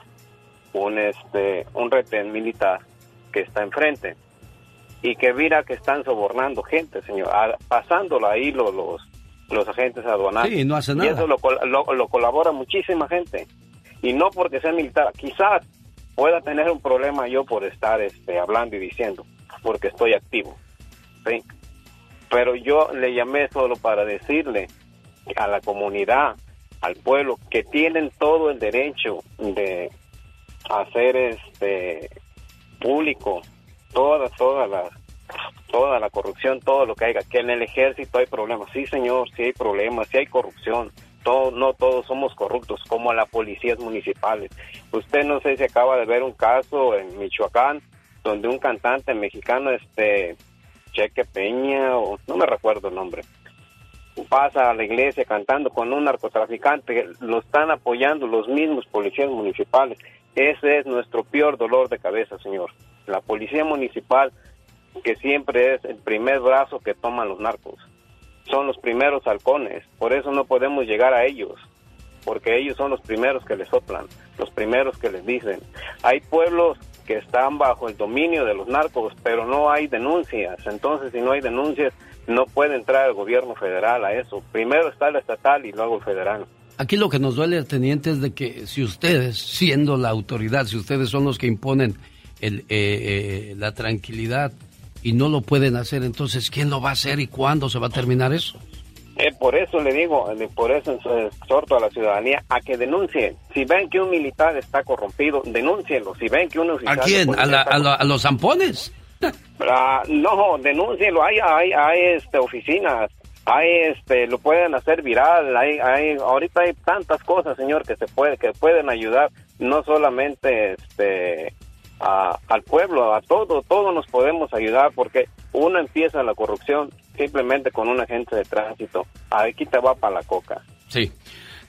un este un retén militar que está enfrente y que mira que están sobornando gente, señor, a- pasándolo ahí los, los los agentes aduanales. Sí, no hace Y nada. eso lo, lo, lo colabora muchísima gente. Y no porque sea militar, quizás pueda tener un problema yo por estar este hablando y diciendo, porque estoy activo. ¿sí? Pero yo le llamé solo para decirle a la comunidad, al pueblo, que tienen todo el derecho de hacer este público toda, toda la toda la corrupción, todo lo que haya, que en el ejército hay problemas. Sí, señor, sí hay problemas, sí hay corrupción. Todo, no todos somos corruptos, como las policías municipales. Usted no sé si acaba de ver un caso en Michoacán, donde un cantante mexicano, este, Cheque Peña, o no me recuerdo el nombre, pasa a la iglesia cantando con un narcotraficante, lo están apoyando los mismos policías municipales. Ese es nuestro peor dolor de cabeza, señor. La policía municipal, que siempre es el primer brazo que toman los narcos. Son los primeros halcones, por eso no podemos llegar a ellos, porque ellos son los primeros que les soplan, los primeros que les dicen. Hay pueblos que están bajo el dominio de los narcos, pero no hay denuncias. Entonces, si no hay denuncias, no puede entrar el gobierno federal a eso. Primero está el estatal y luego el federal. Aquí lo que nos duele, teniente, es de que si ustedes, siendo la autoridad, si ustedes son los que imponen el, eh, eh, la tranquilidad y no lo pueden hacer, entonces, ¿quién lo va a hacer y cuándo se va a terminar eso? Eh, por eso le digo, eh, por eso exhorto a la ciudadanía a que denuncien. Si ven que un militar está corrompido, denúncienlo. Si ven que un oficial... ¿A quién? ¿A, la- a la- a los zampones? Ah, no, denúncienlo. Hay, hay, hay este, oficinas. Hay, este, lo pueden hacer viral. Hay, hay, ahorita hay tantas cosas, señor, que se puede, que pueden ayudar. No solamente, este, a- al pueblo, a todo, todos nos podemos ayudar porque uno empieza la corrupción simplemente con un agente de tránsito. Aquí te va para la coca. Sí.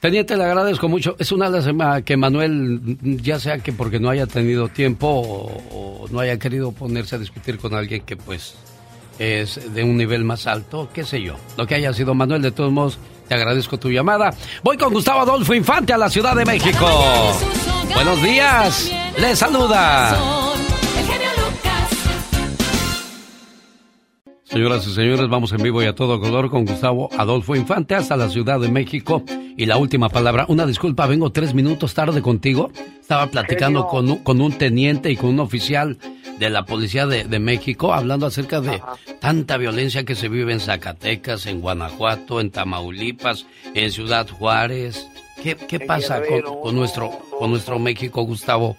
Teniente, le agradezco mucho. Es una lástima que Manuel, ya sea que porque no haya tenido tiempo o, o no haya querido ponerse a discutir con alguien que pues es de un nivel más alto, qué sé yo. Lo que haya sido Manuel, de todos modos, te agradezco tu llamada. Voy con Gustavo Adolfo Infante a la Ciudad de México. Buenos días. Le saluda. Señoras y señores, vamos en vivo y a todo color con Gustavo Adolfo Infante hasta la Ciudad de México. Y la última palabra, una disculpa, vengo tres minutos tarde contigo. Estaba platicando con un, con un teniente y con un oficial de la Policía de, de México, hablando acerca de tanta violencia que se vive en Zacatecas, en Guanajuato, en Tamaulipas, en Ciudad Juárez. ¿Qué, pasa con, con nuestro, con nuestro México, Gustavo?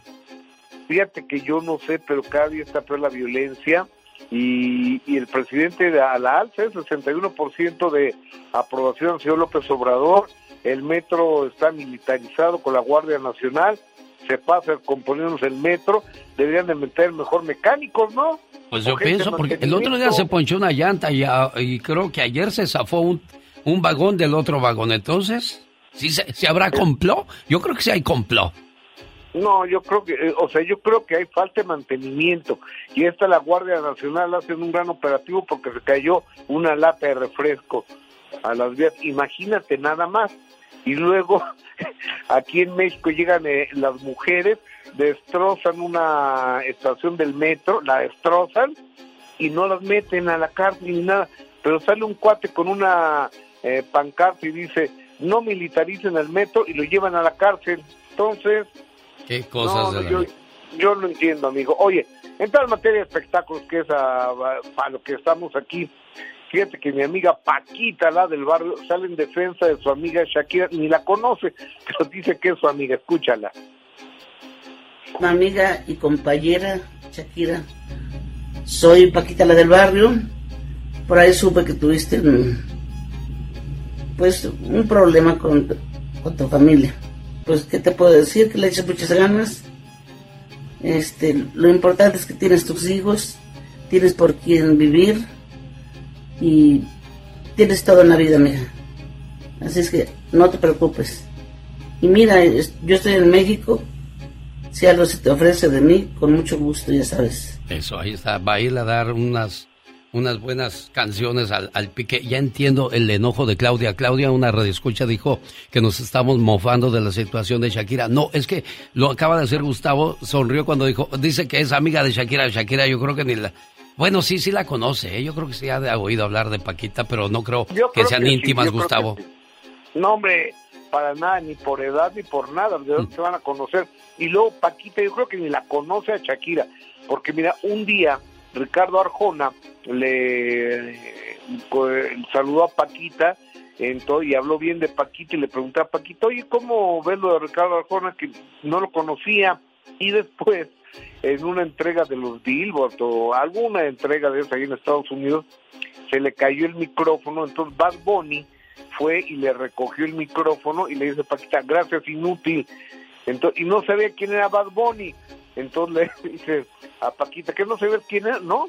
Fíjate que yo no sé, pero cada día está peor la violencia y, y el presidente de, a la alza es 61% de aprobación, señor López Obrador. El metro está militarizado con la Guardia Nacional. Se pasa componiéndose el metro. Deberían de meter mejor mecánicos, ¿no? Pues yo pienso, porque el otro día se ponchó una llanta y, a- y creo que ayer se zafó un, un vagón del otro vagón. Entonces, ¿sí se, se habrá complot? Yo creo que sí hay complot. No, yo creo que, eh, o sea, yo creo que hay falta de mantenimiento y esta la Guardia Nacional hace un gran operativo porque se cayó una lata de refresco a las vías. Imagínate nada más. y luego aquí en México llegan eh, las mujeres, destrozan una estación del metro, la destrozan y no las meten a la cárcel ni nada, pero sale un cuate con una eh, pancarta y dice, no militaricen el metro y lo llevan a la cárcel. Entonces, qué cosas no, yo, yo no entiendo, amigo. Oye, en tal materia de espectáculos que es a, a, lo que estamos aquí, fíjate que mi amiga Paquita, la del barrio, sale en defensa de su amiga Shakira, ni la conoce, pero dice que es su amiga, escúchala. Una amiga y compañera, Shakira, soy Paquita, la del barrio, por ahí supe que tuviste un, pues un problema con, con tu familia. Pues, ¿qué te puedo decir? Que le eches muchas ganas. Este, lo importante es que tienes tus hijos, tienes por quién vivir y tienes todo en la vida, mija. Así es que no te preocupes. Y mira, yo estoy en México. Si algo se te ofrece de mí, con mucho gusto, ya sabes. Eso, ahí está. Va a ir a dar unas unas buenas canciones al, al, pique. Ya entiendo el enojo de Claudia. Claudia, una redescucha, dijo que nos estamos mofando de la situación de Shakira. No, es que lo acaba de hacer Gustavo, sonrió cuando dijo, dice que es amiga de Shakira. Shakira, yo creo que ni la... Bueno, sí, sí la conoce. ¿eh? Yo creo que sí ha oído hablar de Paquita, pero no creo que sean íntimas, Gustavo. No, hombre, para nada, ni por edad ni por nada. ¿De dónde se van a conocer? Y luego Paquita, yo creo que ni la conoce a Shakira. Porque mira, un día Ricardo Arjona le saludó a Paquita y habló bien de Paquita y le preguntó a Paquita, oye, ¿cómo ves lo de Ricardo Arjona que no lo conocía? Y después, en una entrega de los Billboard o alguna entrega de esa ahí en Estados Unidos, se le cayó el micrófono, entonces Bad Bunny fue y le recogió el micrófono y le dice Paquita, gracias, inútil. Entonces, y no sabía quién era Bad Bunny. Entonces le dice a Paquita, que no sabe quién es, ¿no?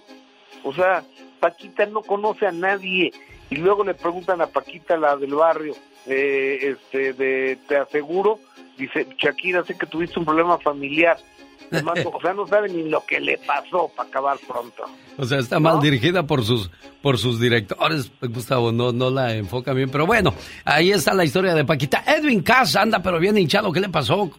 O sea, Paquita no conoce a nadie. Y luego le preguntan a Paquita, la del barrio, eh, este, de, te aseguro, dice, Shakira, sé que tuviste un problema familiar. o sea, no sabe ni lo que le pasó para acabar pronto. O sea, está mal dirigida por sus por sus directores, Gustavo, no, no la enfoca bien. Pero bueno, ahí está la historia de Paquita. Edwin Cass anda pero bien hinchado, ¿qué le pasó?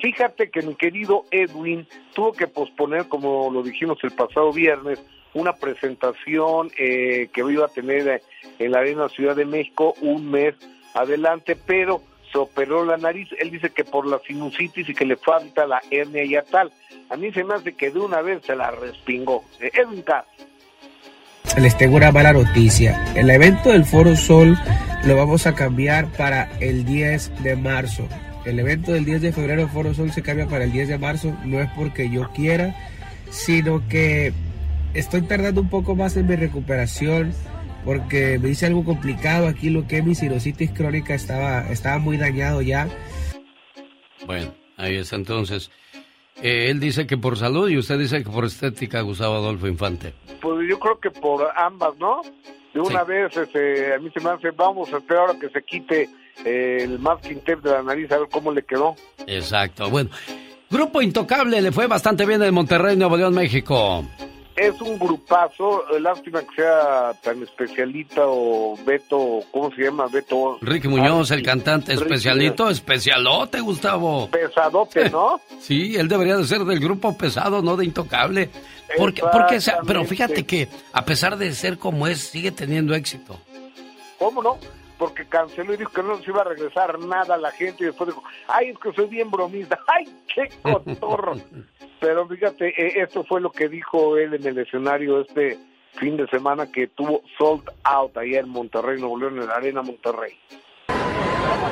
Fíjate que mi querido Edwin tuvo que posponer, como lo dijimos el pasado viernes, una presentación eh, que iba a tener en la Arena Ciudad de México un mes adelante, pero se operó la nariz. Él dice que por la sinusitis y que le falta la hernia y tal. A mí se me hace que de una vez se la respingó. Eh, Edwin Cass. Les tengo una mala noticia. El evento del Foro Sol lo vamos a cambiar para el 10 de marzo. El evento del 10 de febrero Foro Sol se cambia para el 10 de marzo. No es porque yo quiera, sino que estoy tardando un poco más en mi recuperación porque me hice algo complicado aquí lo que mi sinusitis crónica estaba, estaba muy dañado ya. Bueno, ahí está entonces. Eh, él dice que por salud y usted dice que por estética, Gustavo Adolfo Infante. Pues yo creo que por ambas, ¿no? De una vez, este, a mí se me hace, vamos a esperar ahora que se quite el masking tape de la nariz, a ver cómo le quedó. Exacto, bueno. Grupo Intocable le fue bastante bien en Monterrey, Nuevo León, México. Es un grupazo, lástima que sea tan especialita o Beto, ¿cómo se llama? Beto. Ricky Muñoz, el cantante especialito, especialote, Gustavo. Pesadote, ¿no? sí, él debería de ser del grupo pesado, no de Intocable. Porque, porque, pero fíjate que a pesar de ser como es, sigue teniendo éxito. ¿Cómo no? Porque canceló y dijo que no se iba a regresar nada a la gente y después dijo, ay, es que soy bien bromista, ay, qué cotorro. Pero fíjate, eh, esto fue lo que dijo él en el escenario este fin de semana que tuvo sold out allá en Monterrey, Nuevo León, en la Arena Monterrey.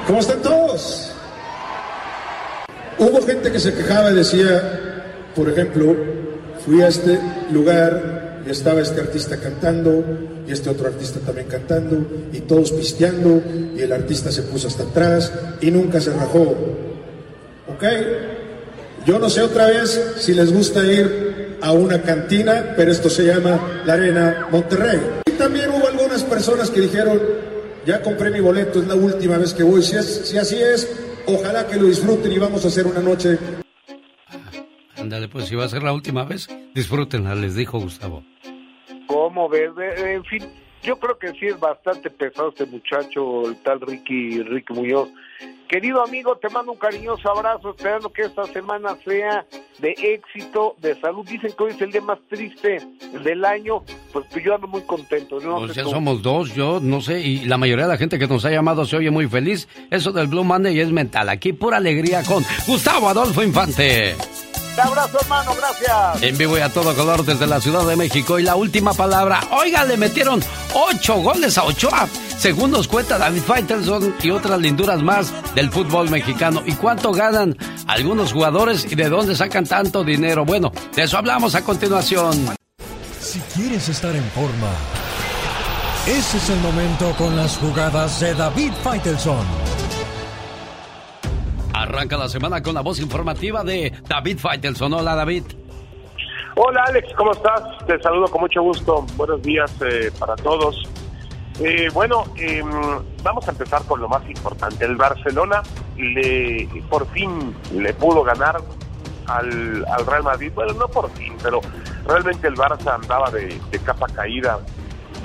¿Cómo están todos? Hubo gente que se quejaba y decía, por ejemplo, fui a este lugar estaba este artista cantando y este otro artista también cantando y todos pisteando y el artista se puso hasta atrás y nunca se rajó. ¿Ok? Yo no sé otra vez si les gusta ir a una cantina, pero esto se llama la Arena Monterrey. Y también hubo algunas personas que dijeron, ya compré mi boleto, es la última vez que voy. Si, si así es, ojalá que lo disfruten y vamos a hacer una noche Ándale, pues si va a ser la última vez, disfrútenla, les dijo Gustavo. ¿Cómo ves? En fin, yo creo que sí es bastante pesado este muchacho, el tal Ricky, Ricky Muñoz. Querido amigo, te mando un cariñoso abrazo, esperando que esta semana sea de éxito, de salud. Dicen que hoy es el día más triste del año, pues, pues yo ando muy contento. ¿no? Pues ya somos dos, yo no sé, y la mayoría de la gente que nos ha llamado se oye muy feliz. Eso del Blue Monday es mental. Aquí pura alegría con Gustavo Adolfo Infante. Un abrazo, hermano, gracias. En vivo y a todo color desde la Ciudad de México. Y la última palabra, oiga, le metieron ocho goles a Ochoa. Según nos cuenta David Faitelson y otras linduras más del fútbol mexicano. ¿Y cuánto ganan algunos jugadores y de dónde sacan tanto dinero? Bueno, de eso hablamos a continuación. Si quieres estar en forma, ese es el momento con las jugadas de David Faitelson. Arranca la semana con la voz informativa de David Faitelson. Hola, David. Hola, Alex, ¿cómo estás? Te saludo con mucho gusto. Buenos días eh, para todos. Eh, bueno, eh, vamos a empezar con lo más importante. El Barcelona le por fin le pudo ganar al, al Real Madrid. Bueno, no por fin, pero realmente el Barça andaba de capa caída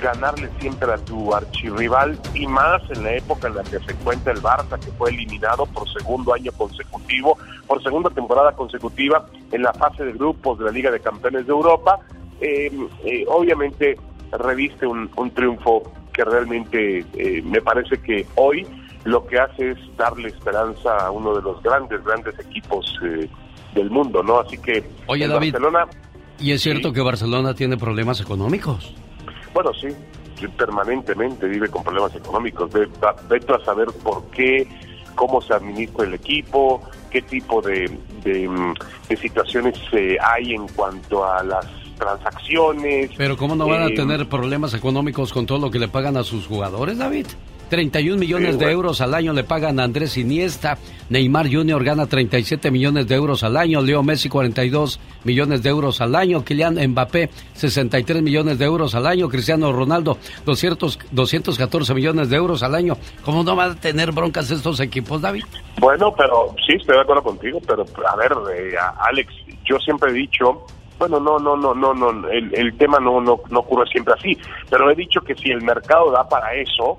ganarle siempre a tu archirrival y más en la época en la que se encuentra el Barça, que fue eliminado por segundo año consecutivo, por segunda temporada consecutiva en la fase de grupos de la Liga de Campeones de Europa. Eh, eh, obviamente reviste un, un, triunfo que realmente eh, me parece que hoy lo que hace es darle esperanza a uno de los grandes, grandes equipos eh, del mundo, ¿no? Así que Oye, David, Barcelona ¿y es cierto que Barcelona tiene problemas económicos? Bueno, sí, permanentemente vive con problemas económicos. Ve, vete a saber por qué, cómo se administra el equipo, qué tipo de, de, mm, situaciones eh, hay en cuanto a las transacciones. Pero ¿cómo no van a Eh, tener problemas económicos con todo lo que le pagan a sus jugadores, David? 31 millones Sí, de bueno. euros al año le pagan a Andrés Iniesta, Neymar Jr. gana 37 millones de euros al año, Leo Messi 42 millones de euros al año, Kylian Mbappé 63 millones de euros al año, Cristiano Ronaldo 200, 214 millones de euros al año. ¿Cómo no van a tener broncas estos equipos, David? Bueno, pero sí, estoy de acuerdo contigo, pero a ver, eh, Alex, yo siempre he dicho, bueno, no, no, no, no, no, el, el tema no, no, no ocurre siempre así, pero he dicho que si el mercado da para eso,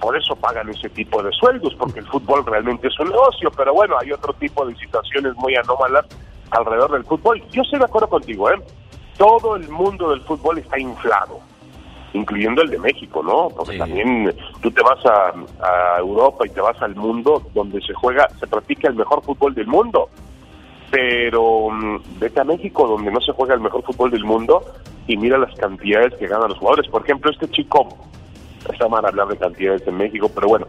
por eso pagan ese tipo de sueldos, porque el fútbol realmente es un negocio, pero bueno, hay otro tipo de situaciones muy anómalas alrededor del fútbol. Yo estoy de acuerdo contigo, ¿eh? Todo el mundo del fútbol está inflado, incluyendo el de México, ¿no? Porque también tú te vas a, a Europa y te vas al mundo donde se juega, se practica el mejor fútbol del mundo. Pero mm, vete a México donde no se juega el mejor fútbol del mundo y mira las cantidades que ganan los jugadores. Por ejemplo, este chico, está mal hablar de cantidades en México, pero bueno,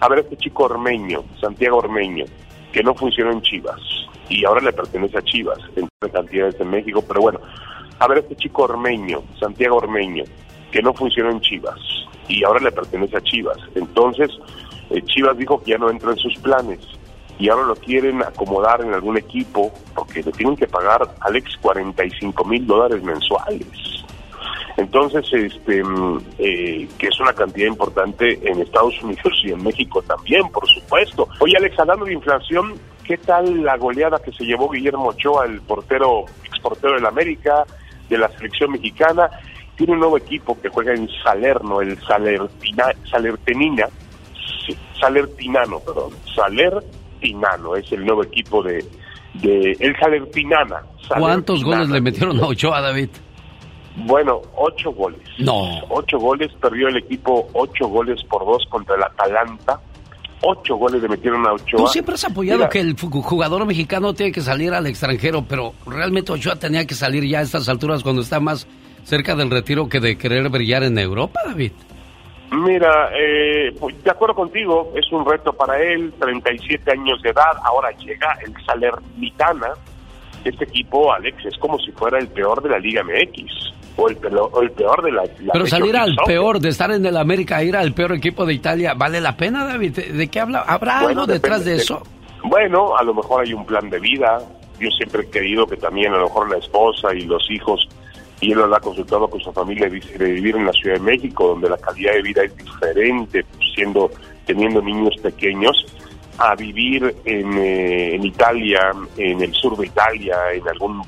a ver este chico ormeño, Santiago Ormeño, que no funcionó en Chivas y ahora le pertenece a Chivas, en cantidades en México, pero bueno, a ver este chico ormeño, Santiago Ormeño, que no funcionó en Chivas y ahora le pertenece a Chivas. Entonces, eh, Chivas dijo que ya no entra en sus planes y ahora lo quieren acomodar en algún equipo porque le tienen que pagar Alex 45 mil dólares mensuales. Entonces, este, mm, eh, que es una cantidad importante en Estados Unidos y en México también, por supuesto. Oye, Alex, hablando de inflación, ¿qué tal la goleada que se llevó Guillermo Ochoa, el portero, exportero del América, de la selección mexicana? Tiene un nuevo equipo que juega en Salerno, el Salertina, Salertenina, Salertinano, perdón, Salertinano es el nuevo equipo de, de el Salertinana. ¿Cuántos goles le metieron a Ochoa, David? Bueno, ocho goles. No. Ocho goles, perdió el equipo ocho goles por dos contra el Atalanta. Ocho goles le metieron a Ochoa. Tú siempre has apoyado Mira, que el jugador mexicano tiene que salir al extranjero, pero realmente Ochoa tenía que salir ya a estas alturas cuando está más cerca del retiro que de querer brillar en Europa, David. Mira, eh, pues, de acuerdo contigo, es un reto para él, 37 años de edad, ahora llega el Salernitana. Este equipo, Alex, es como si fuera el peor de la Liga MX o el, o el peor de la, la Pero salir al peor, de estar en el América, ir al peor equipo de Italia, ¿vale la pena, David? ¿De, qué habla? ¿Habrá Bueno, algo detrás de- eso? Bueno, a lo mejor hay un plan de vida. Yo siempre he querido que también a lo mejor la esposa y los hijos, y él ha consultado con su familia, de vivir en la Ciudad de México, donde la calidad de vida es diferente, siendo teniendo niños pequeños, a vivir en, eh, en Italia, en el sur de Italia, en alguna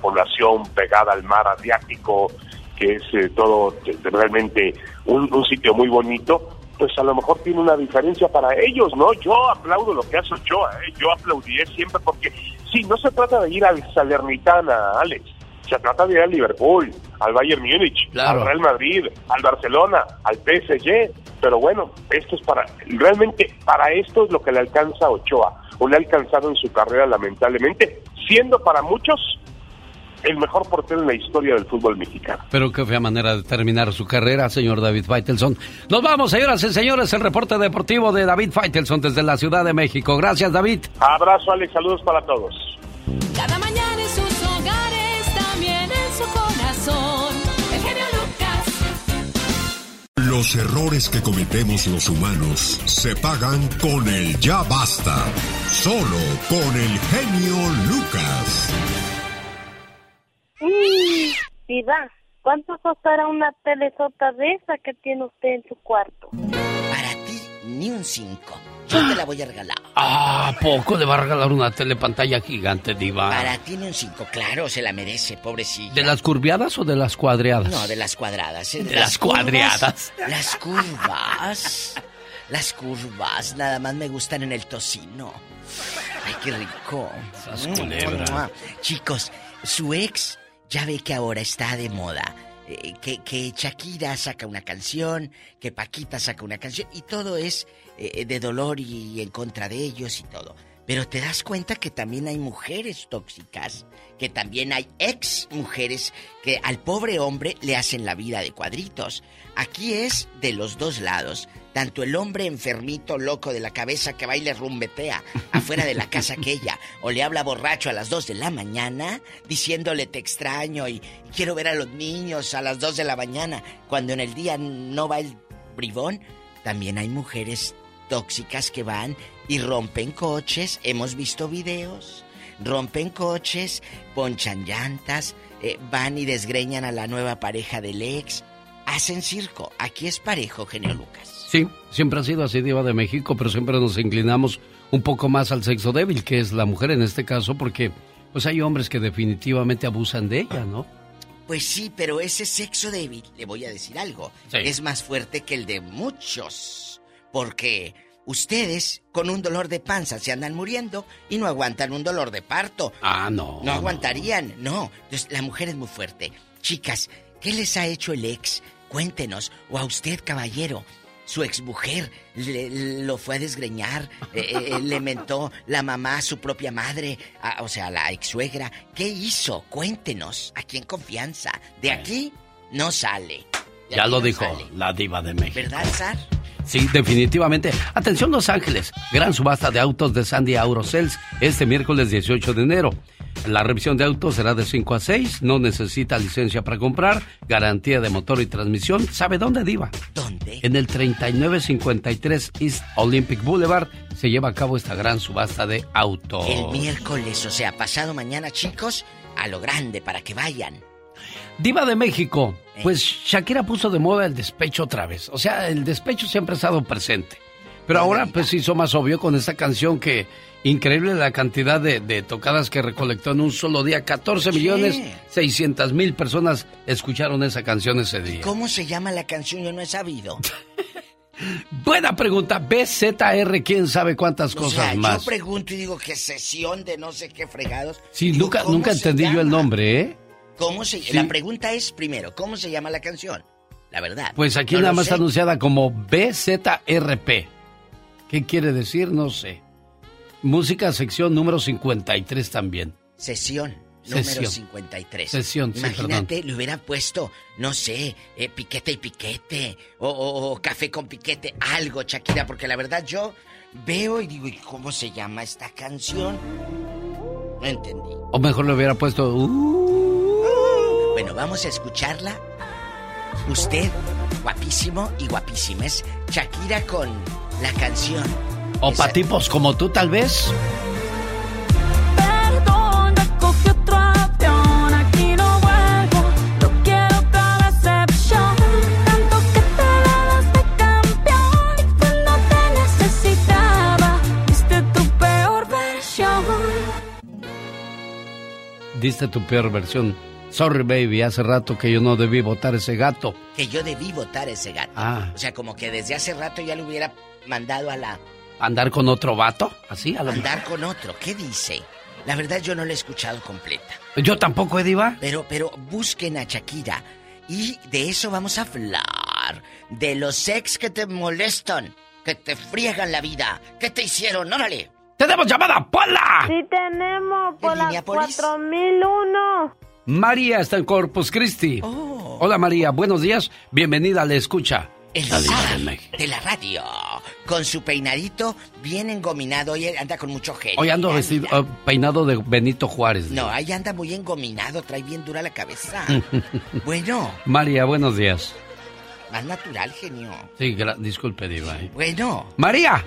población pegada al mar Adriático, que es eh, todo realmente un, un sitio muy bonito, pues a lo mejor tiene una diferencia para ellos, ¿no? Yo aplaudo lo que hace Ochoa, ¿eh? yo aplaudiré siempre porque sí, no se trata de ir al Salernitana, Alex, se trata de ir al Liverpool, al Bayern Múnich, Claro. al Real Madrid, al Barcelona, al PSG, pero bueno, esto es para, realmente para esto es lo que le alcanza a Ochoa, o le ha alcanzado en su carrera lamentablemente, siendo para muchos el mejor portero en la historia del fútbol mexicano. Pero qué fea manera de terminar su carrera, señor David Faitelson. Nos vamos, señoras y señores, el reporte deportivo de David Faitelson desde la Ciudad de México. Gracias, David. Abrazo, Alex, saludos para todos. Cada mañana Los errores que cometemos los humanos se pagan con el ya basta. Solo con el genio Lucas. Mm, Diva, ¿cuánto costará una telesota de esa que tiene usted en su cuarto? Ni un 5. Yo te la voy a regalar. Ah, ¿a poco le va a regalar una telepantalla gigante, Diva? Para ti ni un 5, claro, se la merece, pobrecilla. ¿De las curviadas o de las cuadreadas? No, de las cuadradas. ¿eh? De las cuadreadas. curvas, Las curvas. Las curvas nada más me gustan en el tocino. Ay, qué rico. Esas. Chicos, su ex ya ve que ahora está de moda. Eh, que, que Shakira saca una canción, que Paquita saca una canción, y todo es eh, de dolor y en contra de ellos y todo. Pero te das cuenta que también hay mujeres tóxicas, que también hay ex mujeres que al pobre hombre le hacen la vida de cuadritos. Aquí es de los dos lados. Tanto el hombre enfermito, loco de la cabeza que va y le rumbetea afuera de la casa que ella, o le habla borracho a las 2 de la mañana, diciéndole te extraño y quiero ver a los niños a las 2 de la mañana, cuando en el día no va el bribón. También hay mujeres tóxicas que van y rompen coches, hemos visto videos, rompen coches, ponchan llantas, eh, van y desgreñan a la nueva pareja del ex, hacen circo. Aquí es parejo, genio Lucas. Sí, siempre ha sido así, Diva de México, pero siempre nos inclinamos un poco más al sexo débil, que es la mujer en este caso, porque pues hay hombres que definitivamente abusan de ella, ¿no? Pues sí, pero ese sexo débil, le voy a decir algo, Sí. es más fuerte que el de muchos. Porque ustedes con un dolor de panza se andan muriendo y no aguantan un dolor de parto. Ah, no. No aguantarían, no. Entonces, la mujer es muy fuerte. Chicas, ¿qué les ha hecho el ex? Cuéntenos. O a usted, caballero. Su exmujer le, lo fue a desgreñar, eh, eh, le mentó la mamá a su propia madre, a- o sea, la ex suegra. ¿Qué hizo? Cuéntenos, aquí en confianza. De aquí no sale. De Ya lo no dijo sale. la Diva de México. ¿Verdad, Sar? Sí, definitivamente. Atención Los Ángeles, gran subasta de autos de Sandy Aurosels este miércoles 18 de enero. La revisión de autos será de 5 a 6, no necesita licencia para comprar, garantía de motor y transmisión. ¿Sabe dónde, Diva? ¿Dónde? En el 3953 East Olympic Boulevard se lleva a cabo esta gran subasta de autos. El miércoles, o sea, pasado mañana, chicos, a lo grande para que vayan. Diva de México, pues Shakira puso de moda el despecho otra vez. O sea, el despecho siempre ha estado presente. Pero ahora pues hizo más obvio con esta canción que increíble la cantidad de, de tocadas que recolectó en un solo día. 14 millones 600 mil personas escucharon esa canción ese día. ¿Cómo se llama la canción? Yo no he sabido. Buena pregunta. BZR, quién sabe cuántas O cosas sea, más. yo pregunto y digo que sesión de no sé qué fregados. Sí, Digo, nunca, ¿cómo nunca entendí yo el nombre, ¿eh? ¿Cómo se Sí. La pregunta es, primero, ¿cómo se llama la canción? La verdad. Pues aquí No nada más sé. anunciada como BZRP. ¿Qué quiere decir? No sé. Música sección número 53 también. Sesión número Sesión. 53. Sesión, sí, Imagínate, le hubieran puesto, no sé, eh, piquete y piquete, o, o- o café con piquete, algo, Shakira, porque la verdad yo veo y digo, ¿y cómo se llama esta canción? No entendí. O mejor le hubiera puesto... uh, Bueno, vamos a escucharla. Usted, guapísimo y guapísima, es Shakira con la canción. O Esa- para tipos como tú, tal vez. Perdona, cogí otro avión, aquí no vuelvo. No quiero otra decepción. Tanto que te das de campeón. Y cuando te necesitaba, diste tu peor versión. Diste tu peor versión. Sorry, baby, hace rato que yo no debí votar ese gato. Que yo debí votar ese gato. Ah. O sea, como que desde hace rato ya le hubiera mandado a la... ¿Andar con otro vato? Así, a lo Andar con otro. ¿Qué dice? La verdad yo no la he escuchado completa. Yo tampoco, Ediva. Pero, pero busquen a Shakira. Y de eso vamos a hablar. De los ex que te molestan, que te friegan la vida. ¿Qué te hicieron? ¡Órale! ¡Tenemos llamada, Pola! Sí tenemos, por la Minneapolis? 4001. María está en Corpus Christi. Oh. Hola, María, buenos días. Bienvenida a La Escucha. El La Diva zar de la radio. Con su peinadito bien engominado. Hoy anda con mucho gel. Hoy ando vestido, eh, peinado de Benito Juárez. No, ahí anda muy engominado. Trae bien dura la cabeza. bueno, María, buenos días. más natural, genio. Sí, disculpe, Diva. eh. Bueno, María.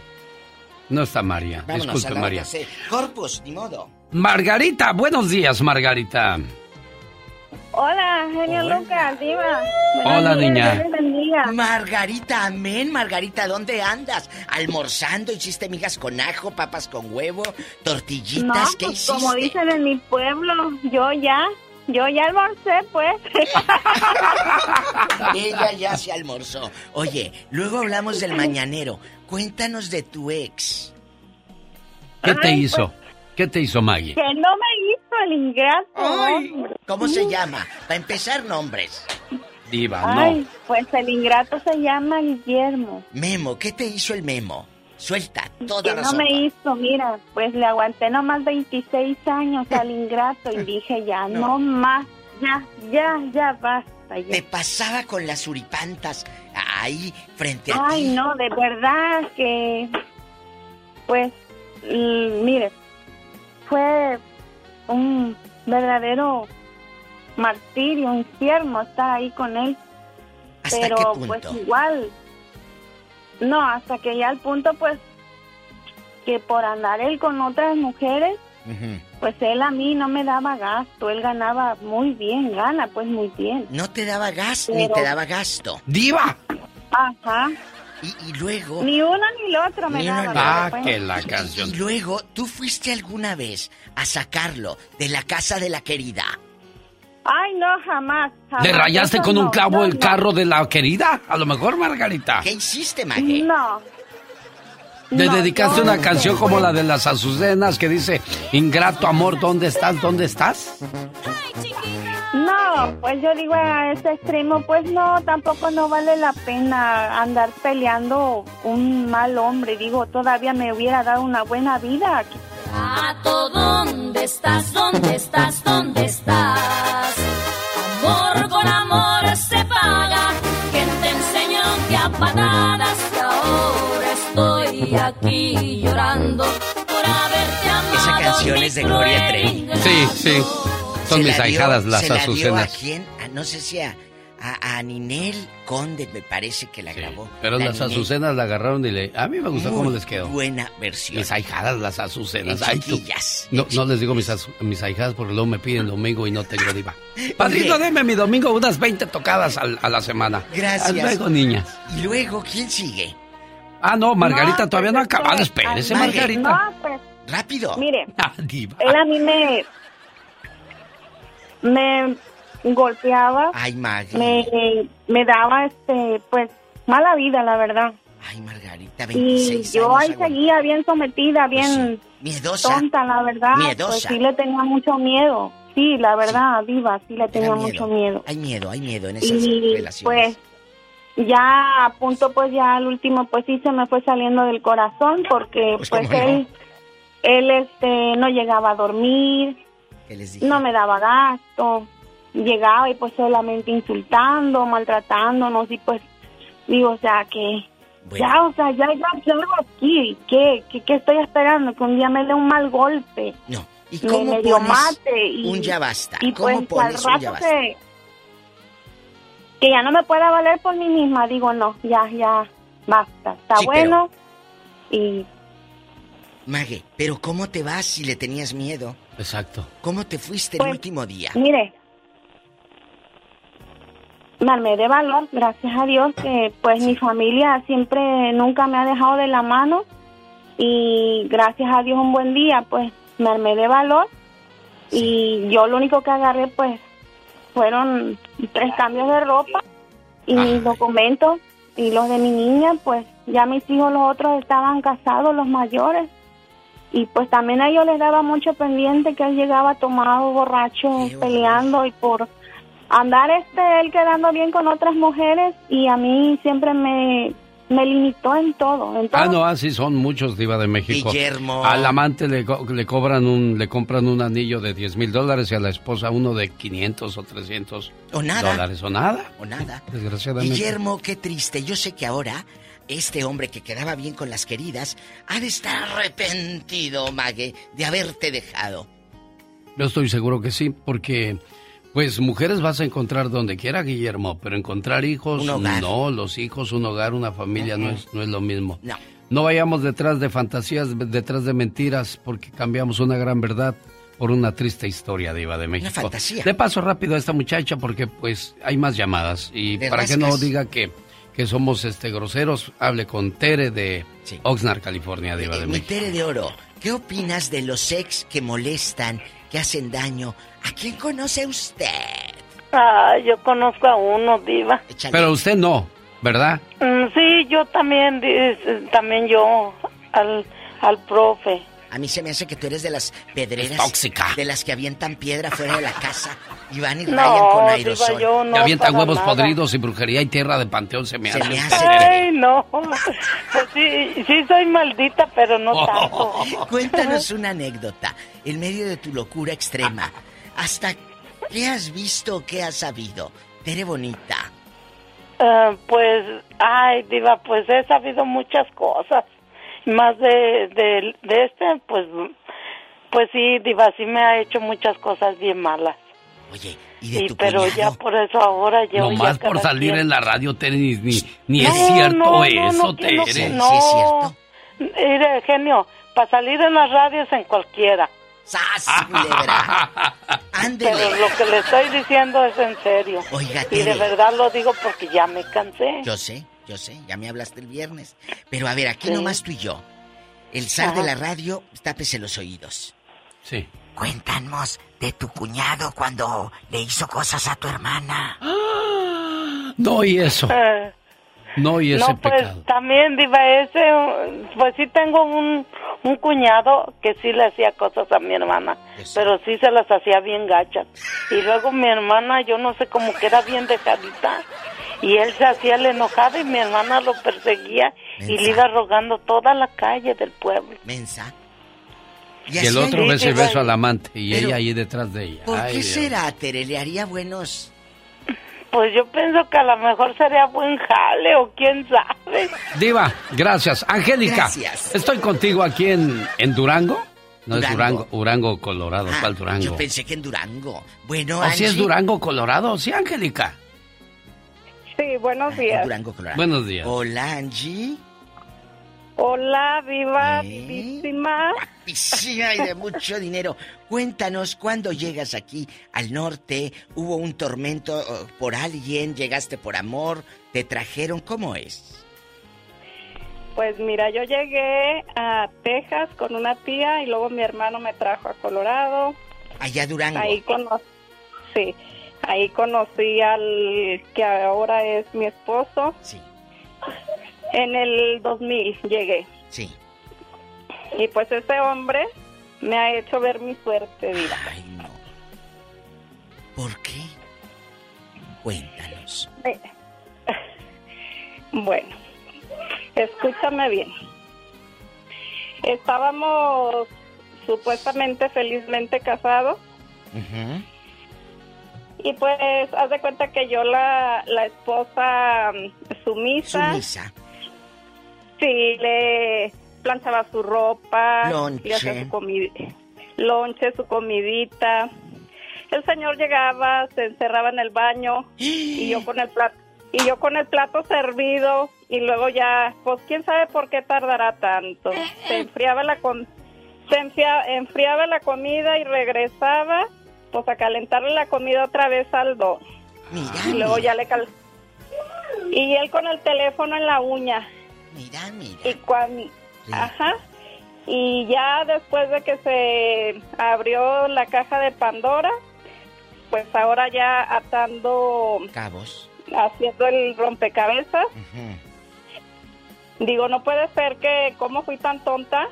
No está María. vámonos a disculpe, la María. Corpus, ni modo. Margarita, buenos días, Margarita. Hola, genio Lucas, diva. Hola, días, niña. Dios les bendiga. Margarita, amén. Margarita, ¿dónde andas? ¿Almorzando? ¿Hiciste migas con ajo, papas con huevo, No, tortillitas? ¿Qué pues, hiciste? como dicen en mi pueblo, yo ya, yo ya almorcé, pues. Ella ya se almorzó. Oye, luego hablamos del mañanero. Cuéntanos de tu ex. ¿Qué te hizo? ¿Qué te hizo Maggie? que no me hizo el ingrato. Ay, hombre. ¿Cómo se llama? Para empezar, nombres. Diva, Ay, no. pues el ingrato se llama Guillermo. Memo, ¿qué te hizo el memo? Suelta toda Que la no sopa. me hizo, mira, pues le aguanté nomás 26 años al ingrato y dije ya, No. no, más, ya, ya, ya basta. Ya. Te pasaba con las uripantas ahí frente a Ay, ti. no, de verdad que, pues, mire, fue un verdadero martirio, infierno estar ahí con él. ¿Hasta Pero qué punto? pues igual, no, hasta que ya al punto pues que por andar él con otras mujeres, pues él a mí no me daba gasto, él ganaba muy bien, gana pues muy bien. No te daba gas ni te daba gasto. ¡Diva! Ajá, Y, y luego... ni uno ni el otro me daba. Ah, pues. que la Y canción. luego, ¿tú fuiste alguna vez a sacarlo de la casa de la querida? Ay, no, jamás. jamás. ¿Le rayaste Eso con un clavo no, el no. carro de la querida? A lo mejor, Margarita. ¿Qué hiciste, Mague? No. Le No, dedicaste una canción como la de las Azucenas que dice, Ingrato amor, ¿dónde estás? ¿Dónde estás? No, pues yo digo a ese extremo, pues no, tampoco no vale la pena andar peleando un mal hombre. Digo, todavía me hubiera dado una buena vida. Gato, ¿dónde estás? ¿Dónde estás? ¿Dónde estás? Amor con amor se paga. ¿Quién te enseñó que a patadas estoy aquí llorando por haberte amado? Esa canción es de Gloria Trevi. Sí, sí. Son mis la dio- ahijadas las se la dio Azucenas. ¿A quién? A- no sé si a, a, a Ninel Conde, me parece que la grabó. Pero La las Ninel. Azucenas la agarraron y le... A mí me gustó Muy cómo les quedó. buena versión. Mis ahijadas las Azucenas. En Ay, No, no les digo mis, mis ahijadas porque luego me piden domingo y no tengo diva. Padrino, deme mi domingo unas 20 tocadas a la semana. Gracias. Hasta Luego, niñas. Y luego, ¿quién sigue? Ah, no, Margarita No, todavía no ha pues, acabado. Espérese. Margarita. No, pues, Rápido. mire, Ah, él a mí me, me golpeaba, Ay, Maggie. me, me daba, este, pues, mala vida, la verdad. Ay, Margarita, Y 26 yo ahí años. seguía bien sometida, bien Miedosa. tonta, la verdad. Miedosa. Pues sí le tenía mucho miedo. Sí, la verdad, Diva, sí le tenía mucho miedo. Hay miedo, hay miedo en esas Y relaciones. pues ya a punto, pues ya al último, pues sí se me fue saliendo del corazón porque Pues, pues, él, él este, no llegaba a dormir, no me daba gasto, llegaba y pues solamente insultando, maltratándonos y pues digo, o sea que ya, o sea, ya, ya, hago aquí, ¿qué, qué, qué estoy esperando? Que un día me dé un mal golpe. No. ¿Y me cómo medio pones mate y, un ya basta? y ¿Cómo pues pones al un ya rato basta? que, que ya no me pueda valer por mí misma, digo, no, ya, ya, basta, está Sí, pero- bueno y Mague, pero ¿cómo te vas si le tenías miedo? Exacto. ¿Cómo te fuiste Pues, el último día? Mire, me armé de valor, gracias a Dios, que pues mi familia siempre nunca me ha dejado de la mano y gracias a Dios un buen día pues me armé de valor y yo lo único que agarré pues fueron tres cambios de ropa y mis documentos y los de mi niña, pues ya mis hijos los otros estaban casados, los mayores. Y pues también a ellos les daba mucho pendiente que él llegaba tomado, borracho, peleando y por andar este él quedando bien con otras mujeres. Y a mí siempre me, me limitó en todo, en todo. Ah, no, así son muchos Diva de México. Guillermo. Al amante le, co- le cobran un, le compran un anillo de 10 mil dólares y a la esposa uno de 500 o 300 O nada. dólares. O nada. O nada. Desgraciadamente. Guillermo, qué triste. Yo sé que ahora este hombre que quedaba bien con las queridas ha de estar arrepentido, Mague, de haberte dejado. Yo estoy seguro que sí, porque pues mujeres vas a encontrar donde quiera, Guillermo, pero encontrar hijos, no, los hijos, un hogar, una familia no es no es lo mismo. No. No vayamos detrás de fantasías, detrás de mentiras, porque cambiamos una gran verdad por una triste historia, Diva de México. fantasía. De paso rápido a esta muchacha, porque pues hay más llamadas. Y De para que no diga que, que somos este groseros, hable con Tere de Oxnard, California, Diva de Mi México. Tere de Oro, ¿qué opinas de los ex que molestan, que hacen daño? ¿A quién conoce usted? Ah, yo conozco a uno, diva. Pero usted no, ¿verdad? Mm, sí, yo también, también yo, al, al profe. A mí se me hace que tú eres de las pedreras. Es tóxica. De las que avientan piedra fuera de la casa y van y No, rayan con aerosol. yo no, que avientan huevos nada. podridos y brujería y tierra de panteón se me Se hace. me hace. Ay, no. Pues sí, sí soy maldita, pero no tanto. Cuéntanos una anécdota en medio de tu locura extrema. ¿Hasta qué has visto o qué has sabido? Tere bonita. Ah, pues, ay, diva, pues he sabido muchas cosas. Más de, de, de este, pues, pues sí, diva, sí me ha hecho muchas cosas bien malas. Oye, y de tu pero ya por eso ahora yo No más ya por salir en la radio, Tere, ni, ni, No, es cierto no, no, eso, no, que no, Tere. no. Mire, genio, para salir en las radios en cualquiera. ¡Sas, culebra! Pero lo que le estoy diciendo es en serio. Oiga, y de verdad lo digo porque ya me cansé. Yo sé, yo sé, ya me hablaste el viernes. Pero a ver, aquí nomás tú y yo. El zar Ajá. de la radio, tápese los oídos. Sí. Cuéntanos de tu cuñado cuando le hizo cosas a tu hermana. No, y eso. Eh, No, y ese no, pues pecado. también, Diva, ese, pues sí tengo un, un cuñado que sí le hacía cosas a mi hermana, pero sí se las hacía bien gachas. Y luego mi hermana, yo no sé, como que era bien dejadita, y él se hacía el enojado y mi hermana lo perseguía y le iba rogando toda la calle del pueblo. Mensa. Y el así otro hay- beso y beso al amante y Pero, ella ahí detrás de ella. ¿Por Ay, qué Dios. será, Tere? ¿Le haría buenos? Pues yo pienso que a lo mejor sería buen jale o quién sabe. Diva, gracias. Angélica, Gracias. estoy contigo aquí en, en Durango. No es Durango. Durango, Durango, Colorado. Ah, ¿Cuál Durango? Yo pensé que en Durango. Bueno, ¿O si es Angie, Durango, Colorado? Sí, Angélica. Sí, buenos días. Durango, Colorado. Buenos días. Hola, Angie. Hola, viva, vivísima. Guapísima y de mucho dinero. Cuéntanos, ¿cuándo llegas aquí al norte? ¿Hubo un tormento eh, por alguien? ¿Llegaste por amor? ¿Te trajeron? ¿Cómo es? Pues mira, yo llegué a Texas con una tía y luego mi hermano me trajo a Colorado. Allá Durango. Ahí conocí, sí, ahí conocí al que ahora es mi esposo. Sí. En el 2000 llegué. Sí. Y pues ese hombre me ha hecho ver mi suerte, vida. ¿Por qué? Cuéntanos. Eh, Bueno, escúchame bien. Estábamos supuestamente felizmente casados y pues haz de cuenta que yo la, la esposa mm, sumisa, Sumisa. sí, le planchaba su ropa, Lonche. le hacía su comida, lonche, su comidita. El señor llegaba, se encerraba en el baño y yo con el plato y yo con el plato servido y luego ya, pues quién sabe por qué tardará tanto. Se enfriaba la com- se enfria- enfriaba la comida y regresaba pues a calentarle la comida otra vez al do. y luego ya le cal y él con el teléfono en la uña. Mira, mira. Y cuando ajá. Y ya después de que se abrió la caja de Pandora, pues ahora ya atando, Cabos. haciendo el rompecabezas, digo, no puede ser que, ¿cómo fui tan tonta?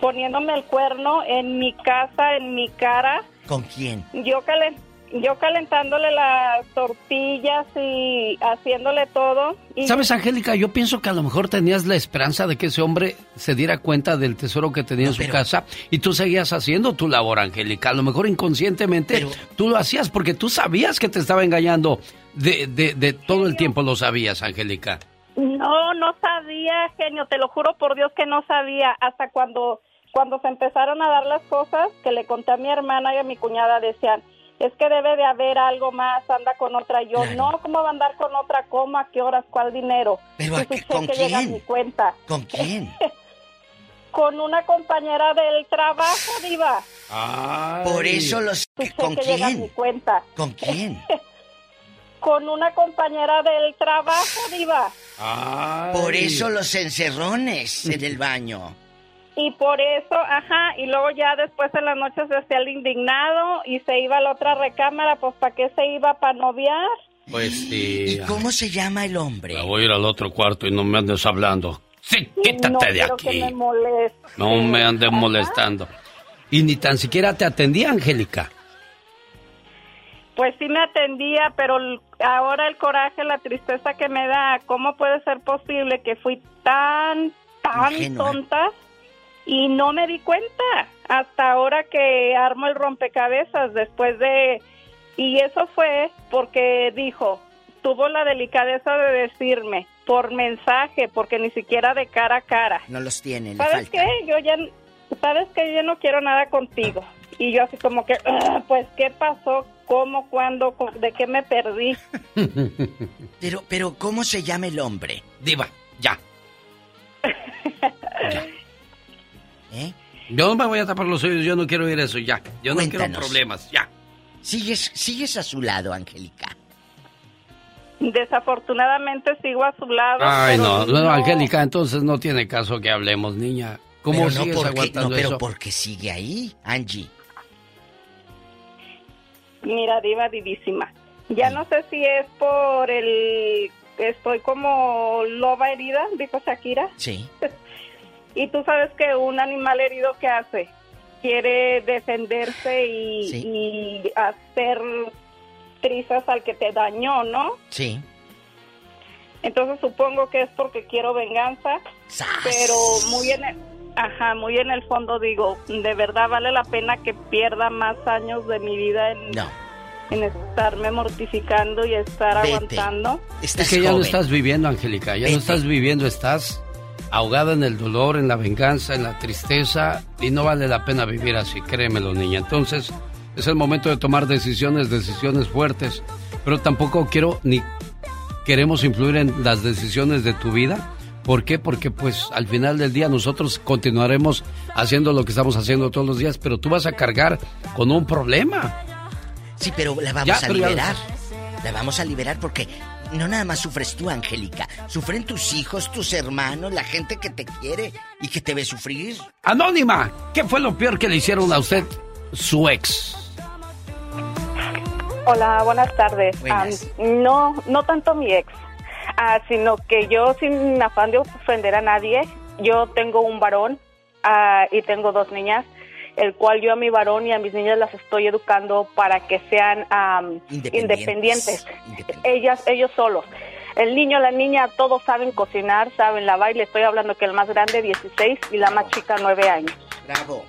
Poniéndome el cuerno en mi casa, en mi cara, ¿Con quién? yo calen- yo calentándole las tortillas y haciéndole todo. Y ¿Sabes, Angélica? Yo pienso que a lo mejor tenías la esperanza de que ese hombre se diera cuenta del tesoro que tenía en su casa y tú seguías haciendo tu labor, Angélica. A lo mejor inconscientemente tú lo hacías porque tú sabías que te estaba engañando. De, de, de todo el tiempo lo sabías, Angélica. No, no sabía, genio, te lo juro por Dios que no sabía. Hasta cuando, cuando se empezaron a dar las cosas, que le conté a mi hermana y a mi cuñada, decían, es que debe de haber algo más, anda con otra. Y Yo, no, ¿cómo va a andar con otra? ¿Cómo? ¿A qué horas? ¿Cuál dinero? ¿Pero a qué- con a quién? mi cuenta. ¿Con quién? Con una compañera del trabajo, diva. Por eso los... ¿Con llega a mi quién? cuenta. ¿Con quién? Con una compañera del trabajo, diva. Por eso los encerrones en el baño. Y por eso, ajá, y luego ya después en las noches se hacía el indignado y se iba a la otra recámara, pues ¿para qué se iba para noviar? Pues sí. ¿Y cómo se llama el hombre? Voy a ir al otro cuarto y no me andes hablando. Sí, quítate no de aquí. que me moleste. No me andes molestando. Y ni tan siquiera te atendía, Angélica. Pues sí me atendía, pero ahora el coraje, la tristeza que me da, ¿cómo puede ser posible que fui tan, tan Ingenua. tonta y no me di cuenta hasta ahora que armo el rompecabezas después de... Y eso fue porque dijo, tuvo la delicadeza de decirme por mensaje, porque ni siquiera de cara a cara. No los tiene, le ¿Sabes falta. qué? Yo ya, ¿sabes que Yo no quiero nada contigo. Y yo así como que, "Ah, pues, ¿qué pasó? ¿Cómo? ¿Cuándo? ¿Con- ¿De qué me perdí? Pero, pero, ¿cómo se llama el hombre? Diva, ya. ¿Eh? Yo no me voy a tapar los oídos, yo no quiero oír eso, ya. Yo no quiero problemas, ya. ¿Sigues, ¿Sigues a su lado, Angélica? Desafortunadamente sigo a su lado. Ay, no, no, Angélica, entonces no tiene caso que hablemos, niña. ¿Cómo Pero no sigues porque, aguantando no, pero eso? porque sigue ahí, Angie. Mira, diva divísima. Ya no sé si es por el... Estoy como loba herida, dijo Shakira. Sí. Y tú sabes que un animal herido, ¿qué hace? Quiere defenderse y, y hacer trizas al que te dañó, ¿no? Sí. Entonces supongo que es porque quiero venganza, pero muy en el, ajá, muy en el fondo digo, de verdad vale la pena que pierda más años de mi vida en, en estarme mortificando y estar Vete. aguantando. es que ya no estás viviendo, Angélica, ya no estás viviendo, estás ahogada en el dolor, en la venganza, en la tristeza y no vale la pena vivir así, créemelo, niña. Entonces es el momento de tomar decisiones, decisiones fuertes, pero tampoco quiero ni queremos influir en las decisiones de tu vida. ¿Por qué? Porque pues al final del día nosotros continuaremos haciendo lo que estamos haciendo todos los días, pero tú vas a cargar con un problema. Sí, pero la vamos Ya, a pero ya liberar. La vamos a liberar porque no nada más sufres tú, Angélica. Sufren tus hijos, tus hermanos, la gente que te quiere y que te ve sufrir. Anónima, ¿qué fue lo peor que le hicieron a usted su ex? Hola, buenas tardes. Buenas. Ah, no, no tanto mi ex, ah, sino que yo sin afán de ofender a nadie, yo tengo un varón ah, y tengo dos niñas, el cual yo a mi varón y a mis niñas las estoy educando para que sean am, Independientes. independientes, ellas, ellos solos. El niño, la niña, todos saben cocinar, saben lavar, y le estoy hablando que el más grande 16 y la más chica 9 años. Bravo.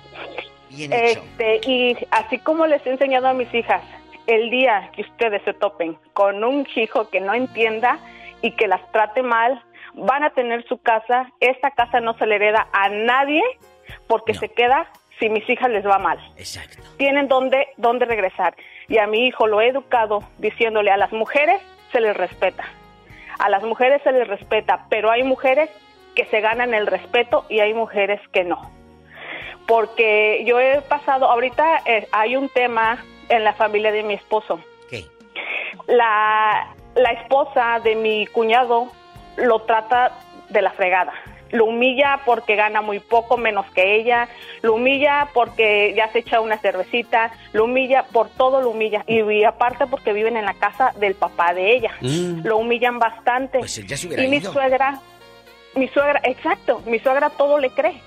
Bien hecho. Este, y así como les he enseñado a mis hijas, el día que ustedes se topen con un hijo que no entienda y que las trate mal, van a tener su casa. Esta casa no se le hereda a nadie porque se queda si mis hijas les va mal. Exacto. Tienen donde, donde regresar. Y a mi hijo lo he educado diciéndole a las mujeres se les respeta. A las mujeres se les respeta, pero hay mujeres que se ganan el respeto y hay mujeres que no porque yo he pasado, ahorita eh, hay un tema en la familia de mi esposo. ¿Qué? La, la esposa de mi cuñado lo trata de la fregada. Lo humilla porque gana muy poco menos que ella, lo humilla porque ya se echa una cervecita, lo humilla por todo, lo humilla. Y, y aparte porque viven en la casa del papá de ella. Mm. Lo humillan bastante. Pues él ya se y mi ido. suegra, mi suegra, exacto, mi suegra todo le cree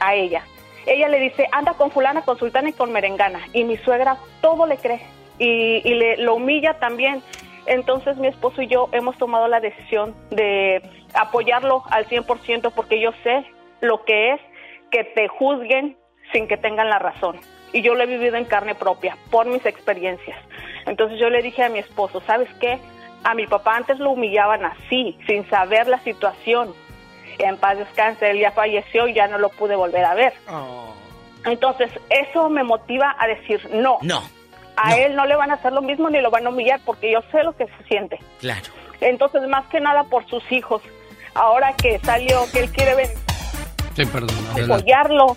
a ella. Ella le dice, anda con fulana, con sultana y con merengana. Y mi suegra todo le cree. Y, y le, lo humilla también. Entonces mi esposo y yo hemos tomado la decisión de apoyarlo al 100% porque yo sé lo que es que te juzguen sin que tengan la razón. Y yo lo he vivido en carne propia por mis experiencias. Entonces yo le dije a mi esposo, ¿sabes qué? A mi papá antes lo humillaban así, sin saber la situación. En paz descanse, él ya falleció y ya no lo pude volver a ver. Entonces, eso me motiva a decir no. No. A él no le van a hacer lo mismo ni lo van a humillar porque yo sé lo que se siente. Claro. Entonces, más que nada por sus hijos. Ahora que salió, que él quiere ver, Sí, perdón. apoyarlo,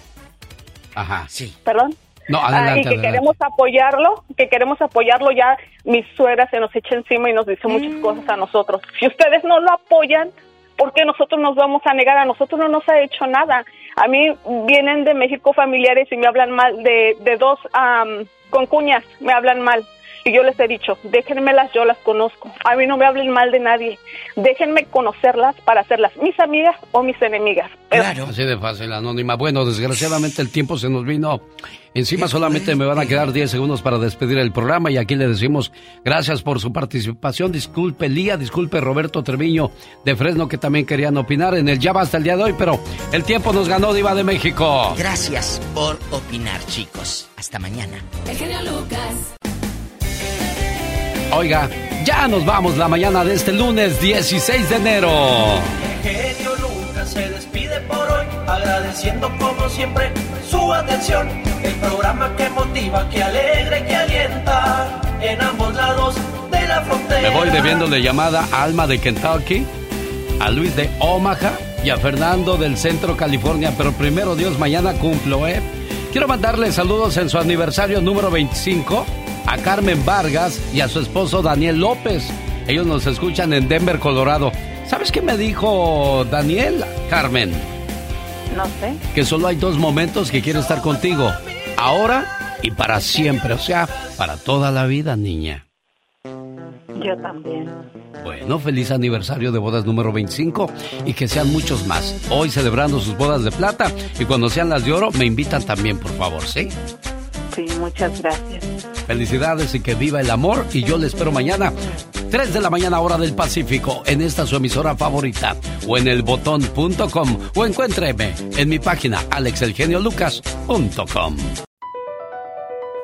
Ajá. Sí. perdón. No, Ah, adelante, y que adelante. queremos apoyarlo, que queremos apoyarlo ya, mi suegra se nos echa encima y nos dice muchas cosas a nosotros. Si ustedes no lo apoyan, ¿por qué nosotros nos vamos a negar? A nosotros no nos ha hecho nada. A mí vienen de México familiares y me hablan mal de, de dos am, concuñas, me hablan mal. Y yo les he dicho, déjenmelas, yo las conozco. A mí no me hablen mal de nadie. Déjenme conocerlas para hacerlas mis amigas o mis enemigas. Así de fácil, Anónima. Bueno, desgraciadamente el tiempo se nos vino encima. Solamente me van a quedar 10 segundos para despedir el programa y aquí le decimos gracias por su participación. Disculpe Lía, disculpe Roberto Treviño de Fresno que también querían opinar en el Ya Basta el día de hoy, pero el tiempo nos ganó Diva de México. Gracias por opinar, chicos. Hasta mañana. El genio Lucas. Oiga, ya nos vamos la mañana de este lunes 16 de enero. genio Lucas se despide por hoy, agradeciendo como siempre su atención. El programa que motiva, que alegra y que alienta en ambos lados de la frontera. Me voy debiéndole llamada a Alma de Kentucky, a Luis de Omaha y a Fernando del Centro California. Pero primero Dios, mañana cumplo, ¿eh? Quiero mandarle saludos en su aniversario número 25 a Carmen Vargas y a su esposo Daniel López. Ellos nos escuchan en Denver, Colorado. ¿Sabes qué me dijo Daniel, Carmen? No sé. Que solo hay dos momentos que quiere estar contigo. Ahora y para siempre. O sea, para toda la vida, niña. Yo también. Bueno, feliz aniversario de bodas número 25 y que sean muchos más. Hoy celebrando sus bodas de plata y cuando sean las de oro me invitan también, por favor, ¿sí? Sí, muchas gracias. Felicidades y que viva el amor y yo le espero mañana 3 de la mañana hora del Pacífico en esta su emisora favorita o en elbotón.com o encuéntreme en mi página alexelgeniolucas.com.